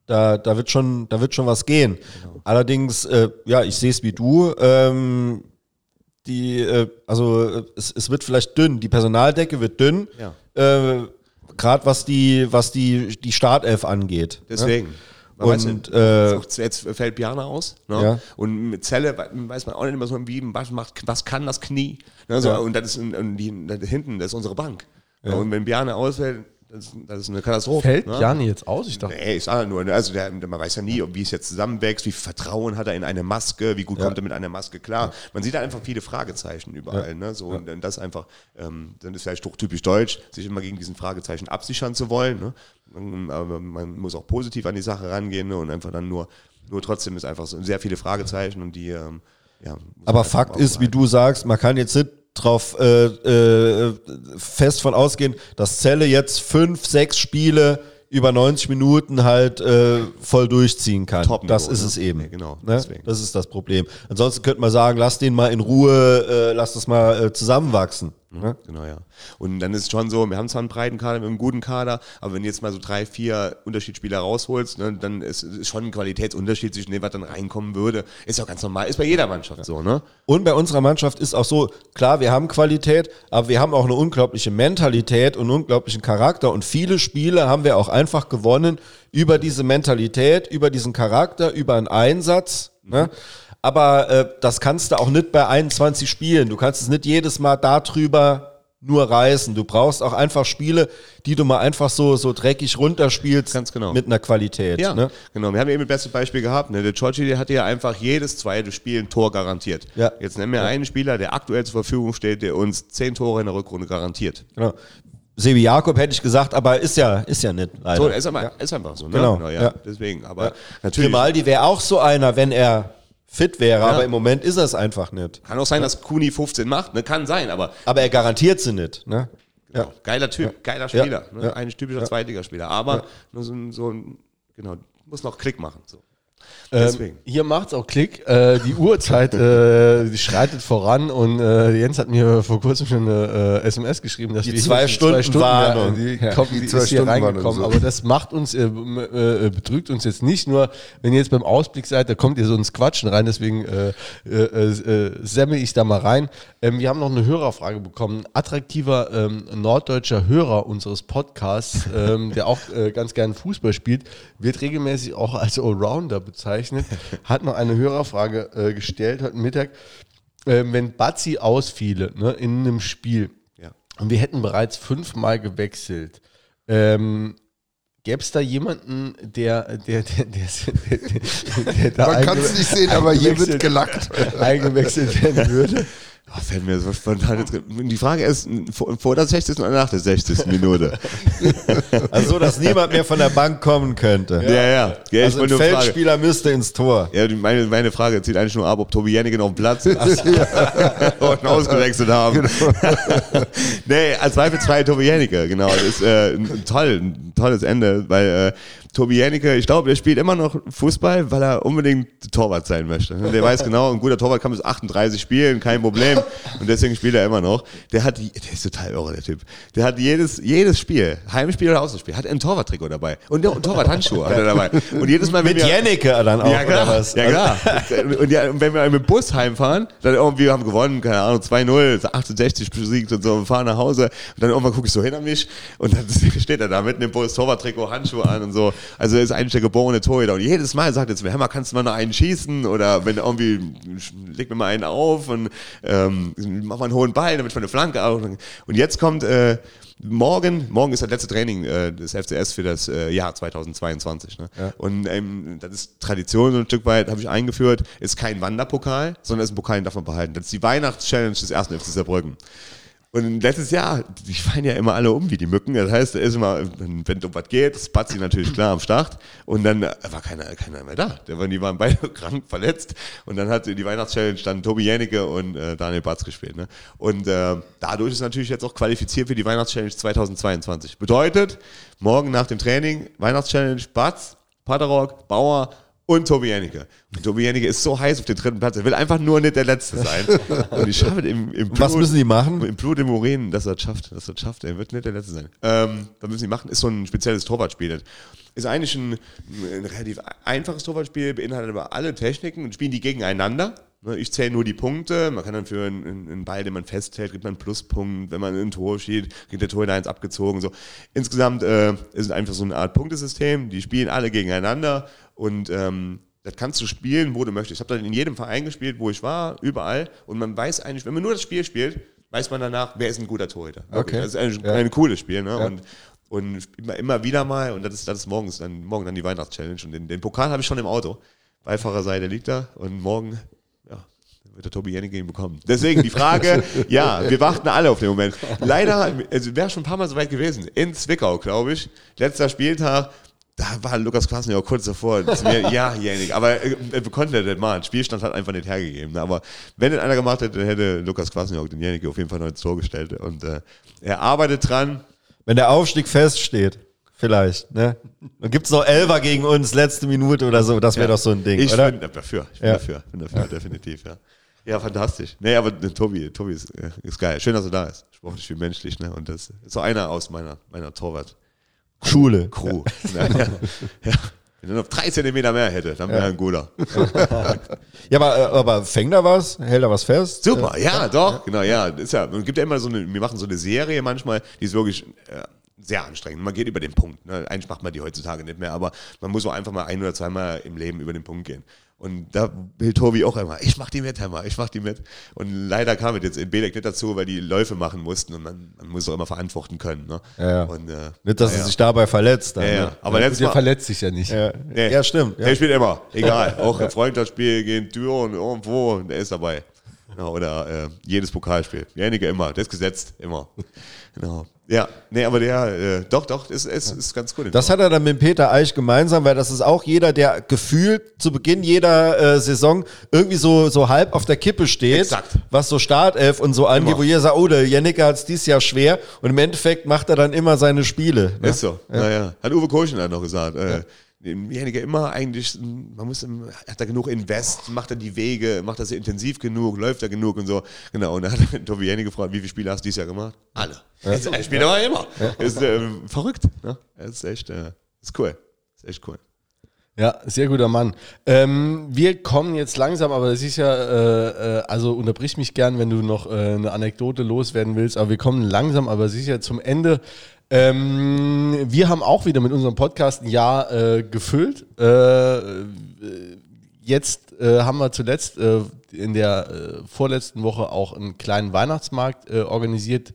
da, da wird schon, da wird schon was gehen. Allerdings, äh, ja, ich sehe es wie du. Ähm, die, äh, also es, es wird vielleicht dünn. Die Personaldecke wird dünn. Ja. Äh, Gerade was die, was die, die Startelf angeht. Deswegen. Man Und, weiß nicht, äh, jetzt- jetzt fällt Piana aus. Ne? Ja. Und mit Zelle we- weiß man auch nicht immer so, wie, was, macht, was kann das Knie. Ne? So, Ja. Und das ist und die, da hinten, das ist unsere Bank. Und wenn Piana ausfällt, das, ist- das ist eine Katastrophe. Fällt ne? Jani jetzt aus? Ich dachte, Nee, ich sage nur, ne, also der, man weiß ja nie, wie es jetzt zusammenwächst, wie viel Vertrauen hat er in eine Maske, wie gut kommt er mit einer Maske klar. Man sieht da einfach viele Fragezeichen überall. Ne? So, Und dann das einfach, ähm, dann ist vielleicht doch typisch deutsch, sich immer gegen diesen Fragezeichen absichern zu wollen. Ne? Aber man muss auch positiv an die Sache rangehen ne? und einfach dann nur, nur trotzdem ist einfach so sehr viele Fragezeichen und die, ähm, ja. Aber Fakt ist, wie du sagst, man kann jetzt nicht drauf äh, äh, fest von ausgehen, dass Zelle jetzt fünf, sechs Spiele über 90 Minuten halt äh, voll durchziehen kann. Top-Niveau, das ist ne? es eben. Nee, genau, Ne? deswegen. Das ist das Problem. Ansonsten könnte man sagen, lass den mal in Ruhe, äh, lass das mal äh, zusammenwachsen. Ne? Genau, ja. Und dann ist es schon so, wir haben zwar einen breiten Kader, wir haben einen guten Kader, aber wenn du jetzt mal so drei, vier Unterschiedsspieler rausholst, ne, dann ist, ist schon ein Qualitätsunterschied zwischen dem, was dann reinkommen würde. Ist ja ganz normal, ist bei jeder Mannschaft so, ne? Und bei unserer Mannschaft ist auch so, klar, wir haben Qualität, aber wir haben auch eine unglaubliche Mentalität und einen unglaublichen Charakter. Und viele Spiele haben wir auch einfach gewonnen über diese Mentalität, über diesen Charakter, über einen Einsatz. Ne? Aber äh, das kannst du auch nicht bei 21 Spielen. Du kannst es nicht jedes Mal darüber nur reißen. Du brauchst auch einfach Spiele, die du mal einfach so, so dreckig runterspielst Ganz genau. mit einer Qualität. Ja, Ne? genau. Wir haben eben das beste Beispiel gehabt. Ne? Der Giorgi, der hatte ja einfach jedes zweite Spiel ein Tor garantiert. Ja. Jetzt nennen wir einen Spieler, der aktuell zur Verfügung steht, der uns zehn Tore in der Rückrunde garantiert. Genau. Sebi Jakob hätte ich gesagt, aber ist ja, ist ja nicht. Leider. So, ist, aber, ist einfach so. Ne? Genau, ja. ja. Deswegen, aber natürlich. Grimaldi wäre auch so einer, wenn er fit wäre, aber im Moment ist er es einfach nicht. Kann auch sein, dass Kuni 15 macht, ne? kann sein, aber Aber er garantiert sie nicht. Ne? Genau. Geiler Typ, geiler Spieler. Ja. Ne? Ja. Ein typischer Zweitligaspieler. Aber nur so ein, so ein, genau, muss noch Klick machen. So. Ähm, Deswegen. hier macht's auch Klick. Äh, die Uhrzeit äh, die schreitet voran und äh, Jens hat mir vor kurzem schon eine äh, SMS geschrieben, dass Die wir hier zwei schon Stunden Warnung. Ja, die, Ja. kommt, Die die, zwei ist hier Stunden reingekommen. so. Aber das macht uns, äh, äh, betrügt uns jetzt nicht nur, wenn ihr jetzt beim Ausblick seid, da kommt ihr so ins Quatschen rein. Deswegen äh, äh, äh, semme ich da mal rein. Ähm, wir haben noch eine Hörerfrage bekommen. Attraktiver ähm, norddeutscher Hörer unseres Podcasts, ähm, der auch äh, ganz gerne Fußball spielt, wird regelmäßig auch als Allrounder bezeichnet, hat noch eine Hörerfrage äh, gestellt heute Mittag. Ähm, wenn Bazzi ausfiele ne, in einem Spiel Ja. und wir hätten bereits fünfmal gewechselt, ähm, gäbe es da jemanden, der, der, der, der, der, der da Man kann es nicht sehen, aber hier wird gelackt. eingewechselt werden würde? Oh, fällt mir so spontan jetzt, die Frage ist, vor, der 60. oder nach der 60. Minute? Also, so, dass niemand mehr von der Bank kommen könnte. ja, ja. ja Also, ein. Feldspieler müsste ins Tor. Ja, meine, meine Frage zieht eigentlich nur ab, ob Tobi Jennings auf dem Platz ist und ausgewechselt haben. nee, als zweifelsfrei Tobi Jennecke, genau. Das ist äh, ein, toll, ein tolles Ende, weil äh, Tobi Jennecke, ich glaube, der spielt immer noch Fußball, weil er unbedingt Torwart sein möchte. Der weiß genau, ein guter Torwart kann bis 38 spielen, kein Problem. Und deswegen spielt er immer noch. Der hat, die- der ist total irre, der Typ. Der hat jedes, jedes Spiel, Heimspiel oder Auswärtsspiel, hat ein Torwarttrikot dabei. Und, und Torwarthandschuhe hat er dabei. Und jedes Mal, wenn Mit wir- Jennecke dann auch, ja, klar. oder was? Ja, klar. und, ja, und wenn wir mit dem Bus heimfahren, dann irgendwie haben wir gewonnen, keine Ahnung, 2-0, 68 besiegt und so, und fahren nach Hause. Und dann irgendwann gucke ich so hinter mich und dann steht er da mitten im Bus, Torwarttrikot, Handschuhe an und so. Also er ist eigentlich der geborene Torhüter. Und jedes Mal sagt er zu mir, Hammer, kannst du mal noch einen schießen? Oder wenn irgendwie, leg mir mal einen auf und ähm, mach mal einen hohen Ball, damit ich mal eine Flanke auch. Und jetzt kommt äh, morgen, morgen ist das letzte Training äh, des FCS für das äh, Jahr 2022. Ne? Und ähm, das ist Tradition so ein Stück weit, habe ich eingeführt, ist kein Wanderpokal, sondern ist ein Pokal, den darf man behalten. Das ist die Weihnachtschallenge des ersten FC Saarbrücken. Und letztes Jahr, die fallen ja immer alle um wie die Mücken. Das heißt, da ist immer, wenn es um was geht, Spazi natürlich klar am Start. Und dann äh, war keiner, keiner mehr da. Die waren beide krank, verletzt. Und dann hat die Weihnachtschallenge dann Tobi Jennecke und äh, Daniel Batz gespielt. Ne? Und äh, dadurch ist natürlich jetzt auch qualifiziert für die Weihnachtschallenge 2022. Bedeutet, morgen nach dem Training, Weihnachtschallenge Batz, Paterok, Bauer, und Tobi Jennecke. Und Tobi Jennecke ist so heiß auf den dritten Platz, er will einfach nur nicht der Letzte sein. Und ich schaffe im, im Was müssen die machen? Im Blut im Urin, dass er es schafft, dass er es schafft. Er wird nicht der Letzte sein. Ähm, was müssen die machen? Ist so ein spezielles Torwartspiel. Ist eigentlich ein, ein relativ einfaches Torwartspiel, beinhaltet aber alle Techniken und spielen die gegeneinander. Ne, Ich zähle nur die Punkte. Man kann dann für einen, einen Ball, den man festhält, kriegt man einen Pluspunkt. Wenn man ein Tor schießt, kriegt der Torhüter eins abgezogen. So. Insgesamt äh, ist es einfach so eine Art Punktesystem. Die spielen alle gegeneinander und ähm, das kannst du spielen, wo du möchtest. Ich habe dann in jedem Verein gespielt, wo ich war, überall. Und man weiß eigentlich, wenn man nur das Spiel spielt, weiß man danach, wer ist ein guter Torhüter. Okay. Das ist eigentlich Ja. ein cooles Spiel. Ne? Und, und immer, immer wieder mal, und das ist, das ist morgens dann, morgen dann die Weihnachtschallenge. Und den, den Pokal habe ich schon im Auto. Beifahrerseite liegt da und morgen, ja, wird der Tobi Jennecke ihn bekommen. Deswegen die Frage, ja, wir warten alle auf den Moment. Leider, also wäre schon ein paar Mal so weit gewesen. In Zwickau, glaube ich. Letzter Spieltag, da war Lukas Klassen ja auch kurz davor. mir, ja, Janik, aber äh, wir konnten ja nicht machen. Spielstand hat einfach nicht hergegeben. ne? Aber wenn den einer gemacht hätte, hätte Lukas Klassenjörg den Janik auf jeden Fall noch ins Tor gestellt. Und äh, er arbeitet dran. Wenn der Aufstieg feststeht, vielleicht, ne? Dann gibt's noch Elfer gegen uns, letzte Minute oder so, das wäre doch so ein Ding, Ich oder? bin dafür. Ich bin Ja. dafür. bin dafür, definitiv, ja. Ja, fantastisch. Nee, aber äh, Tobi, Tobi ist, äh, ist geil. Schön, dass er da ist. Sportlich wie menschlich, ne? Und das ist so einer aus meiner, meiner Torwart. Schule. Crew. ja, ja. Wenn er noch drei Zentimeter mehr hätte, dann wäre er ein guter. Ja, aber, äh, aber fängt da was? Hält da was fest? Super, ja, doch, genau, ja. Ist ja, es gibt ja immer so eine, wir machen so eine Serie manchmal, die ist wirklich äh, sehr anstrengend. Man geht über den Punkt. Ne? Eigentlich macht man die heutzutage nicht mehr, aber man muss auch einfach mal ein oder zweimal im Leben über den Punkt gehen. Und da will Tobi auch immer, ich mach die mit, Hammer, ich mach die mit. Und leider kam es jetzt in Belek nicht dazu, weil die Läufe machen mussten und man, man muss auch immer verantworten können. Ne? Ja, ja. Und, äh, Nicht, dass ja, er sich dabei verletzt. Dann, ja, ja. ne? Aber letztes Der Mal, verletzt sich ja nicht. Ja, Nee. stimmt. Der spielt immer, egal. Auch im Freundschaftsspiel gegen Düren irgendwo, der ist dabei. Genau, oder äh, jedes Pokalspiel. Derjenige immer, der ist gesetzt, immer. Genau. Ja, nee, aber der, äh, doch, doch, ist, ist, ist ganz gut. Das hat er dann mit Peter Eich gemeinsam, weil das ist auch jeder, der gefühlt zu Beginn jeder äh, Saison irgendwie so, so halb auf der Kippe steht, Exakt. was so Startelf und so angeht, Immer. wo jeder sagt, oh, der Jennecke hat es dieses Jahr schwer und im Endeffekt macht er dann immer seine Spiele. Ne? Ist so. Naja. Hat Uwe Kochen dann noch gesagt. Äh, derjenige immer eigentlich, man muss, hat er genug Invest, macht er die Wege, macht er sie intensiv genug, läuft er genug und so. Genau, und dann hat Tobi Jenny gefragt, wie viele Spiele hast du dieses Jahr gemacht? Alle. Jetzt, Er spielt aber immer. Ist äh, verrückt. Ne? Das ist echt, äh, ist cool. Ist echt cool. Ja, sehr guter Mann. Ähm, wir kommen jetzt langsam, aber das ist ja, äh, äh, also unterbrich mich gern, wenn du noch äh, eine Anekdote loswerden willst, aber wir kommen langsam, aber sicher zum Ende. Ähm, wir haben auch wieder mit unserem Podcast ein Jahr äh, gefüllt. Äh, jetzt äh, haben wir zuletzt äh, in der äh, vorletzten Woche auch einen kleinen Weihnachtsmarkt äh, organisiert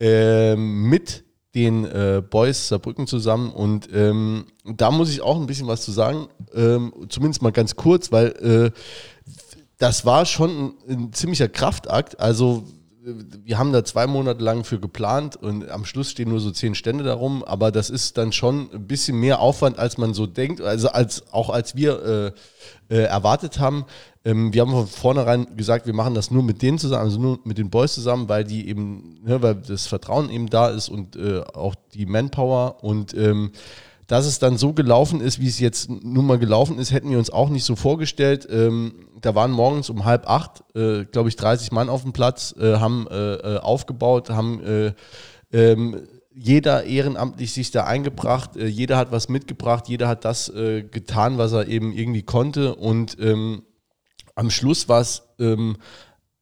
äh, mit den äh, Boys Saarbrücken zusammen und ähm, da muss ich auch ein bisschen was zu sagen, ähm, zumindest mal ganz kurz, weil äh, das war schon ein, ein ziemlicher Kraftakt. Also äh, wir haben da zwei Monate lang für geplant und am Schluss stehen nur so zehn Stände darum, aber das ist dann schon ein bisschen mehr Aufwand, als man so denkt, also als auch als wir äh, äh, erwartet haben. Ähm, wir haben von vornherein gesagt, wir machen das nur mit denen zusammen, also nur mit den Boys zusammen, weil die eben, ne, weil das Vertrauen eben da ist und äh, auch die Manpower und ähm, dass es dann so gelaufen ist, wie es jetzt nun mal gelaufen ist, hätten wir uns auch nicht so vorgestellt. Ähm, da waren morgens um halb acht, äh, glaube ich, 30 Mann auf dem Platz, äh, haben äh, äh, aufgebaut, haben äh, ähm, jeder ehrenamtlich sich da eingebracht, äh, jeder hat was mitgebracht, jeder hat das getan, was er eben irgendwie konnte und ähm, am Schluss war es ähm,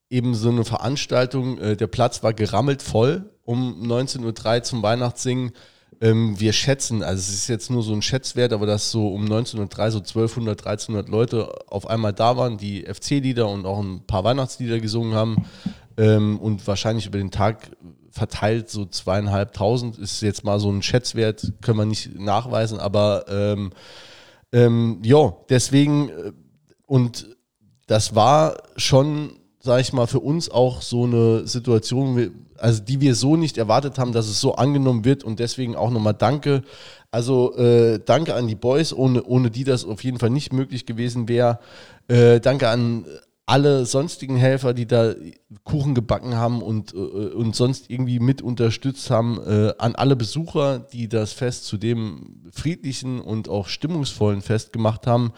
eben so eine Veranstaltung, der Platz war gerammelt voll um 19.03 Uhr zum Weihnachtssingen. Ähm, wir schätzen, also es ist jetzt nur so ein Schätzwert, aber dass so um 1903 so 1200, 1300 Leute auf einmal da waren, die FC-Lieder und auch ein paar Weihnachtslieder gesungen haben ähm, und wahrscheinlich über den Tag verteilt so zweieinhalbtausend ist jetzt mal so ein Schätzwert, können wir nicht nachweisen, aber ähm, ähm, ja, deswegen äh, und das war schon, sag ich mal, für uns auch so eine Situation, also die wir so nicht erwartet haben, dass es so angenommen wird und deswegen auch nochmal danke. Also äh, danke an die Boys, ohne, ohne die das auf jeden Fall nicht möglich gewesen wäre. Äh, danke an alle sonstigen Helfer, die da Kuchen gebacken haben und, äh, und sonst irgendwie mit unterstützt haben, äh, an alle Besucher, die das Fest zu dem friedlichen und auch stimmungsvollen Fest gemacht haben,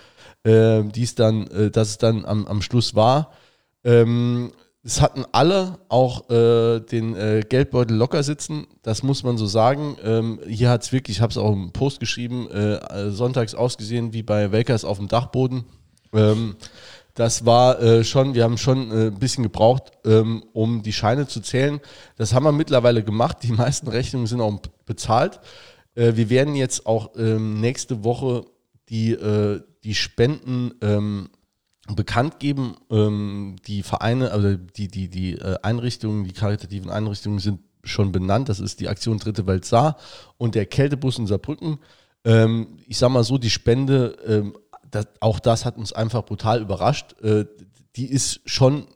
äh, dann, äh, dass es dann am, am Schluss war. Ähm, es hatten alle auch äh, den äh, Geldbeutel locker sitzen, das muss man so sagen. Ähm, hier hat es wirklich, ich habe es auch im Post geschrieben, äh, sonntags ausgesehen wie bei Welkers auf dem Dachboden. Ähm, das war äh, schon, wir haben schon äh, ein bisschen gebraucht, ähm, um die Scheine zu zählen. Das haben wir mittlerweile gemacht. Die meisten Rechnungen sind auch bezahlt. Äh, wir werden jetzt auch ähm, nächste Woche die, äh, die Spenden ähm, bekannt geben. Ähm, die Vereine, also die, die, die äh, Einrichtungen, die karitativen Einrichtungen sind schon benannt. Das ist die Aktion Dritte Welt Saar und der Kältebus in Saarbrücken. Ähm, ich sag mal so, die Spende ähm, das, auch das hat uns einfach brutal überrascht. Äh, die ist schon,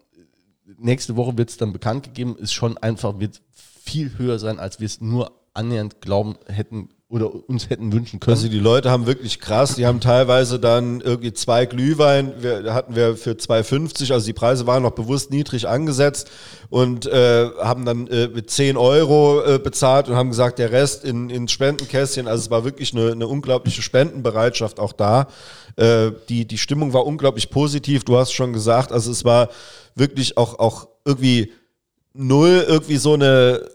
nächste Woche wird es dann bekannt gegeben, ist schon einfach, wird viel höher sein, als wir es nur annähernd glauben hätten oder uns hätten wünschen können. Also die Leute haben wirklich krass, die haben teilweise dann irgendwie zwei Glühwein, wir, hatten wir für 2,50, also die Preise waren noch bewusst niedrig angesetzt und äh, haben dann äh, mit 10 Euro äh, bezahlt und haben gesagt, der Rest in, in Spendenkästchen, also es war wirklich eine, eine unglaubliche Spendenbereitschaft auch da. Äh, die, die Stimmung war unglaublich positiv, du hast schon gesagt, also es war wirklich auch, auch irgendwie null irgendwie so eine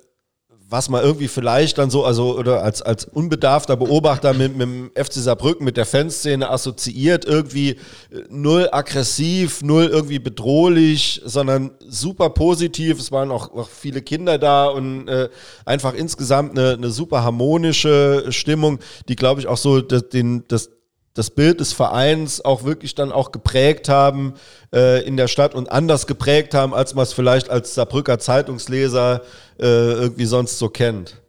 was man irgendwie vielleicht dann so, also oder als, als unbedarfter Beobachter mit, mit dem FC Saarbrücken, mit der Fanszene assoziiert, irgendwie äh, null aggressiv, null irgendwie bedrohlich, sondern super positiv. Es waren auch, auch viele Kinder da und äh, einfach insgesamt eine, eine super harmonische Stimmung, die, glaube ich, auch so das, den, das, das Bild des Vereins auch wirklich dann auch geprägt haben äh, in der Stadt und anders geprägt haben, als man es vielleicht als Saarbrücker Zeitungsleser äh, irgendwie sonst so kennt.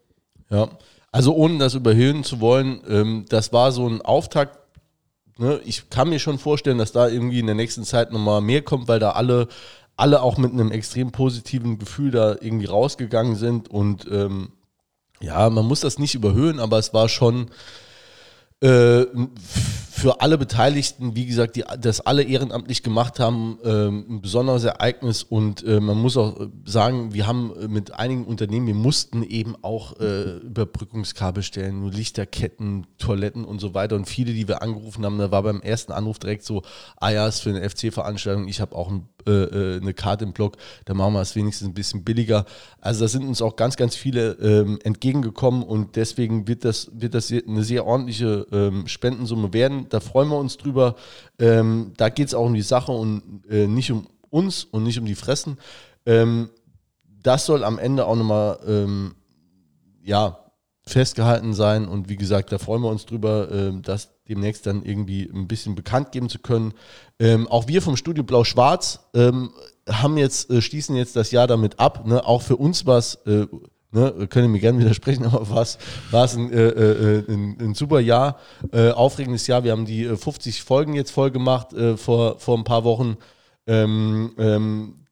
Ja, also ohne das überhöhen zu wollen, ähm, das war so ein Auftakt. Ne? Ich kann mir schon vorstellen, dass da irgendwie in der nächsten Zeit nochmal mehr kommt, weil da alle, alle auch mit einem extrem positiven Gefühl da irgendwie rausgegangen sind und ähm, ja, man muss das nicht überhöhen, aber es war schon äh, für alle Beteiligten, wie gesagt, die das alle ehrenamtlich gemacht haben, äh, ein besonderes Ereignis. Und äh, man muss auch sagen, wir haben mit einigen Unternehmen, wir mussten eben auch äh, Überbrückungskabel stellen, Lichterketten, Toiletten und so weiter. Und viele, die wir angerufen haben, da war beim ersten Anruf direkt so, ah ja, ist für eine FC-Veranstaltung, ich habe auch ein äh, äh, eine Karte im Blog, da machen wir es wenigstens ein bisschen billiger. Also da sind uns auch ganz, ganz viele ähm, entgegengekommen und deswegen wird das, wird das eine sehr ordentliche ähm, Spendensumme werden. Da freuen wir uns drüber. Ähm, da geht es auch um die Sache und äh, nicht um uns und nicht um die Fressen. Ähm, das soll am Ende auch nochmal, ähm, ja, festgehalten sein und wie gesagt, da freuen wir uns drüber, äh, dass demnächst dann irgendwie ein bisschen bekannt geben zu können. Ähm, auch wir vom Studio Blau-Schwarz ähm, haben jetzt, äh, schließen jetzt das Jahr damit ab. Ne? Auch für uns war es, äh, ne, können mir gerne widersprechen, aber war es ein, äh, äh, ein, ein, super Jahr, äh, aufregendes Jahr. Wir haben die 50 Folgen jetzt voll gemacht vor, vor ein paar Wochen. Ähm, ähm,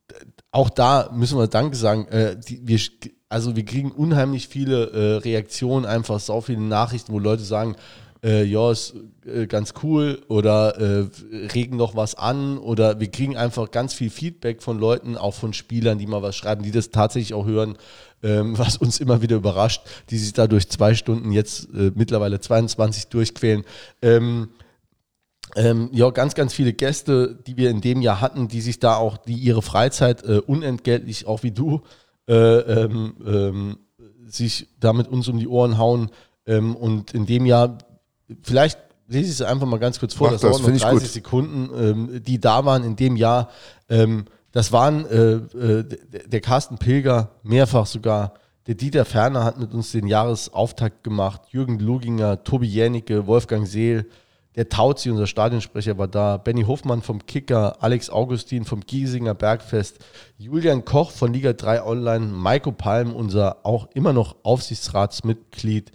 auch da müssen wir Danke sagen. Die, wir, also wir kriegen unheimlich viele Reaktionen, einfach so viele Nachrichten, wo Leute sagen, äh, ja, ist äh, ganz cool oder äh, regen noch was an oder wir kriegen einfach ganz viel Feedback von Leuten, auch von Spielern, die mal was schreiben, die das tatsächlich auch hören, ähm, was uns immer wieder überrascht, die sich da durch zwei Stunden jetzt äh, mittlerweile 22 durchquälen. Ähm, ähm, ja, ganz, ganz viele Gäste, die wir in dem Jahr hatten, die sich da auch, die ihre Freizeit äh, unentgeltlich, auch wie du, äh, ähm, ähm, sich da mit uns um die Ohren hauen. Ähm, und in dem Jahr vielleicht lese ich es einfach mal ganz kurz vor, Mach das, das noch 30 Sekunden, ähm, die da waren in dem Jahr. Ähm, das waren äh, äh, der Carsten Pilger, mehrfach sogar Der Dieter Ferner hat mit uns den Jahresauftakt gemacht. Jürgen Luginger, Tobi Jänicke, Wolfgang Seel, der Tauzi, unser Stadionsprecher, war da. Benny Hofmann vom Kicker, Alex Augustin vom Giesinger Bergfest, Julian Koch von Liga 3 Online, Maiko Palm, unser auch immer noch Aufsichtsratsmitglied,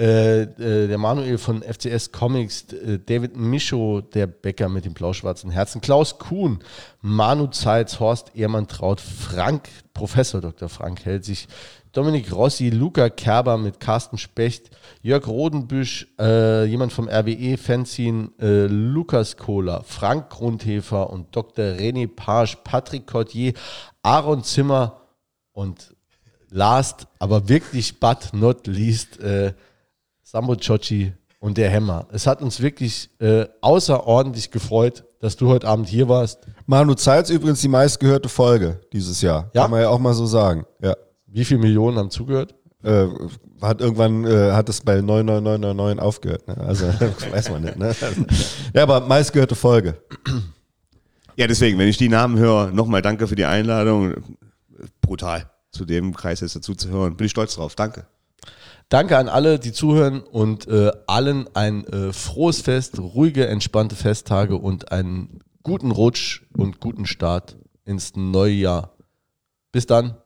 äh, äh, der Manuel von FCS Comics, äh, David Micho, der Bäcker mit dem blau-schwarzen Herzen, Klaus Kuhn, Manu Zeitz, Horst Ehrmann Traut, Frank, Professor Dr. Frank hält sich, Dominik Rossi, Luca Kerber mit Carsten Specht, Jörg Rodenbüsch, äh, jemand vom RWE Fanzine, äh, Lukas Kohler, Frank Grundhefer und Dr. René Page, Patrick Cordier, Aaron Zimmer und last, aber wirklich but not least, äh, Sambo Chochi und der Hämmer. Es hat uns wirklich äh, außerordentlich gefreut, dass du heute Abend hier warst. Manu Zeitz übrigens die meistgehörte Folge dieses Jahr. Ja? Kann man ja auch mal so sagen. Ja. Wie viele Millionen haben zugehört? Äh, hat irgendwann äh, hat es bei 99999 aufgehört. Ne? Also weiß man nicht. Ne? Ja, aber meistgehörte Folge. Ja, deswegen, wenn ich die Namen höre, nochmal danke für die Einladung. Brutal, zu dem Kreis jetzt dazu zu hören. Bin ich stolz drauf. Danke. Danke an alle, die zuhören und äh, allen ein äh, frohes Fest, ruhige, entspannte Festtage und einen guten Rutsch und guten Start ins neue Jahr. Bis dann.